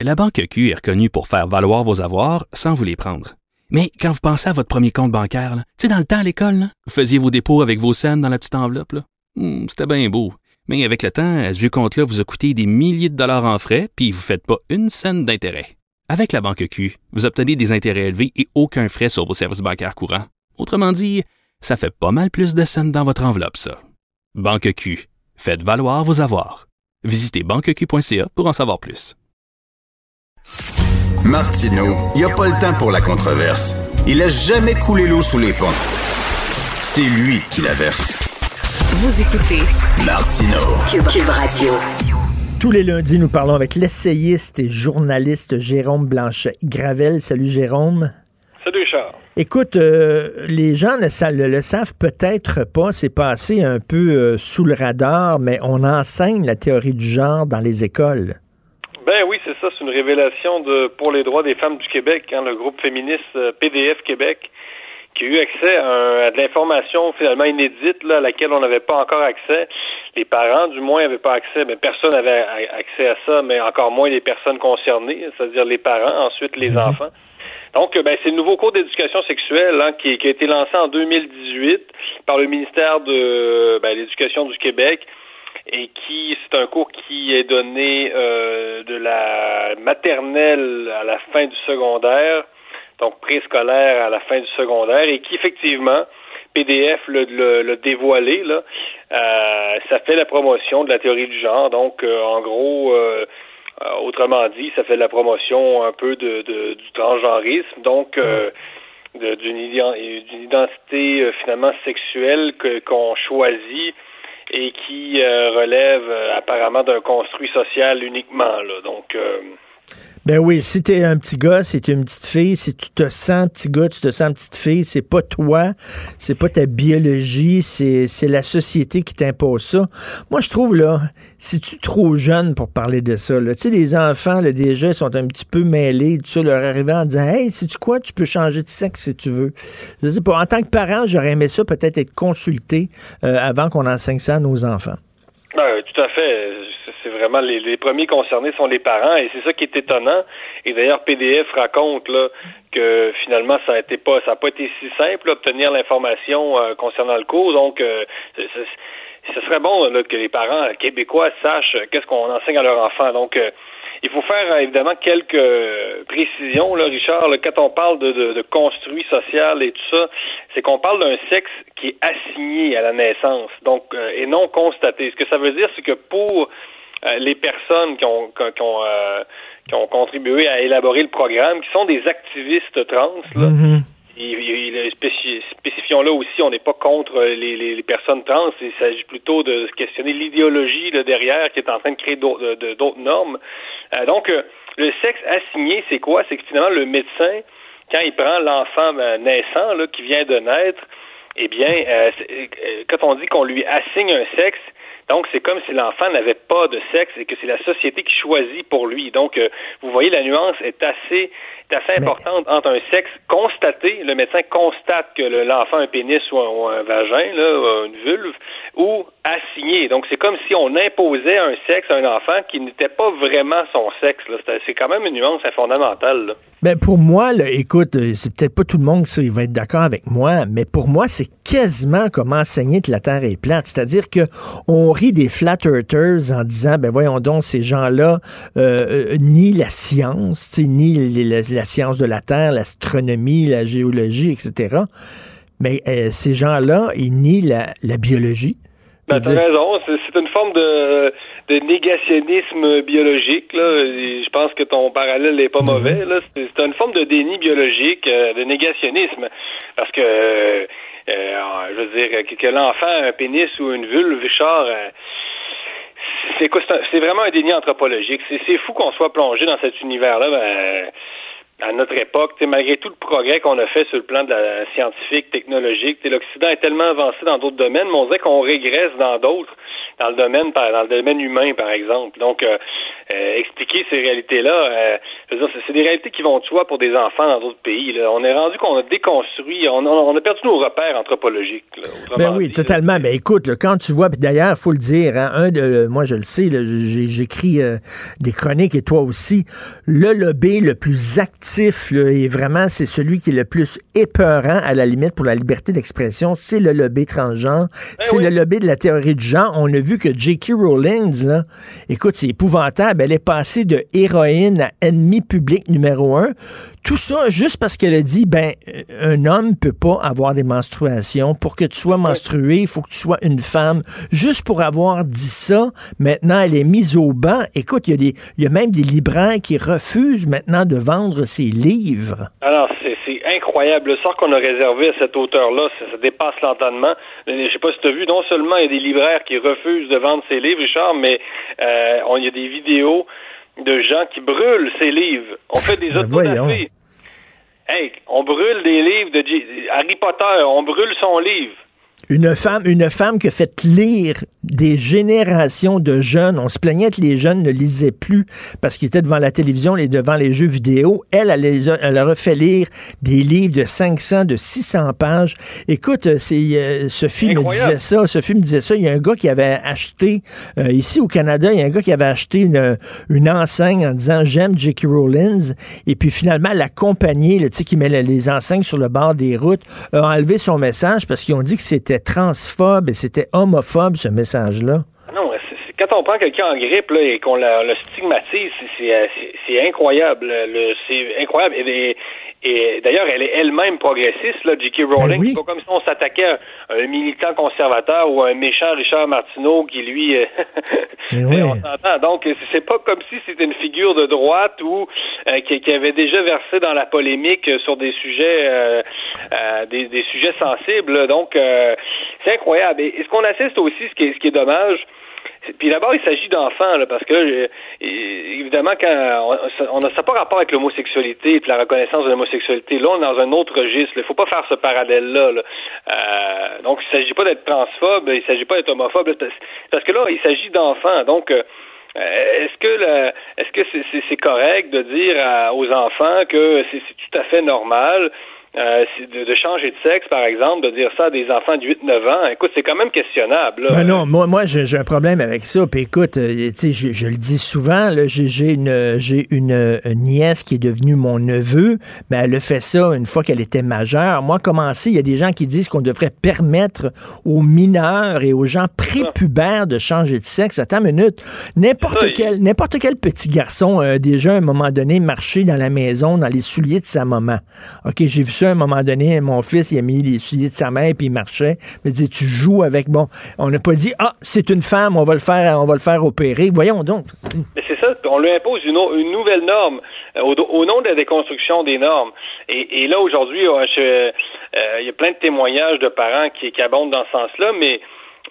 La Banque Q est reconnue pour faire valoir vos avoirs sans vous les prendre. Mais quand vous pensez à votre premier compte bancaire, tu sais, dans le temps à l'école, vous faisiez vos dépôts avec vos scènes dans la petite enveloppe. Hmm, c'était bien beau. Mais avec le temps, ce vieux compte-là vous a coûté des milliers de dollars en frais, puis vous ne faites pas une scène d'intérêt. Avec la banque Q, vous obtenez des intérêts élevés et aucun frais sur vos services bancaires courants. Autrement dit, ça fait pas mal plus de scènes dans votre enveloppe, ça. Banque Q, faites valoir vos avoirs. Visitez banqueq.ca pour en savoir plus. Martino, il n'y a pas le temps pour la controverse. Il a jamais coulé l'eau sous les ponts. C'est lui qui la verse. Vous écoutez Martino Cube Radio. Tous les lundis, nous parlons avec l'essayiste et journaliste Jérôme Blanchet-Gravel. Salut Jérôme. Salut Charles. Écoute, euh, les gens ne le, savent peut-être pas, c'est passé un peu euh, sous le radar, mais on enseigne la théorie du genre dans les écoles. Ben oui, c'est ça, c'est une révélation de pour les droits des femmes du Québec, hein, le groupe féministe euh, PDF Québec qui a eu accès à, de l'information finalement inédite là, à laquelle on n'avait pas encore accès. Les parents, du moins, n'avaient pas accès, mais personne n'avait accès à ça, mais encore moins les personnes concernées, c'est-à-dire les parents, ensuite les mhm. enfants. Donc, ben, c'est le nouveau cours d'éducation sexuelle hein, qui, a été lancé en 2018 par le ministère de ben, l'Éducation du Québec et qui c'est un cours qui est donné euh, de la maternelle à la fin du secondaire donc préscolaire à la fin du secondaire, et qui effectivement PDF l'a dévoilé, là, ça fait la promotion de la théorie du genre. Donc, en gros, autrement dit, ça fait la promotion un peu de, du transgenrisme. Donc, d'une identité finalement sexuelle qu'on choisit et qui relève apparemment d'un construit social uniquement. Là. Donc, ben oui, si t'es un petit gars, c'est une petite fille, si tu te sens petit gars, tu te sens petite fille, c'est pas toi, c'est pas ta biologie, c'est, c'est la société qui t'impose ça. Moi, je trouve, là, si tu es trop jeune pour parler de ça, là, tu sais, les enfants, là, déjà, sont un petit peu mêlés, tu sais, leur arriver en disant, hey, sais-tu quoi, tu peux changer de sexe si tu veux. Je sais pas, en tant que parent, j'aurais aimé ça peut-être être consulté euh, avant qu'on enseigne ça à nos enfants. Ben, tout à fait c'est vraiment les, premiers concernés sont les parents et c'est ça qui est étonnant. Et d'ailleurs, PDF raconte là, que finalement ça a été pas ça n'a pas été si simple d'obtenir l'information euh, concernant le cours. Donc euh, ce serait bon là, que les parents québécois sachent qu'est-ce qu'on enseigne à leurs enfants. Donc euh, il faut faire évidemment quelques précisions, là, Richard. quand on parle de, de, construit social et tout ça, c'est qu'on parle d'un sexe qui est assigné à la naissance, donc et non constaté. Ce que ça veut dire, c'est que pour euh, les personnes qui ont, qui, ont, euh, qui ont contribué à élaborer le programme, qui sont des activistes trans. Là. Mm spécifions là aussi, on n'est pas contre les, les, personnes trans. Il s'agit plutôt de questionner l'idéologie derrière qui est en train de créer d'autres normes. Euh, donc, le sexe assigné, c'est quoi? C'est que finalement, le médecin, quand il prend l'enfant naissant là, qui vient de naître, eh bien, quand on dit qu'on lui assigne un sexe, donc, c'est comme si l'enfant n'avait pas de sexe et que c'est la société qui choisit pour lui. Donc, euh, vous voyez, la nuance est assez, assez importante entre un sexe constaté, le médecin constate que l'enfant a un pénis ou un, vagin, là, une vulve, ou assigné. Donc, c'est comme si on imposait un sexe à un enfant qui n'était pas vraiment son sexe. C'est quand même une nuance fondamentale. Ben pour moi, là, écoute, euh, c'est peut-être pas tout le monde qui va être d'accord avec moi, mais pour moi, c'est quasiment comme enseigner que la Terre est plate. C'est-à-dire que on rit des flat earthers en disant, ben voyons donc, ces gens-là euh, euh la science, ni la, science de la Terre, l'astronomie, la géologie, etc. Mais euh, ces gens-là, ils nient la, la biologie. Ben, t'as raison, c'est une forme de de négationnisme biologique. Là. je pense que ton parallèle n'est pas mhm. mauvais. Là. C'est, une forme de déni biologique, euh, de négationnisme. Parce que, euh, je veux dire, que, l'enfant a un pénis ou une vulve, Richard, euh, c'est, c'est vraiment un déni anthropologique. C'est, fou qu'on soit plongé dans cet univers-là. Ben, à notre époque, malgré tout le progrès qu'on a fait sur le plan de la scientifique, technologique, l'Occident est tellement avancé dans d'autres domaines, mais on dirait qu'on régresse dans d'autres dans le domaine dans le domaine humain, par exemple. Donc, euh, euh, expliquer ces réalités-là, euh, c'est des réalités qui vont de soi pour des enfants dans d'autres pays. On est rendu qu'on a déconstruit, on, a perdu nos repères anthropologiques. ben oui, totalement. Ben écoute, quand tu vois, puis d'ailleurs, faut le dire, hein, un de, moi je le sais, j'écris des chroniques et toi aussi. Le lobby le plus actif et vraiment c'est celui qui est le plus épeurant à la limite pour la liberté d'expression, c'est le lobby transgenre, ben c'est le lobby de la théorie du genre. On a vu que J.K. Rowling, là, écoute, c'est épouvantable. Elle est passée de héroïne à ennemi public numéro un. Tout ça juste parce qu'elle a dit, ben, un homme peut pas avoir des menstruations. Pour que tu sois menstrué, il faut que tu sois une femme. Juste pour avoir dit ça, maintenant, elle est mise au banc. Écoute, il y, a des, il y a même des libraires qui refusent maintenant de vendre ses livres. Alors, c'est incroyable. Le sort qu'on a réservé à cet auteur-là, ça, dépasse l'entendement. Je sais pas si tu as vu, non seulement il y a des libraires qui refusent de vendre ses livres, Richard, mais euh, il y a des vidéos de gens qui brûlent ses livres. On fait des ben autodafés. Hey, on brûle des livres de Harry Potter, on brûle son livre. Une femme, une femme qui a fait lire des générations de jeunes. On se plaignait que les jeunes ne lisaient plus parce qu'ils étaient devant la télévision et devant les jeux vidéo. Elle, elle, elle leur a fait lire des livres de 500, de 600 pages. Écoute, euh, c'est euh, Sophie me disait ça. Sophie me disait ça. Il y a un gars qui avait acheté euh, ici au Canada, il y a un gars qui avait acheté une, une enseigne en disant j'aime J.K. Rowling. Et puis finalement, la compagnie, tu sais, qui met les enseignes sur le bord des routes, a enlevé son message parce qu'ils ont dit que c'était transphobe et c'était homophobe, ce message-là? Non, quand on prend quelqu'un en grippe et qu'on le stigmatise, c'est incroyable. C'est incroyable. Et, Et d'ailleurs, elle est elle-même progressiste, là, J.K. Rowling. Ben C'est pas comme si on s'attaquait à un militant conservateur ou à un méchant Richard Martineau qui, lui, euh, <laughs> Ben <laughs> oui. on s'entend. Donc, c'est pas comme si c'était une figure de droite ou euh, qui, qui avait déjà versé dans la polémique euh, sur des sujets, euh, euh, des, des sujets sensibles. Donc, euh, c'est incroyable. Et, ce qu'on assiste aussi, ce qui est, ce qui est dommage, puis d'abord, il s'agit d'enfants, là, parce que et- évidemment, quand on, on a ça n'a pas rapport avec l'homosexualité et la reconnaissance de l'homosexualité. Là, on est dans un autre registre. Il ne faut pas faire ce parallèle-là. là. Euh, donc, il ne s'agit pas d'être transphobe, il ne s'agit pas d'être homophobe, là, parce, que là, il s'agit d'enfants. Donc, euh, est-ce que est-ce que c'est correct de dire à- aux enfants que c'est tout à fait normal euh, de, de changer de sexe, par exemple, de dire ça à des enfants de 8-9 ans? Écoute, c'est quand même questionnable. là. Ben non, moi, moi j'ai un problème avec ça. Puis écoute, euh, tu sais, je, je le dis souvent, j'ai une, j'ai une, euh, nièce qui est devenue mon neveu, mais elle a fait ça une fois qu'elle était majeure. Moi, commencé, il y a des gens qui disent qu'on devrait permettre aux mineurs et aux gens prépubères de changer de sexe. Attends une minute. N'importe quel, n'importe quel petit garçon a déjà à un moment donné marché dans la maison dans les souliers de sa maman. OK, j'ai vu ça à un moment donné. Mon fils, il a mis les souliers de sa mère puis il marchait. Il me dit, tu joues avec, bon, on n'a pas dit, ah, c'est une femme, on va le faire, on va le faire opérer. Voyons donc. Mais c'est ça, on lui impose une, nouvelle norme euh, au, nom de la déconstruction des normes. Et, là, aujourd'hui, euh, il y a plein de témoignages de parents qui, abondent dans ce sens-là, mais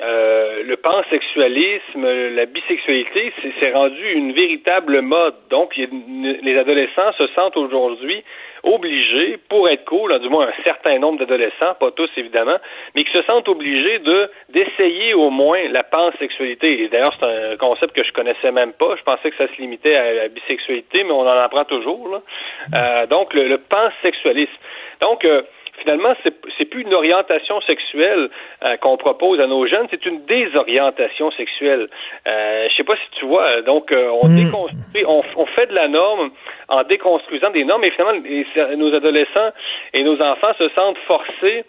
euh, le pansexualisme, la bisexualité, c'est rendu une véritable mode. Donc, les adolescents se sentent aujourd'hui obligés, pour être cool, hein, du moins un certain nombre d'adolescents, pas tous évidemment, mais qui se sentent obligés de d'essayer au moins la pansexualité. Et d'ailleurs, c'est un concept que je connaissais même pas. Je pensais que ça se limitait à la bisexualité, mais on en apprend toujours. Là. Euh, donc, le, le pansexualisme. Donc, euh, finalement, c'est c'est plus une orientation sexuelle euh, qu'on propose à nos jeunes, c'est une désorientation sexuelle. Euh, je sais pas si tu vois. Donc, euh, on déconstruit, on, on fait de la norme en déconstruisant des normes, et finalement, les- nos adolescents et nos enfants se sentent forcés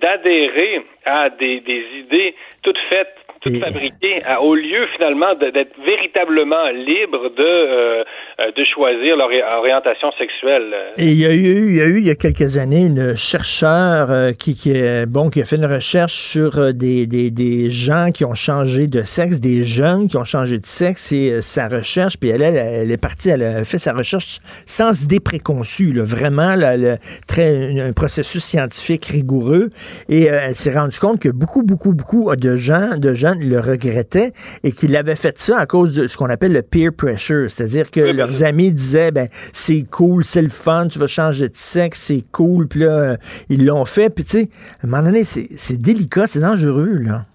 d'adhérer à des, des idées toutes faites, fabriquées, à- au lieu finalement d'être véritablement libres de euh, euh, de choisir leur ori- orientation sexuelle. Et il y a eu, il y a eu il y a quelques années une chercheure euh, qui, qui est bon qui a fait une recherche sur des, des, des gens qui ont changé de sexe, des jeunes qui ont changé de sexe et euh, sa recherche puis elle, elle elle est partie elle a fait sa recherche sans idée préconçue là, vraiment là, le- très un processus scientifique rigoureux et elle s'est rendue compte que beaucoup beaucoup beaucoup de gens de le regrettaient et qu'ils avaient fait ça à cause de ce qu'on appelle le peer pressure, c'est-à-dire que leurs amis disaient ben c'est cool, c'est le fun, tu vas changer de sexe, c'est cool, puis là euh, ils l'ont fait, puis tu sais, à un moment donné c'est c'est délicat, c'est dangereux là.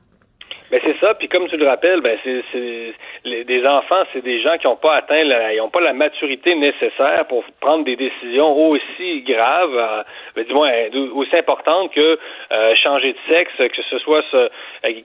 Ben c'est ça. Puis comme tu le rappelles, ben c'est des enfants, c'est des gens qui n'ont pas atteint, la, ils ont pas la maturité nécessaire pour prendre des décisions aussi graves, euh, ben, du moins euh, aussi importantes que euh, changer de sexe, que ce soit ce, euh,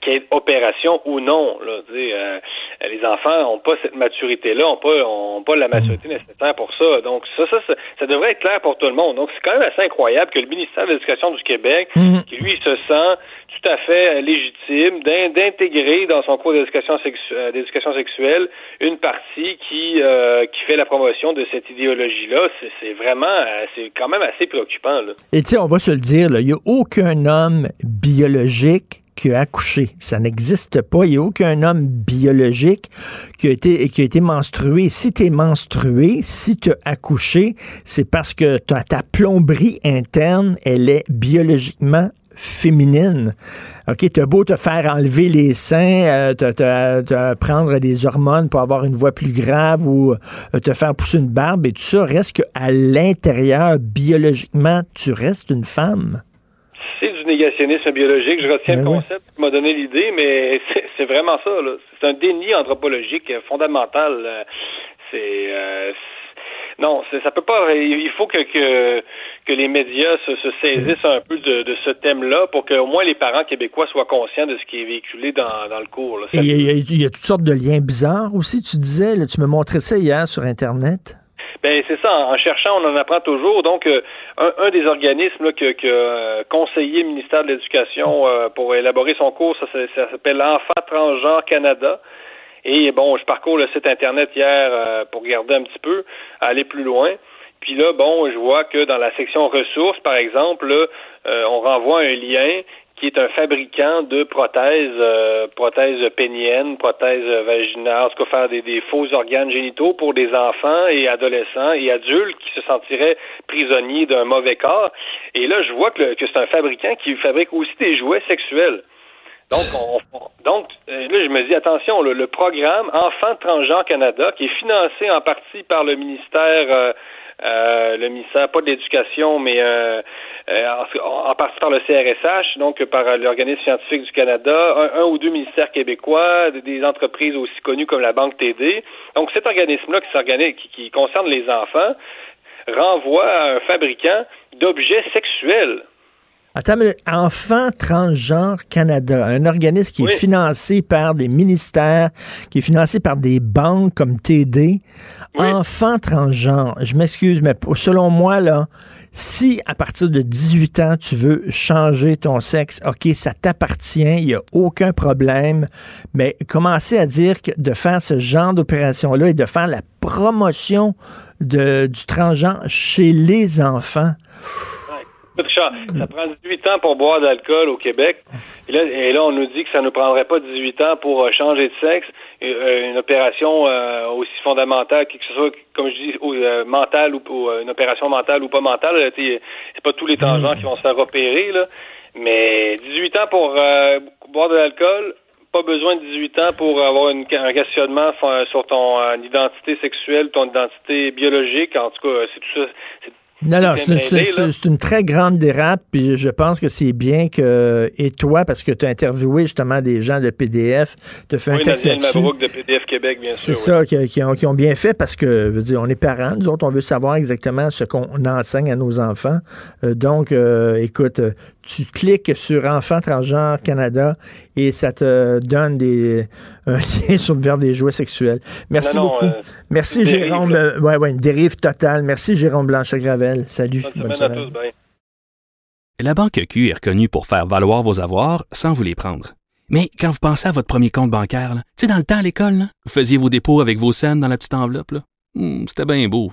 qu'il y ait opération ou non. Là, euh, les enfants n'ont pas cette maturité-là, n'ont pas, ont pas la maturité nécessaire pour ça. Donc ça, ça, ça, ça devrait être clair pour tout le monde. Donc c'est quand même assez incroyable que le ministère de l'Éducation du Québec, qui lui se sent tout à fait euh, légitime d'in- d'intégrer dans son cours euh, d'éducation sexuelle une partie qui euh, qui fait la promotion de cette idéologie-là. C'est- C'est vraiment, euh, c'est quand même assez préoccupant. Là. Et tu sais, on va se le dire, là, il n'y a aucun homme biologique qui a accouché. Ça n'existe pas. Il n'y a aucun homme biologique qui a été, qui a été menstrué. Si tu es menstrué, si tu as accouché, c'est parce que ta plomberie interne, elle est biologiquement féminine. OK, t'as beau te faire enlever les seins, euh, te, te- te prendre des hormones pour avoir une voix plus grave ou euh, te faire pousser une barbe et tout ça, reste qu'à l'intérieur, biologiquement, tu restes une femme. C'est du négationnisme biologique. Je retiens le concept qui m'a donné l'idée, mais <laughs> c'est- vraiment ça. C'est un déni anthropologique euh, fondamental. C'est euh, c'est- non, ça peut pas. Il faut que que, que les médias se, se saisissent un peu de, de ce thème-là pour qu'au moins les parents québécois soient conscients de ce qui est véhiculé dans, dans le cours. là. Et il y, a- il y a toutes sortes de liens bizarres aussi, tu disais, là, tu me montrais ça hier sur Internet. Ben c'est ça. En cherchant, on en apprend toujours. Donc, euh, un, un des organismes là, que, que euh, conseillé le ministère de l'Éducation euh, pour élaborer son cours, ça, ça- ça s'appelle Enfants transgenres Canada. Et bon, je parcours le site internet hier euh, pour regarder un petit peu, aller plus loin. Puis là, bon, je vois que dans la section ressources, par exemple, euh, on renvoie un lien qui est un fabricant de prothèses, euh, prothèses péniennes, prothèses vaginales, tout cas faire des, des, faux organes génitaux pour des enfants et adolescents et adultes qui se sentiraient prisonniers d'un mauvais corps. Et là, je vois que, que c'est un fabricant qui fabrique aussi des jouets sexuels. Donc, on, donc euh, là, je me dis, attention, le, le programme Enfants transgenres Canada, qui est financé en partie par le ministère euh, euh, le ministère, pas de l'éducation, mais euh, euh, en, en, partie par le CRSH, donc par l'organisme scientifique du Canada, un, un, ou deux ministères québécois, des entreprises aussi connues comme la Banque TD. Donc cet organisme-là qui, qui, qui concerne les enfants renvoie à un fabricant d'objets sexuels. Attends, mais Enfants Transgenres Canada, un organisme qui est financé par des ministères, qui est financé par des banques comme TD. Oui. Enfants transgenres, je m'excuse, mais selon moi, là, si à partir de 18 ans, tu veux changer ton sexe, OK, ça t'appartient, il n'y a aucun problème, mais commencer à dire que de faire ce genre d'opération-là et de faire la promotion de, du transgenre chez les enfants, Richard, ça prend 18 ans pour boire d'alcool au Québec. Et là, on nous dit que ça ne prendrait pas 18 ans pour euh, changer de sexe. Euh, une opération euh, aussi fondamentale, que ce soit, comme je dis, mentale ou, une opération mentale ou pas mentale, c'est pas tous les tangents qui vont se faire opérer, là. Mais 18 ans pour boire de l'alcool, pas besoin de 18 ans pour avoir un questionnement sur ton identité sexuelle, ton identité biologique. En tout cas, c'est tout ça. Non, non, c'est une très grande dérape, puis je pense que c'est bien que, et toi, parce que tu as interviewé justement des gens de PDF, tu as fait oui, un texte Mabrouk de PDF Québec, bien sûr. C'est ça, oui. qui, qui, ont, qui, ont, bien fait, parce que, je veux dire, on est parents, nous autres, on veut savoir exactement ce qu'on enseigne à nos enfants. Euh, donc, euh, écoute, tu cliques sur Enfants transgenres Canada et ça te donne des, <laughs> un lien sur, vers des jouets sexuels. Merci non, non, beaucoup. Euh, Merci, Jérôme. Euh, ouais, ouais, une dérive totale. Merci, Jérôme Blanchet-Gravel. Salut. Bonne, Bonne semaine à tous. Bye. La Banque Q est reconnue pour faire valoir vos avoirs sans vous les prendre. Mais quand vous pensez à votre premier compte bancaire, tu sais, dans le temps à l'école, vous faisiez vos dépôts avec vos scènes dans la petite enveloppe. Hum, C'était bien beau.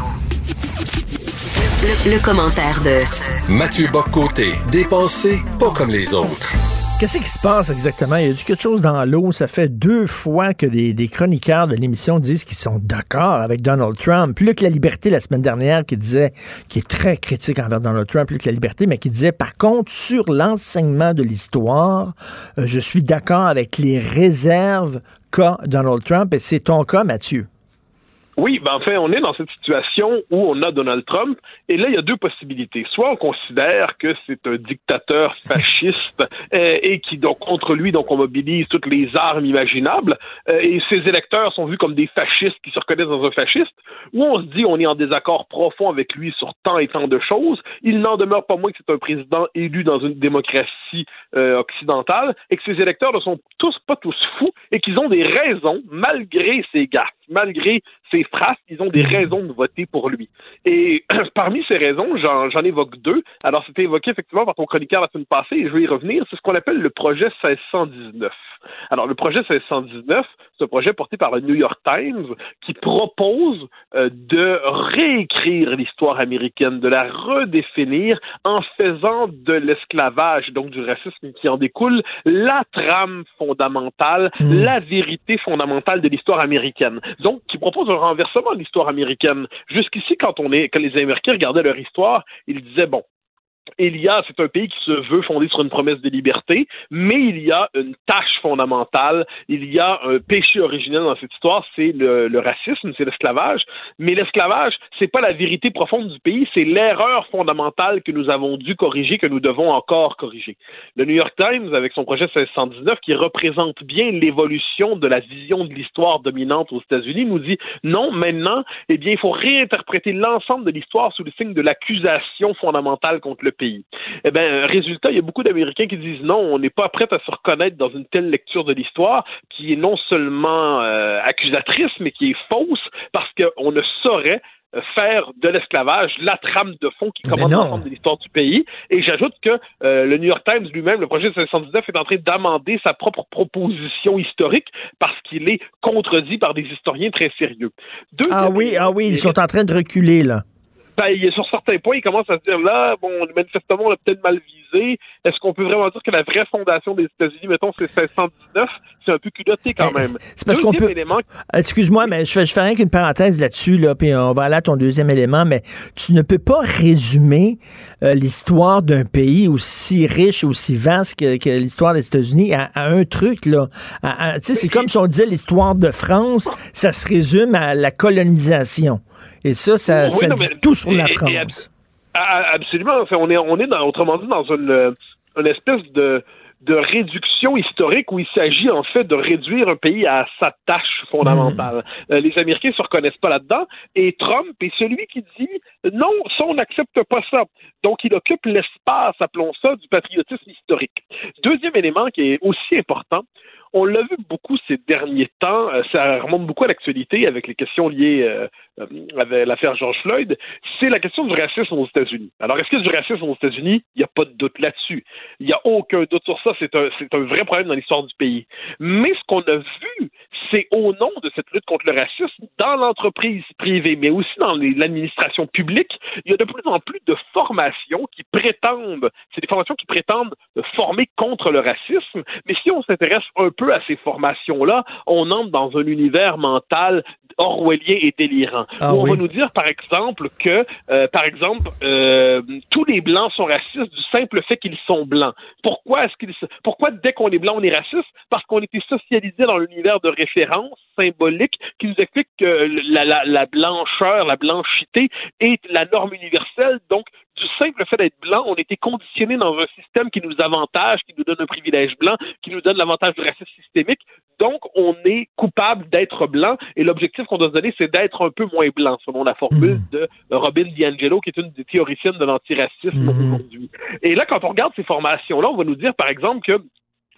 Le, le, commentaire de Mathieu Boccoté, dépensé pas comme les autres. Qu'est-ce qui se passe exactement? Il y a du quelque chose dans l'eau. Ça fait deux fois que des, des chroniqueurs de l'émission disent qu'ils sont d'accord avec Donald Trump. Luc La Liberté, la semaine dernière, qui disait, qui est très critique envers Donald Trump, Luc La Liberté, mais qui disait, par contre, sur l'enseignement de l'histoire, euh, je suis d'accord avec les réserves qu'a Donald Trump. Et c'est ton cas, Mathieu. Oui, ben enfin, on est dans cette situation où on a Donald Trump, et là, il y a deux possibilités. Soit on considère que c'est un dictateur <laughs> fasciste euh, et qui, donc, contre lui, donc, on mobilise toutes les armes imaginables, euh, et ses électeurs sont vus comme des fascistes qui se reconnaissent dans un fasciste, ou on se dit on est en désaccord profond avec lui sur tant et tant de choses. Il n'en demeure pas moins que c'est un président élu dans une démocratie euh, occidentale, et que ses électeurs ne sont tous pas tous fous, et qu'ils ont des raisons, malgré ses gaffes, malgré ses phrases, ils ont des raisons de voter pour lui. Et <clears throat> parmi ces raisons, j'en évoque deux. Alors, c'était évoqué effectivement par ton chroniqueur la semaine passée, et je vais y revenir. C'est ce qu'on appelle le projet 1619. Alors, le projet 1619, c'est un projet porté par le New York Times qui propose euh, de réécrire l'histoire américaine, de la redéfinir en faisant de l'esclavage, donc du racisme qui en découle, la trame fondamentale, mmh. la vérité fondamentale de l'histoire américaine. Donc, qui propose un renversement de l'histoire américaine. Jusqu'ici, quand on est, quand les Américains regardaient leur histoire, ils disaient bon, il y a, c'est un pays qui se veut fondé sur une promesse de liberté, mais il y a une tâche fondamentale, il y a un péché originel dans cette histoire, c'est le, racisme, c'est l'esclavage. Mais l'esclavage, c'est pas la vérité profonde du pays, c'est l'erreur fondamentale que nous avons dû corriger, que nous devons encore corriger. Le New York Times, avec son projet 1619, qui représente bien l'évolution de la vision de l'histoire dominante aux États-Unis, nous dit non, maintenant, eh bien, il faut réinterpréter l'ensemble de l'histoire sous le signe de l'accusation fondamentale contre le pays. Eh bien, résultat, il y a beaucoup d'Américains qui disent non, on n'est pas prêt à se reconnaître dans une telle lecture de l'histoire qui est non seulement euh, accusatrice, mais qui est fausse parce qu'on ne saurait euh, faire de l'esclavage la trame de fond qui commande l'ensemble de l'histoire du pays. Et j'ajoute que euh, le New York Times lui-même, le projet de 519, est en train d'amender sa propre proposition historique parce qu'il est contredit par des historiens très sérieux. ah oui, ah oui, ils sont en train de reculer là. Ben, sur certains points, il commence à se dire là, bon, manifestement, on l'a peut-être mal visé. Est-ce qu'on peut vraiment dire que la vraie fondation des États-Unis, mettons, c'est 1619? C'est un peu culotté quand même. C'est parce qu'on peut. Excuse-moi, mais je fais, je fais rien qu'une parenthèse là-dessus, là, puis on va aller à ton deuxième élément, mais tu ne peux pas résumer euh, l'histoire d'un pays aussi riche, aussi vaste que, l'histoire des États-Unis à, un truc, là. Tu sais, c'est comme si on disait l'histoire de France, ça se résume à la colonisation. Et ça, ça, dit tout sur la France. absolument. on est, on est dans, autrement dit, dans une, une espèce de, de réduction historique où il s'agit en fait de réduire un pays à sa tâche fondamentale. Hmm. Euh, les Américains se reconnaissent pas là-dedans et Trump est celui qui dit non, ça on n'accepte pas ça. Donc il occupe l'espace, appelons ça, du patriotisme historique. Deuxième élément qui est aussi important, on l'a vu beaucoup ces derniers temps, euh, ça remonte beaucoup à l'actualité avec les questions liées euh, euh, avec l'affaire George Floyd, c'est la question du racisme aux États-Unis. Alors, est-ce qu'il y a du racisme aux États-Unis? Il n'y a pas de doute là-dessus. Il n'y a aucun doute sur ça. C'est un, vrai problème dans l'histoire du pays. Mais ce qu'on a vu, c'est au nom de cette lutte contre le racisme, dans l'entreprise privée, mais aussi dans l'administration publique, il y a de plus en plus de formations qui prétendent, c'est des formations qui prétendent former contre le racisme. Mais si on s'intéresse un peu à ces formations-là, on entre dans un univers mental orwellien et délirant. Ah on va nous dire, par exemple, que, euh, par exemple, euh, tous les blancs sont racistes du simple fait qu'ils sont blancs. Pourquoi est-ce qu'ils, pourquoi dès qu'on est blanc on est raciste? Parce qu'on était socialisé dans l'univers de référence symbolique qui nous explique que la, la, la blancheur, la blanchité est la norme universelle. Donc, du simple fait d'être blanc, on était conditionné dans un système qui nous avantage, qui nous donne un privilège blanc, qui nous donne l'avantage du racisme systémique. Donc, on est coupable d'être blanc et l'objectif qu'on doit se donner, c'est d'être un peu moins blanc, selon la formule hmm. de Robin DiAngelo, qui est une des théoriciennes de l'antiracisme hmm. aujourd'hui. Et là, quand on regarde ces formations-là, on va nous dire, par exemple, que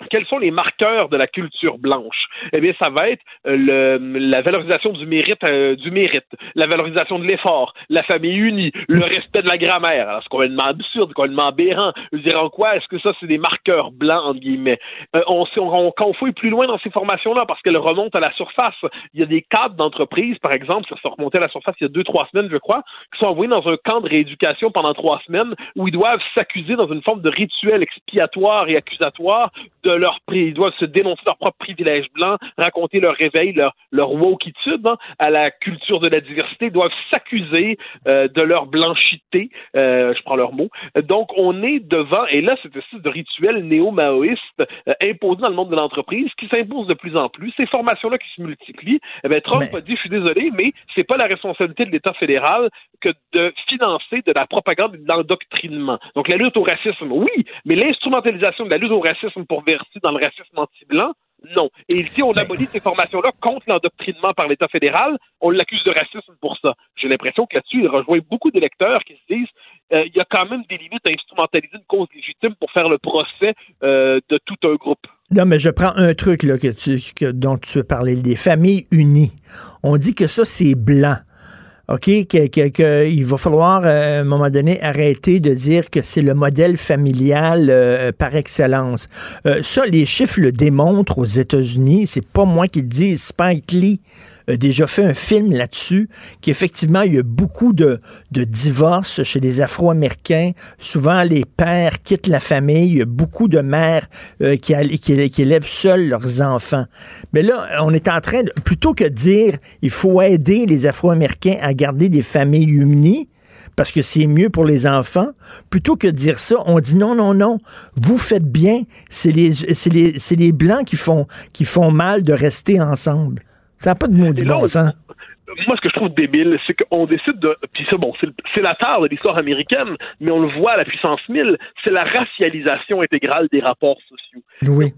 quels sont les marqueurs de la culture blanche? Eh bien, ça va être euh, la valorisation du mérite, euh, du mérite, la valorisation de l'effort, la famille unie, le respect de la grammaire. Alors, c'est complètement absurde, complètement aberrant. Je veux dire, en quoi est-ce que ça, c'est des marqueurs blancs entre guillemets? Euh, on, on, on fouille plus loin dans ces formations-là, parce qu'elles remontent à la surface, il y a des cadres d'entreprise, par exemple, ça se remontait à la surface il y a deux, trois semaines, je crois, qui sont envoyés dans un camp de rééducation pendant trois semaines où ils doivent s'accuser dans une forme de rituel expiatoire et accusatoire de leur ils doivent se dénoncer leur propre privilège blanc, raconter leur réveil, leur, leur wokitude hein, à la culture de la diversité, doivent s'accuser euh, de leur blanchité, euh, je prends leur mot. Donc, on est devant, et là, cette espèce de rituel néo-maoïste euh, imposé dans le monde de l'entreprise qui s'impose de plus en plus. Ces formations-là qui se multiplient, eh bien, Trump a dit, je suis désolé, mais c'est pas la responsabilité de l'État fédéral que de financer de la propagande et de l'endoctrinement. Donc, la lutte au racisme, oui, mais l'instrumentalisation de la lutte au racisme pour dans le racisme anti-blanc, non. Et si on abolit ces formations-là contre l'endoctrinement par l'État fédéral, on l'accuse de racisme pour ça. J'ai l'impression que là-dessus, il rejoint beaucoup d'électeurs qui se disent euh, il y a quand même des limites à instrumentaliser une cause légitime pour faire le procès euh, de tout un groupe. Non, mais je prends un truc là, que tu, dont tu veux parler, les familles unies. On dit que ça, c'est blanc. OK, qu'il va falloir, euh, à un moment donné, arrêter de dire que c'est le modèle familial euh, par excellence. Euh, ça, les chiffres le démontrent aux États-Unis. C'est pas moi qui le dis, Spike Lee déjà fait un film là-dessus, qu'effectivement, il y a beaucoup de, de divorces chez les Afro-Américains. Souvent, les pères quittent la famille. Il y a beaucoup de mères euh, qui, qui, qui, élèvent seuls leurs enfants. Mais là, on est en train de, plutôt que de dire il faut aider les Afro-Américains à garder des familles unies, parce que c'est mieux pour les enfants. Plutôt que de dire ça, on dit non, non, non, vous faites bien. C'est les, les, les Blancs qui font, qui font mal de rester ensemble. Ça n'a pas de maudit bon sens moi, ce que je trouve débile, c'est qu'on décide de. Puis ça, bon, c'est la tare de l'histoire américaine, mais on le voit à la puissance 1000, c'est la racialisation intégrale des rapports sociaux.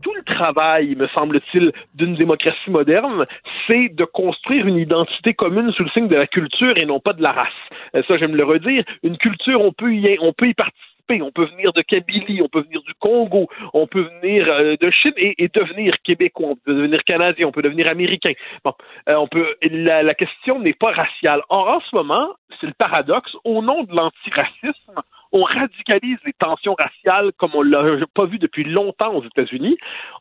Tout le travail, me semble-t-il, d'une démocratie moderne, c'est de construire une identité commune sous le signe de la culture et non pas de la race. Euh, ça, j'aime le redire. Une culture, on peut y, on peut y participer on peut venir de Kabylie, on peut venir du Congo, on peut venir euh, de Chine et, devenir québécois, on peut devenir canadien, on peut devenir américain. Bon, euh, on peut. La, question n'est pas raciale. Or, en ce moment, c'est le paradoxe. Au nom de l'antiracisme, on radicalise les tensions raciales comme on l'a pas vu depuis longtemps aux États-Unis.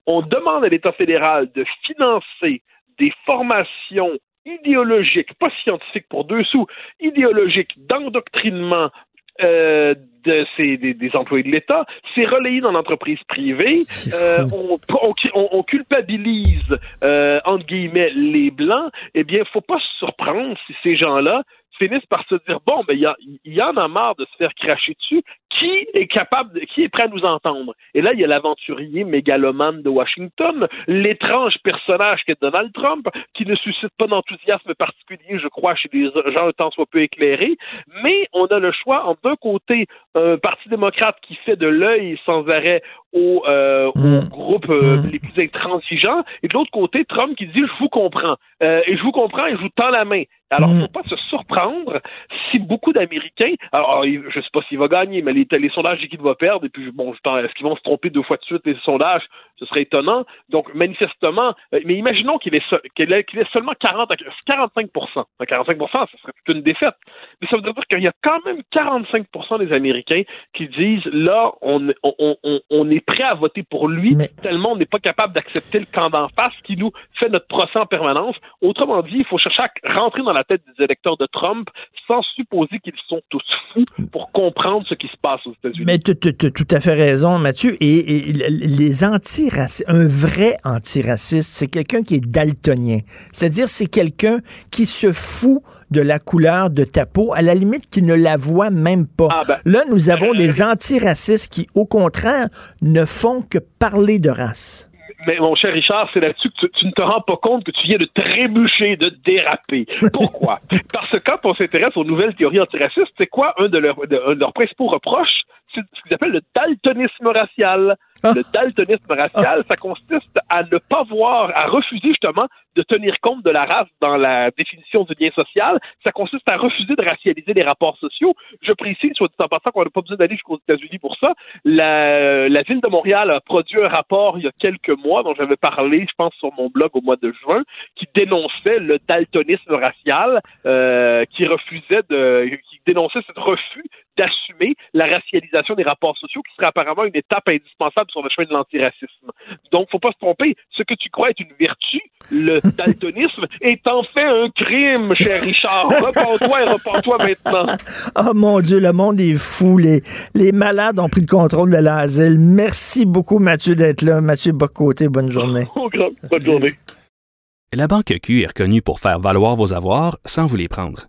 On demande à l'État fédéral de financer des formations idéologiques, pas scientifiques pour deux sous, idéologiques d'endoctrinement euh, de, ces, des, employés de l'État, c'est relayé dans l'entreprise privée. Euh, on, on, culpabilise, euh, entre guillemets, les Blancs. Eh bien, il faut pas se surprendre si ces gens-là finissent par se dire bon, ben, il y, y, en a marre de se faire cracher dessus qui est capable, qui est prêt à nous entendre? Et là, il y a l'aventurier mégalomane de Washington, l'étrange personnage qu'est Donald Trump, qui ne suscite pas d'enthousiasme particulier, je crois, chez des gens temps soit peu éclairés. Mais on a le choix, en d'un côté, un parti démocrate qui fait de l'œil sans arrêt aux, euh, mmh. groupes euh, mmh. les plus intransigeants, et de l'autre côté, Trump qui dit je vous comprends, euh, et je vous comprends et je vous tends la main. Alors, il ne mmh. faut pas se surprendre si beaucoup d'Américains, alors je ne sais pas s'il va gagner, mais les, les sondages disent qu'il va perdre, et puis bon, est-ce qu'ils vont se tromper deux fois de suite les sondages? Ce serait étonnant. Donc, manifestement, mais imaginons qu'il est, qu'il est, seulement 40 à 45 45 ça serait une défaite. Mais ça veut dire qu'il y a quand même 45% des Américains qui disent là, on, on, on, on est prêt à voter pour lui, tellement on n'est pas capable d'accepter le camp d'en face qui nous fait notre procès en permanence. Autrement dit, il faut chercher à rentrer dans la tête des électeurs de Trump sans supposer qu'ils sont tous fous pour comprendre ce qui se passe aux États-Unis. Mais tu as tout à fait raison, Mathieu. Et, les antiracistes, un vrai antiraciste, c'est quelqu'un qui est daltonien. C'est-à-dire, c'est quelqu'un qui se fout de la couleur de ta peau, à la limite qui ne la voit même pas. Ah, ben, Là, nous avons des antiracistes qui, au contraire, ne font que parler de race. Mais mon cher Richard, c'est là-dessus que tu, ne te rends pas compte que tu viens de trébucher, de déraper. Pourquoi? <laughs> Parce que quand on s'intéresse aux nouvelles théories antiracistes, c'est quoi un de leurs, de leurs principaux reproches? Ce qu'ils appellent le daltonisme racial. Ah. Le daltonisme racial, ça consiste à ne pas voir, à refuser justement de tenir compte de la race dans la définition du lien social. Ça consiste à refuser de racialiser les rapports sociaux. Je précise, soit dit en passant, qu'on n'a pas besoin d'aller jusqu'aux États-Unis pour ça. La, la ville de Montréal a produit un rapport il y a quelques mois dont j'avais parlé, je pense, sur mon blog au mois de juin, qui dénonçait le daltonisme racial, euh, qui refusait de, qui dénonçait ce refus d'assumer la racialisation des rapports sociaux, qui serait apparemment une étape indispensable sur le chemin de l'antiracisme. Donc, faut pas se tromper. Ce que tu crois être une vertu, le <laughs> daltonisme, est en fait un crime, cher Richard. Repends-toi et repends-toi maintenant. Oh mon Dieu, le monde est fou. Les, les malades ont pris le contrôle de l'asile. Merci beaucoup, Mathieu, d'être là. Mathieu Bocoté, bonne journée. <laughs> Oh, bonne journée. La Banque Q est reconnue pour faire valoir vos avoirs sans vous les prendre.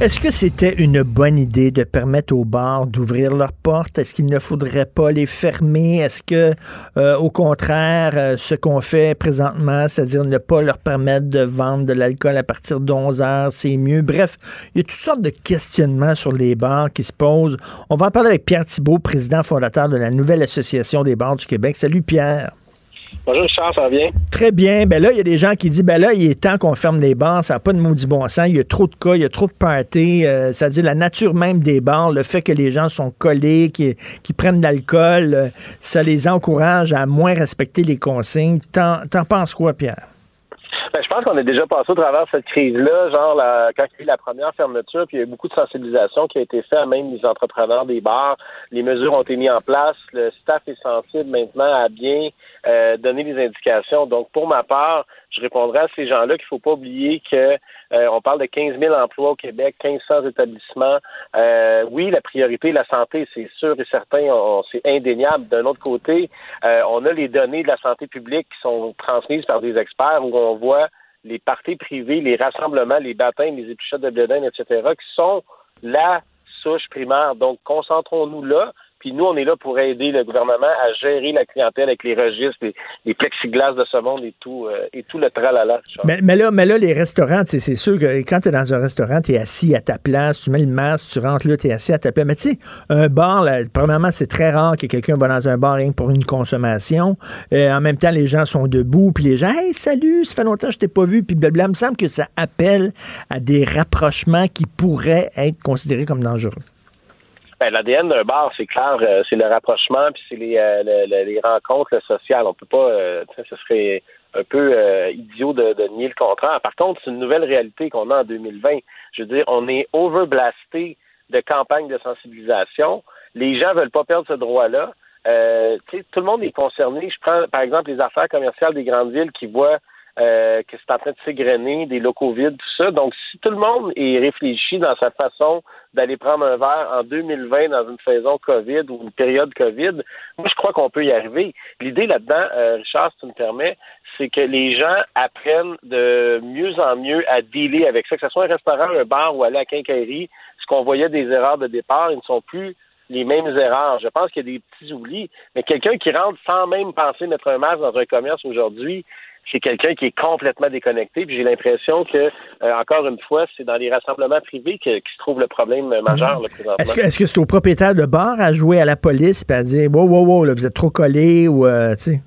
Est-ce que c'était une bonne idée de permettre aux bars d'ouvrir leurs portes? Est-ce qu'il ne faudrait pas les fermer? Est-ce que, euh, au contraire, euh, ce qu'on fait présentement, c'est-à-dire ne pas leur permettre de vendre de l'alcool à partir de 11 heures, c'est mieux? Bref, il y a toutes sortes de questionnements sur les bars qui se posent. On va en parler avec Pierre Thibault, président fondateur de la nouvelle Association des bars du Québec. Salut Pierre. Bonjour ça? Très bien. Ben là, il y a des gens qui disent, ben là, il est temps qu'on ferme les bars, ça n'a pas de maudit bon sens, il y a trop de cas, il y a trop de parties, euh, c'est-à-dire la nature même des bars, le fait que les gens sont collés, qui, prennent de l'alcool, euh, ça les encourage à moins respecter les consignes. T'en penses quoi, Pierre? Ben, je pense qu'on est déjà passé au travers de cette crise-là, genre la, quand il y a eu la première fermeture, puis il y a eu beaucoup de sensibilisation qui a été faite, même les entrepreneurs des bars. Les mesures ont été mises en place. Le staff est sensible maintenant à bien euh, donner les indications. Donc, pour ma part, je répondrai à ces gens-là qu'il faut pas oublier que on parle de 15 000 emplois au Québec, 1500 établissements. Euh, oui, la priorité, la santé, c'est sûr et certain, c'est indéniable. D'un autre côté, euh, on a les données de la santé publique qui sont transmises par des experts où on voit les parties privées, les rassemblements, les baptêmes, les épluchettes de bledin, etc., qui sont la souche primaire. Donc, concentrons-nous là. Puis nous, on est là pour aider le gouvernement à gérer la clientèle avec les registres, les, les plexiglas de ce monde et tout, euh, et tout le tralala. Mais, mais, là, mais là, les restaurants, c'est sûr que quand tu es dans un restaurant, tu es assis à ta place, tu mets le masque, tu rentres là, tu es assis à ta place. Mais tu sais, un bar, là, premièrement, c'est très rare que quelqu'un va dans un bar rien que pour une consommation. Euh, en même temps, les gens sont debout, puis les gens, hey, salut, ça fait longtemps que je t'ai pas vu, puis blabla. Il me semble que ça appelle à des rapprochements qui pourraient être considérés comme dangereux. Ben, l'ADN d'un bar, c'est clair, euh, c'est le rapprochement, puis c'est les, euh, les rencontres sociales. On peut pas, euh, ce serait un peu idiot de, de, nier le contraire. Par contre, c'est une nouvelle réalité qu'on a en 2020. Je veux dire, on est overblasté de campagnes de sensibilisation. Les gens veulent pas perdre ce droit-là. tout le monde est concerné. Je prends, par exemple, les affaires commerciales des grandes villes qui voient euh, que c'est en train de s'égrener, des locaux vides, tout ça. Donc, si tout le monde est réfléchi dans sa façon d'aller prendre un verre en 2020 dans une saison COVID ou une période COVID, moi, je crois qu'on peut y arriver. L'idée là-dedans, euh, Richard, si tu me permets, c'est que les gens apprennent de mieux en mieux à dealer avec ça, que ce soit un restaurant, un bar ou aller à quincaillerie. Ce qu'on voyait des erreurs de départ, ils ne sont plus les mêmes erreurs. Je pense qu'il y a des petits oublis, mais quelqu'un qui rentre sans même penser mettre un masque dans un commerce aujourd'hui, c'est quelqu'un qui est complètement déconnecté. Puis j'ai l'impression que, euh, encore une fois, c'est dans les rassemblements privés que, qui se trouve le problème majeur. présentement. Est-ce que, est-ce que c'est au propriétaire de bar à jouer à la police et à dire wow, wow, wow, là, vous êtes trop collé ou, euh, tu sais?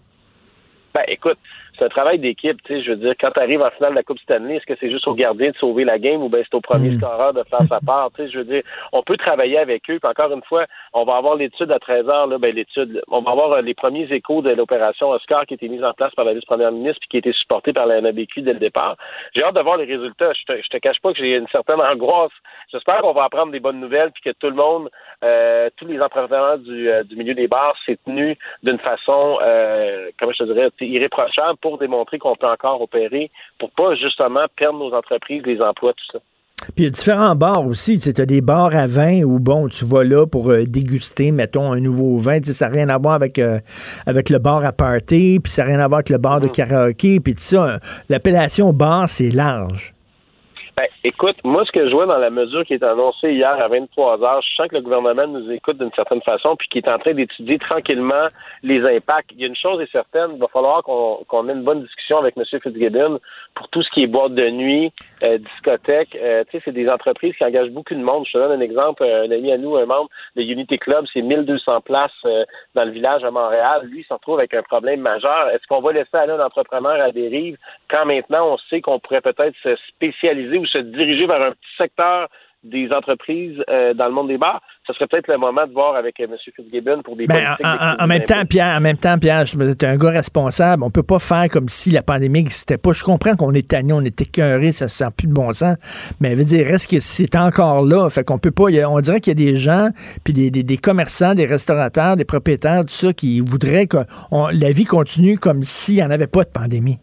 Ben, écoute, c'est un travail d'équipe. Tu sais, je veux dire, quand tu arrives en finale de la Coupe Stanley, est-ce que c'est juste au gardien de sauver la game ou bien c'est au premier mm. scoreur de faire sa part? Tu sais, je veux dire, on peut travailler avec eux. Puis encore une fois, on va avoir l'étude à 13 heures. Là, ben, l'étude, on va avoir euh, les premiers échos de l'opération Oscar qui a été mise en place par la vice-première ministre puis qui a été supportée par la NABQ dès le départ. J'ai hâte de voir les résultats. Je te, je te cache pas que j'ai une certaine angoisse. J'espère qu'on va apprendre des bonnes nouvelles puis que tout le monde, euh, tous les entrepreneurs du, euh, du milieu des bars s'est tenu d'une façon, euh, comment je te dirais, irréprochable pour démontrer qu'on peut encore opérer, pour pas justement perdre nos entreprises, les emplois, tout ça. Puis il y a différents bars aussi. Tu as des bars à vin où, bon, tu vas là pour euh, déguster, mettons, un nouveau vin. Ça n'a rien à voir avec, euh, avec le bar à party, puis ça n'a rien à voir avec le bar de mm. karaoké, puis tout ça. L'appellation bar, c'est large. Ben, écoute, moi, ce que je vois dans la mesure qui est annoncée hier à 23 heures, je sens que le gouvernement nous écoute d'une certaine façon, puis qui est en train d'étudier tranquillement les impacts. Il y a une chose est certaine, il va falloir qu'on ait une bonne discussion avec M. Fitzgibbon pour tout ce qui est boîte de nuit, euh, discothèque. Euh, tu sais, c'est des entreprises qui engagent beaucoup de monde. Je te donne un exemple. Un ami à nous, un membre de Unity Club, c'est 1200 places euh, dans le village à Montréal. Lui, il se retrouve avec un problème majeur. Est-ce qu'on va laisser aller un entrepreneur à dérive quand maintenant on sait qu'on pourrait peut-être se spécialiser ou se diriger vers un petit secteur des entreprises euh, dans le monde des bars, ce serait peut-être le moment de voir avec euh, M. Fitzgibbon pour des ben, en, même temps, Pierre, en même temps, Pierre, tu es un gars responsable. On peut pas faire comme si la pandémie n'existait pas. Je comprends qu'on est tanné, on est écœuré, ça se sent plus de bon sens. Mais veut dire, reste que c'est encore là. Fait qu'on peut pas. on dirait qu'il y a des gens, puis des, des, commerçants, des restaurateurs, des propriétaires, tout ça, qui voudraient que la vie continue comme s'il n'y en avait pas de pandémie.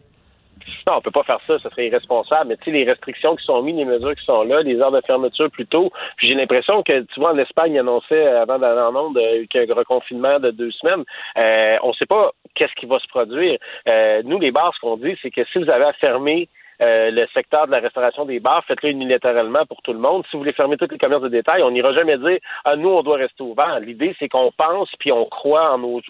Non, on peut pas faire ça, ça serait irresponsable. Mais tu sais, les restrictions qui sont mises, les mesures qui sont là, les heures de fermeture plus tôt. Puis j'ai l'impression que, tu vois, en Espagne, ils annonçaient avant d'aller en onde euh, qu'il y a un reconfinement de deux semaines. Euh, on ne sait pas qu'est-ce qui va se produire. Euh, nous, les bars, ce qu'on dit, c'est que si vous avez à fermer le secteur de la restauration des bars, faites-le unilatéralement pour tout le monde. Si vous voulez fermer tous les commerces de détail, on n'ira jamais dire ah nous on doit rester ouvert. L'idée c'est qu'on pense puis on croit en, nos,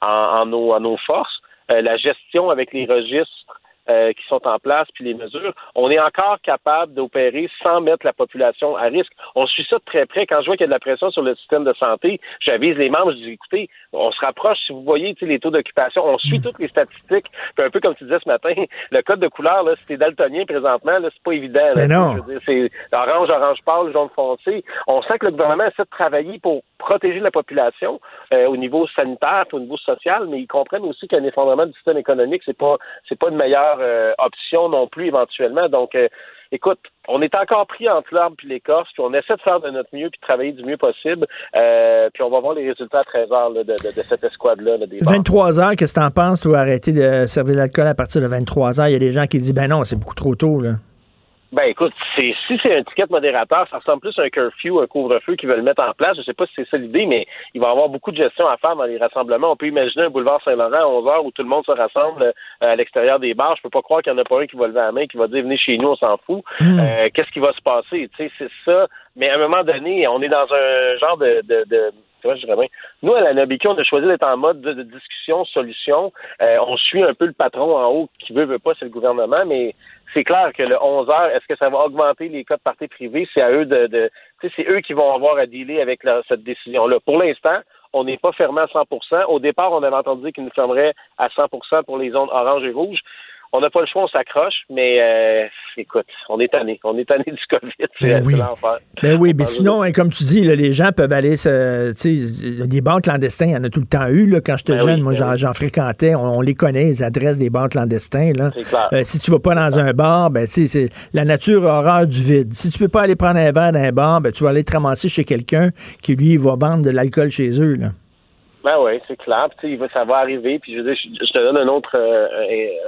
en nos forces. la gestion avec les registres euh, qui sont en place, puis les mesures, on est encore capable d'opérer sans mettre la population à risque. On suit ça de très près. Quand je vois qu'il y a de la pression sur le système de santé, j'avise les membres, je dis, écoutez, on se rapproche, si vous voyez les taux d'occupation, on suit toutes les statistiques. Puis un peu comme tu disais ce matin, <laughs> le code de couleur, là, si t'es daltonien présentement, là, c'est pas évident. Mais non. C'est orange, orange pâle, jaune foncé. On sent que le gouvernement essaie de travailler pour protéger la population euh, au niveau sanitaire, au niveau social, mais ils comprennent aussi qu'un effondrement du système économique, c'est pas c'est pas une meilleure euh, option non plus éventuellement. Donc euh, écoute, on est encore pris entre l'arbre puis l'écorce, puis on essaie de faire de notre mieux puis de travailler du mieux possible. Euh, puis on va voir les résultats à 13 heures là, de, cette escouade-là. des 23 heures, qu'est-ce que t'en penses, toi, arrêter de servir de l'alcool à partir de 23 heures? Il y a des gens qui disent, ben non, c'est beaucoup trop tôt, là. Ben écoute, c'est si c'est un ticket modérateur, ça ressemble plus à un curfew, un couvre-feu qu'ils veulent mettre en place. Je sais pas si c'est ça l'idée, mais il va y avoir beaucoup de gestion à faire dans les rassemblements. On peut imaginer un boulevard Saint-Laurent à 11 heures où tout le monde se rassemble euh, à l'extérieur des bars. Je peux pas croire qu'il y en a pas un qui va lever la main, qui va dire venez chez nous, on s'en fout. Euh, Qu'est-ce qui va se passer? Tu sais, c'est ça. Mais à un moment donné, on est dans un genre de, de, de je dirais bien. Nous, à la Nobiki, on a choisi d'être en mode de, discussion, solution. Euh, on suit un peu le patron en haut qui veut, veut pas, c'est le gouvernement, mais c'est clair que le 11 heures, est-ce que ça va augmenter les cas de parties privées? C'est à eux de, de c'est eux qui vont avoir à dealer avec cette décision-là. Pour l'instant, on n'est pas fermé à 100% Au départ, on avait entendu qu'ils nous fermeraient à 100% pour les zones orange et rouge on n'a pas le choix, on s'accroche, mais euh, écoute, on est tanné. On est tanné du <laughs> COVID. Ben oui. l'enfer. Ben oui, mais <laughs> sinon, hein, comme tu dis, là, les gens peuvent aller se. Tu sais, des banques clandestins, il y en a tout le temps eu. Là, quand j'étais Ben jeune, oui, moi, ben j'en, oui. fréquentais. On, on les connaît, les adresses des banques clandestins. Là. Clair. Euh, si tu vas pas dans un bar, ben, tu sais, c'est la nature a horreur du vide. Si tu peux pas aller prendre un verre dans un bar, ben, tu vas aller te ramasser chez quelqu'un qui, lui, va vendre de l'alcool chez eux. Là. Ben oui, c'est clair. Puis, ça va arriver. Puis je veux dire, je, te donne un autre euh,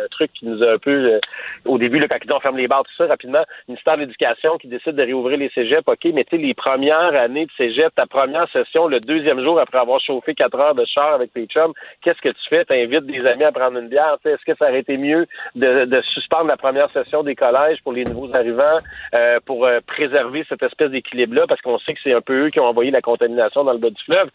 un, truc qui nous a un peu euh, au début, là, quand on ferme les bars, tout ça, rapidement, le ministère de l'Éducation qui décide de réouvrir les cégeps, OK, mais tu sais, les premières années de cégep, ta première session, le deuxième jour après avoir chauffé quatre heures de char avec tes chums, qu'est-ce que tu fais? Tu invites des amis à prendre une bière. Est-ce que ça aurait été mieux de, de suspendre la première session des collèges pour les nouveaux arrivants euh, pour euh, préserver cette espèce d'équilibre-là? Parce qu'on sait que c'est un peu eux qui ont envoyé la contamination dans le bas du fleuve.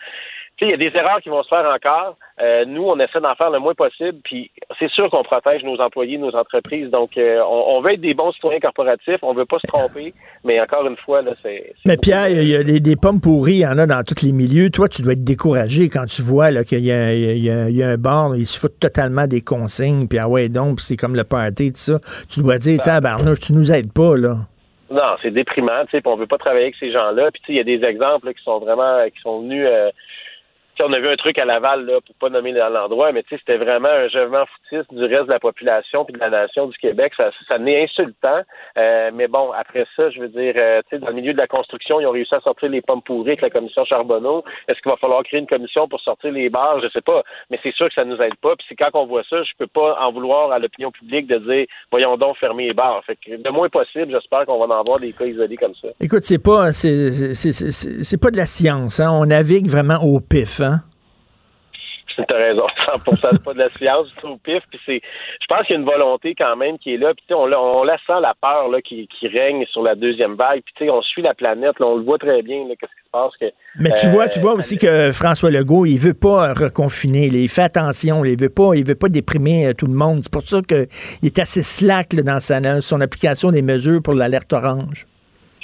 Il y a des erreurs qui vont se faire encore. Euh, nous, on essaie d'en faire le moins possible, puis c'est sûr qu'on protège nos employés, nos entreprises. Donc, euh, on, on veut être des bons citoyens corporatifs, on veut pas se tromper, mais encore une fois, là, c'est... Mais Pierre, il y a des, des pommes pourries, il y en a dans tous les milieux. Toi, tu dois être découragé quand tu vois là, qu'il y a, il y a- il y a un bar, ils se foutent totalement des consignes, puis ah ouais, donc, c'est comme le party, tout ça. Tu dois dire, tabarnouche, tu nous aides pas, là. Non, c'est déprimant, tu sais, on veut pas travailler avec ces gens-là. Puis tu sais, il y a des exemples là, qui sont vraiment qui sont venus euh, tu sais, on a vu un truc à Laval, là, pour pas nommer l'endroit, mais c'était vraiment un jugement foutiste du reste de la population puis de la nation du Québec. Ça, ça n'est insultant. Euh, mais bon, après ça, je veux dire, euh, dans le milieu de la construction, ils ont réussi à sortir les pommes pourries avec la commission Charbonneau. Est-ce qu'il va falloir créer une commission pour sortir les bars? Je sais pas. Mais c'est sûr que ça nous aide pas. Puis quand on voit ça, je peux pas en vouloir à l'opinion publique de dire, voyons donc fermer les bars. Fait que le moins possible, j'espère qu'on va en avoir des cas isolés comme ça. Écoute, c'est pas, c'est, c'est, c'est- c'est- pas de la science, hein. On navigue vraiment au pif. <laughs> T'as raison, 100%, c'est pas de la science, c'est au pif. Puis c'est, je pense qu'il y a une volonté quand même qui est là. Puis on, la- on la sent la peur là qui, qui règne sur la deuxième vague. Puis on suit la planète, là, on le voit très bien. Qu'est-ce qui se passe que. Mais tu euh, vois, tu vois aussi que François Legault, il veut pas reconfiner. là. Il fait attention. là. Il veut pas, il veut pas déprimer euh, tout le monde. C'est pour ça qu'il est assez slack là, dans sa, son application des mesures pour l'alerte orange.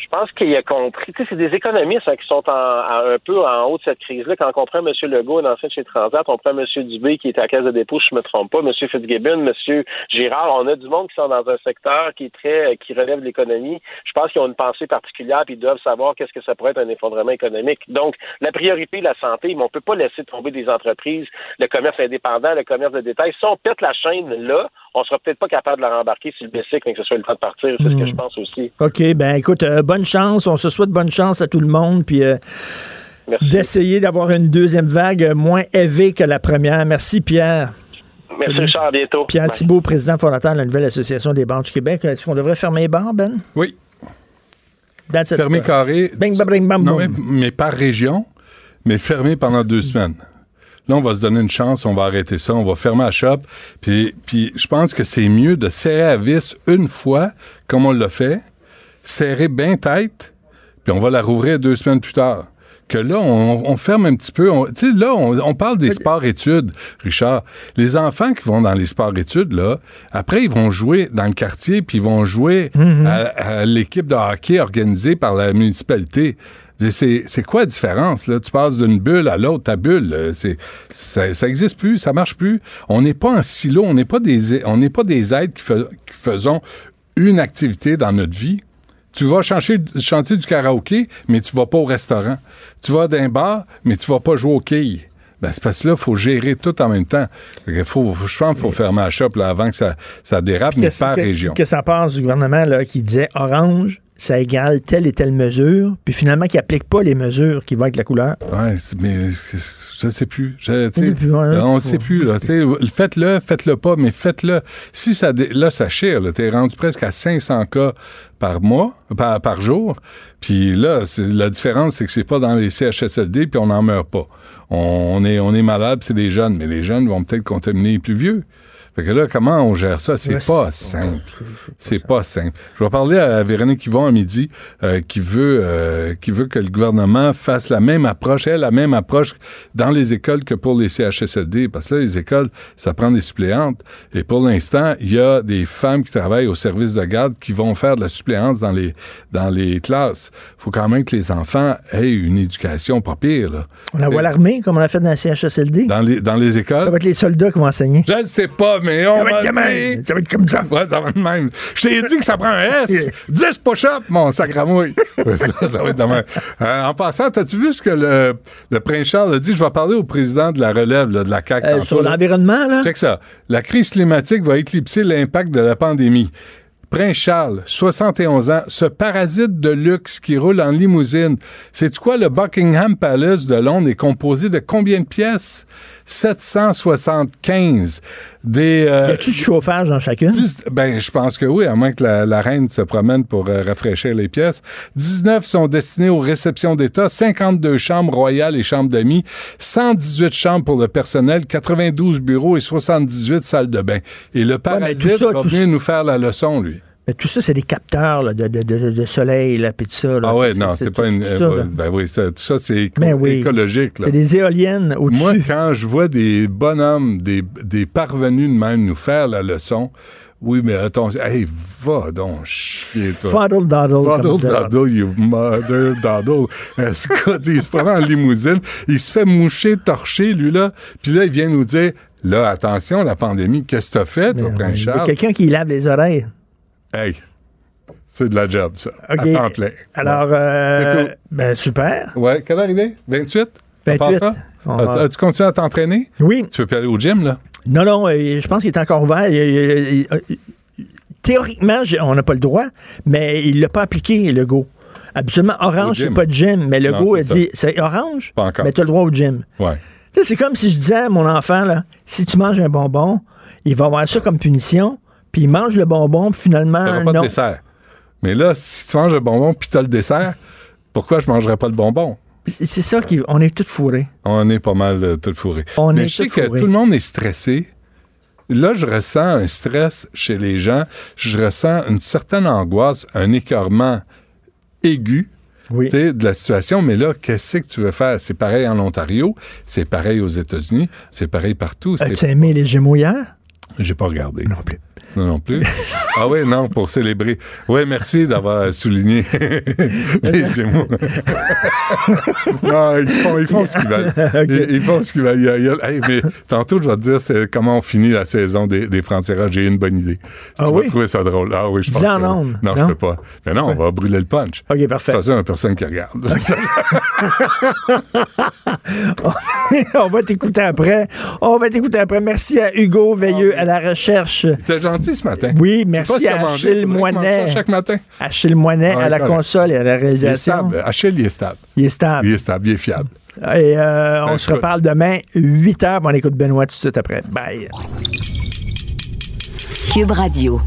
Je pense qu'il a compris. Tu sais, c'est des économistes hein, qui sont en, en- un peu en haut de cette crise-là. Quand on prend M. Legault, un ancien de chez Transat, on prend M. Dubé qui est à la caisse de dépôt, si je me trompe pas, M. Fitzgibbon, M. Girard. On a du monde qui sont dans un secteur qui est très, qui relève de l'économie. Je pense qu'ils ont une pensée particulière puis ils doivent savoir qu'est-ce que ça pourrait être un effondrement économique. Donc, la priorité, la santé, mais on peut pas laisser tomber des entreprises, le commerce indépendant, le commerce de détail. Si on pète la chaîne là, on sera peut-être pas capable de la rembarquer sur le bicycle, mais que ce soit le temps de partir. C'est ce que je pense aussi. OK, ben écoute, euh, bonne chance. On se souhaite bonne chance à tout le monde. Puis euh, d'essayer d'avoir une deuxième vague euh, moins élevée que la première. Merci, Pierre. Merci, Richard. À bientôt. Pierre Bye. Thibault, président fondateur de la nouvelle Association des banques du Québec. Est-ce qu'on devrait fermer les bars, Ben? Oui. That's it. Fermé carré. Bing, bang, bing, bam, Non, mais, mais par région, mais fermé pendant deux semaines. Là, on va se donner une chance, on va arrêter ça, on va fermer la shop. Puis, puis je pense que c'est mieux de serrer à vis une fois, comme on l'a fait, serrer bien tête, puis on va la rouvrir deux semaines plus tard, que là, on, on ferme un petit peu. Tu sais, là, on, on parle des sports-études, Richard. Les enfants qui vont dans les sports-études, là, après, ils vont jouer dans le quartier, puis ils vont jouer à, à l'équipe de hockey organisée par la municipalité. C'est c'est quoi la différence? Là? Tu passes d'une bulle à l'autre, ta bulle, c'est- ça, ça existe plus, ça marche plus. On n'est pas en silo, on n'est pas des on n'est pas des êtres qui, fais- qui faisons une activité dans notre vie. Tu vas chanter, chanter du karaoké, mais tu vas pas au restaurant. Tu vas d'un bar, mais tu vas pas jouer au quilles. Ben, c'est parce que là, il faut gérer tout en même temps. Faut, faut- je pense qu'il faut fermer la shop là, avant que ça, ça dérape, mais par que- région. Que ça passe du gouvernement là, qui disait orange, ça égale telle et telle mesure, puis finalement qui applique pas les mesures qui vont avec la couleur. C'est- mais je ne sais plus. Je, ouais, on ne sait plus. Faites-le, faites-le pas, mais faites-le. Si ça, là, ça chire. Tu es rendu presque à 500 cas par mois, par, par jour. Puis là, la différence, c'est que c'est pas dans les CHSLD, puis on n'en meurt pas. On, est, on est malade, c'est des jeunes, mais les jeunes vont peut-être contaminer les plus vieux. Fait que là, comment on gère ça? C'est Ouais, pas simple. C'est pas simple. Je vais parler à Véronique Yvon à midi, euh, qui veut euh, qui veut que le gouvernement fasse la même approche, elle, la même approche dans les écoles que pour les CHSLD. Parce que là, les écoles, ça prend des suppléantes. Et pour l'instant, il y a des femmes qui travaillent au service de garde qui vont faire de la suppléance dans les dans les classes. faut quand même que les enfants aient une éducation pas pire. Là. On envoie l'armée, comme on a fait dans la CHSLD. Dans les, dans les écoles? Ça va être les soldats qui vont enseigner. Je ne sais pas, mais on Ça va être même. Ça va être comme ça. Ouais, ça va être de même. Je t'ai dit que ça prend un S. <laughs> 10 push-ups, mon sacramouille. <laughs> ça va être de même. Euh, en passant, as-tu vu ce que le, le prince Charles a dit? Je vais parler au président de la relève là, de la CAQ. Euh, sur là. l'environnement, là? Check ça. La crise climatique va éclipser l'impact de la pandémie. Prince Charles, 71 ans, ce parasite de luxe qui roule en limousine. C'est quoi? Le Buckingham Palace de Londres est composé de combien de pièces? 775. Des, euh, Y a-tu du chauffage dans chacune? ben, je pense que oui, à moins que la, la reine se promène pour euh, rafraîchir les pièces. 19 sont destinées aux réceptions d'État, 52 chambres royales et chambres d'amis, 118 chambres pour le personnel, 92 bureaux et 78 salles de bain. Et le parasite tout ça, va venir nous faire la leçon, lui. Mais tout ça, c'est des capteurs là, de, de, de, soleil, là, puis tout ça. là. Ah ouais, non, c'est pas tout- une... tout euh, ça, ben oui, ça- tout ça, c'est éco- Ben oui. écologique. C'est des éoliennes au-dessus. Moi, quand je vois des bonhommes, des, des parvenus de même nous faire la leçon, oui, mais attention, hey, va donc chier, toi. Fuddle comme Fuddle ça. daddle, you mother daddle. Euh, Scott, il se prend en limousine, il se fait moucher, torcher, lui, là, puis là, il vient nous dire, là, attention, la pandémie, qu'est-ce que t'as fait, toi, Prince Il y a Charles? quelqu'un qui lave les oreilles. Hey, c'est de la job, ça. OK. À temps plein. Alors, euh, ben super. Ouais, quelle heure il est? 28? À part 28. ça? Va- As-tu continué à t'entraîner? Oui. Tu peux plus aller au gym, là? Non, non, euh, je pense qu'il est encore ouvert. Il- il- il- il- théoriquement, on n'a pas le droit, mais il l'a pas appliqué, le go. Habituellement, Au orange, c'est pas de gym, mais le go, a dit, c'est orange, Pas encore. mais tu as le droit au gym. Ouais. Tu C'est comme si je disais à mon enfant, là, si tu manges un bonbon, il va avoir ça comme punition, puis il mange le bonbon, puis finalement, T'auras pas non. de dessert. Mais là, si tu manges le bonbon puis t'as le dessert, pourquoi je mangerais pas le bonbon? C'est ça qui, on est tous fourrés. On est pas mal euh, tout fourré. On Mais est je sais que tout le monde est stressé. Là, je ressens un stress chez les gens. Je ressens une certaine angoisse, un écœurement aigu de la situation. Mais là, qu'est-ce que tu veux faire? C'est pareil en Ontario, c'est pareil aux États-Unis, c'est pareil partout. As-tu aimé les Gémeaux hier? J'ai pas regardé. Non plus. Non, non plus. ah oui, non, pour célébrer. Oui, merci d'avoir souligné <laughs> les Gémeaux. non, ils font, ils font ce qu'ils veulent. <laughs> Ils, ils font ce qu'ils veulent. Hey, mais tantôt, je vais te dire c'est comment on finit la saison des, des frontières. J'ai une bonne idée. Ah tu oui? vas trouver ça drôle. Ah oui, je pense que ondes. Non, je Non? peux pas. Mais non, on va brûler le punch. OK, parfait. De toute façon, il a personne qui regarde. <laughs> on va t'écouter après. On va t'écouter après. Merci à Hugo Veilleux à la recherche. T'es gentil ce matin. Oui, merci à. Achille Moinet. chaque matin. Achille Moinet Ouais, à la correct. console et à la Il est réalisation. stable. Achille, il est stable. Il est stable. Il est stable, il est fiable. Et euh, on Ben, se écoute. reparle demain, 8 h. On écoute Benoît tout de suite après. Bye. Cube Radio.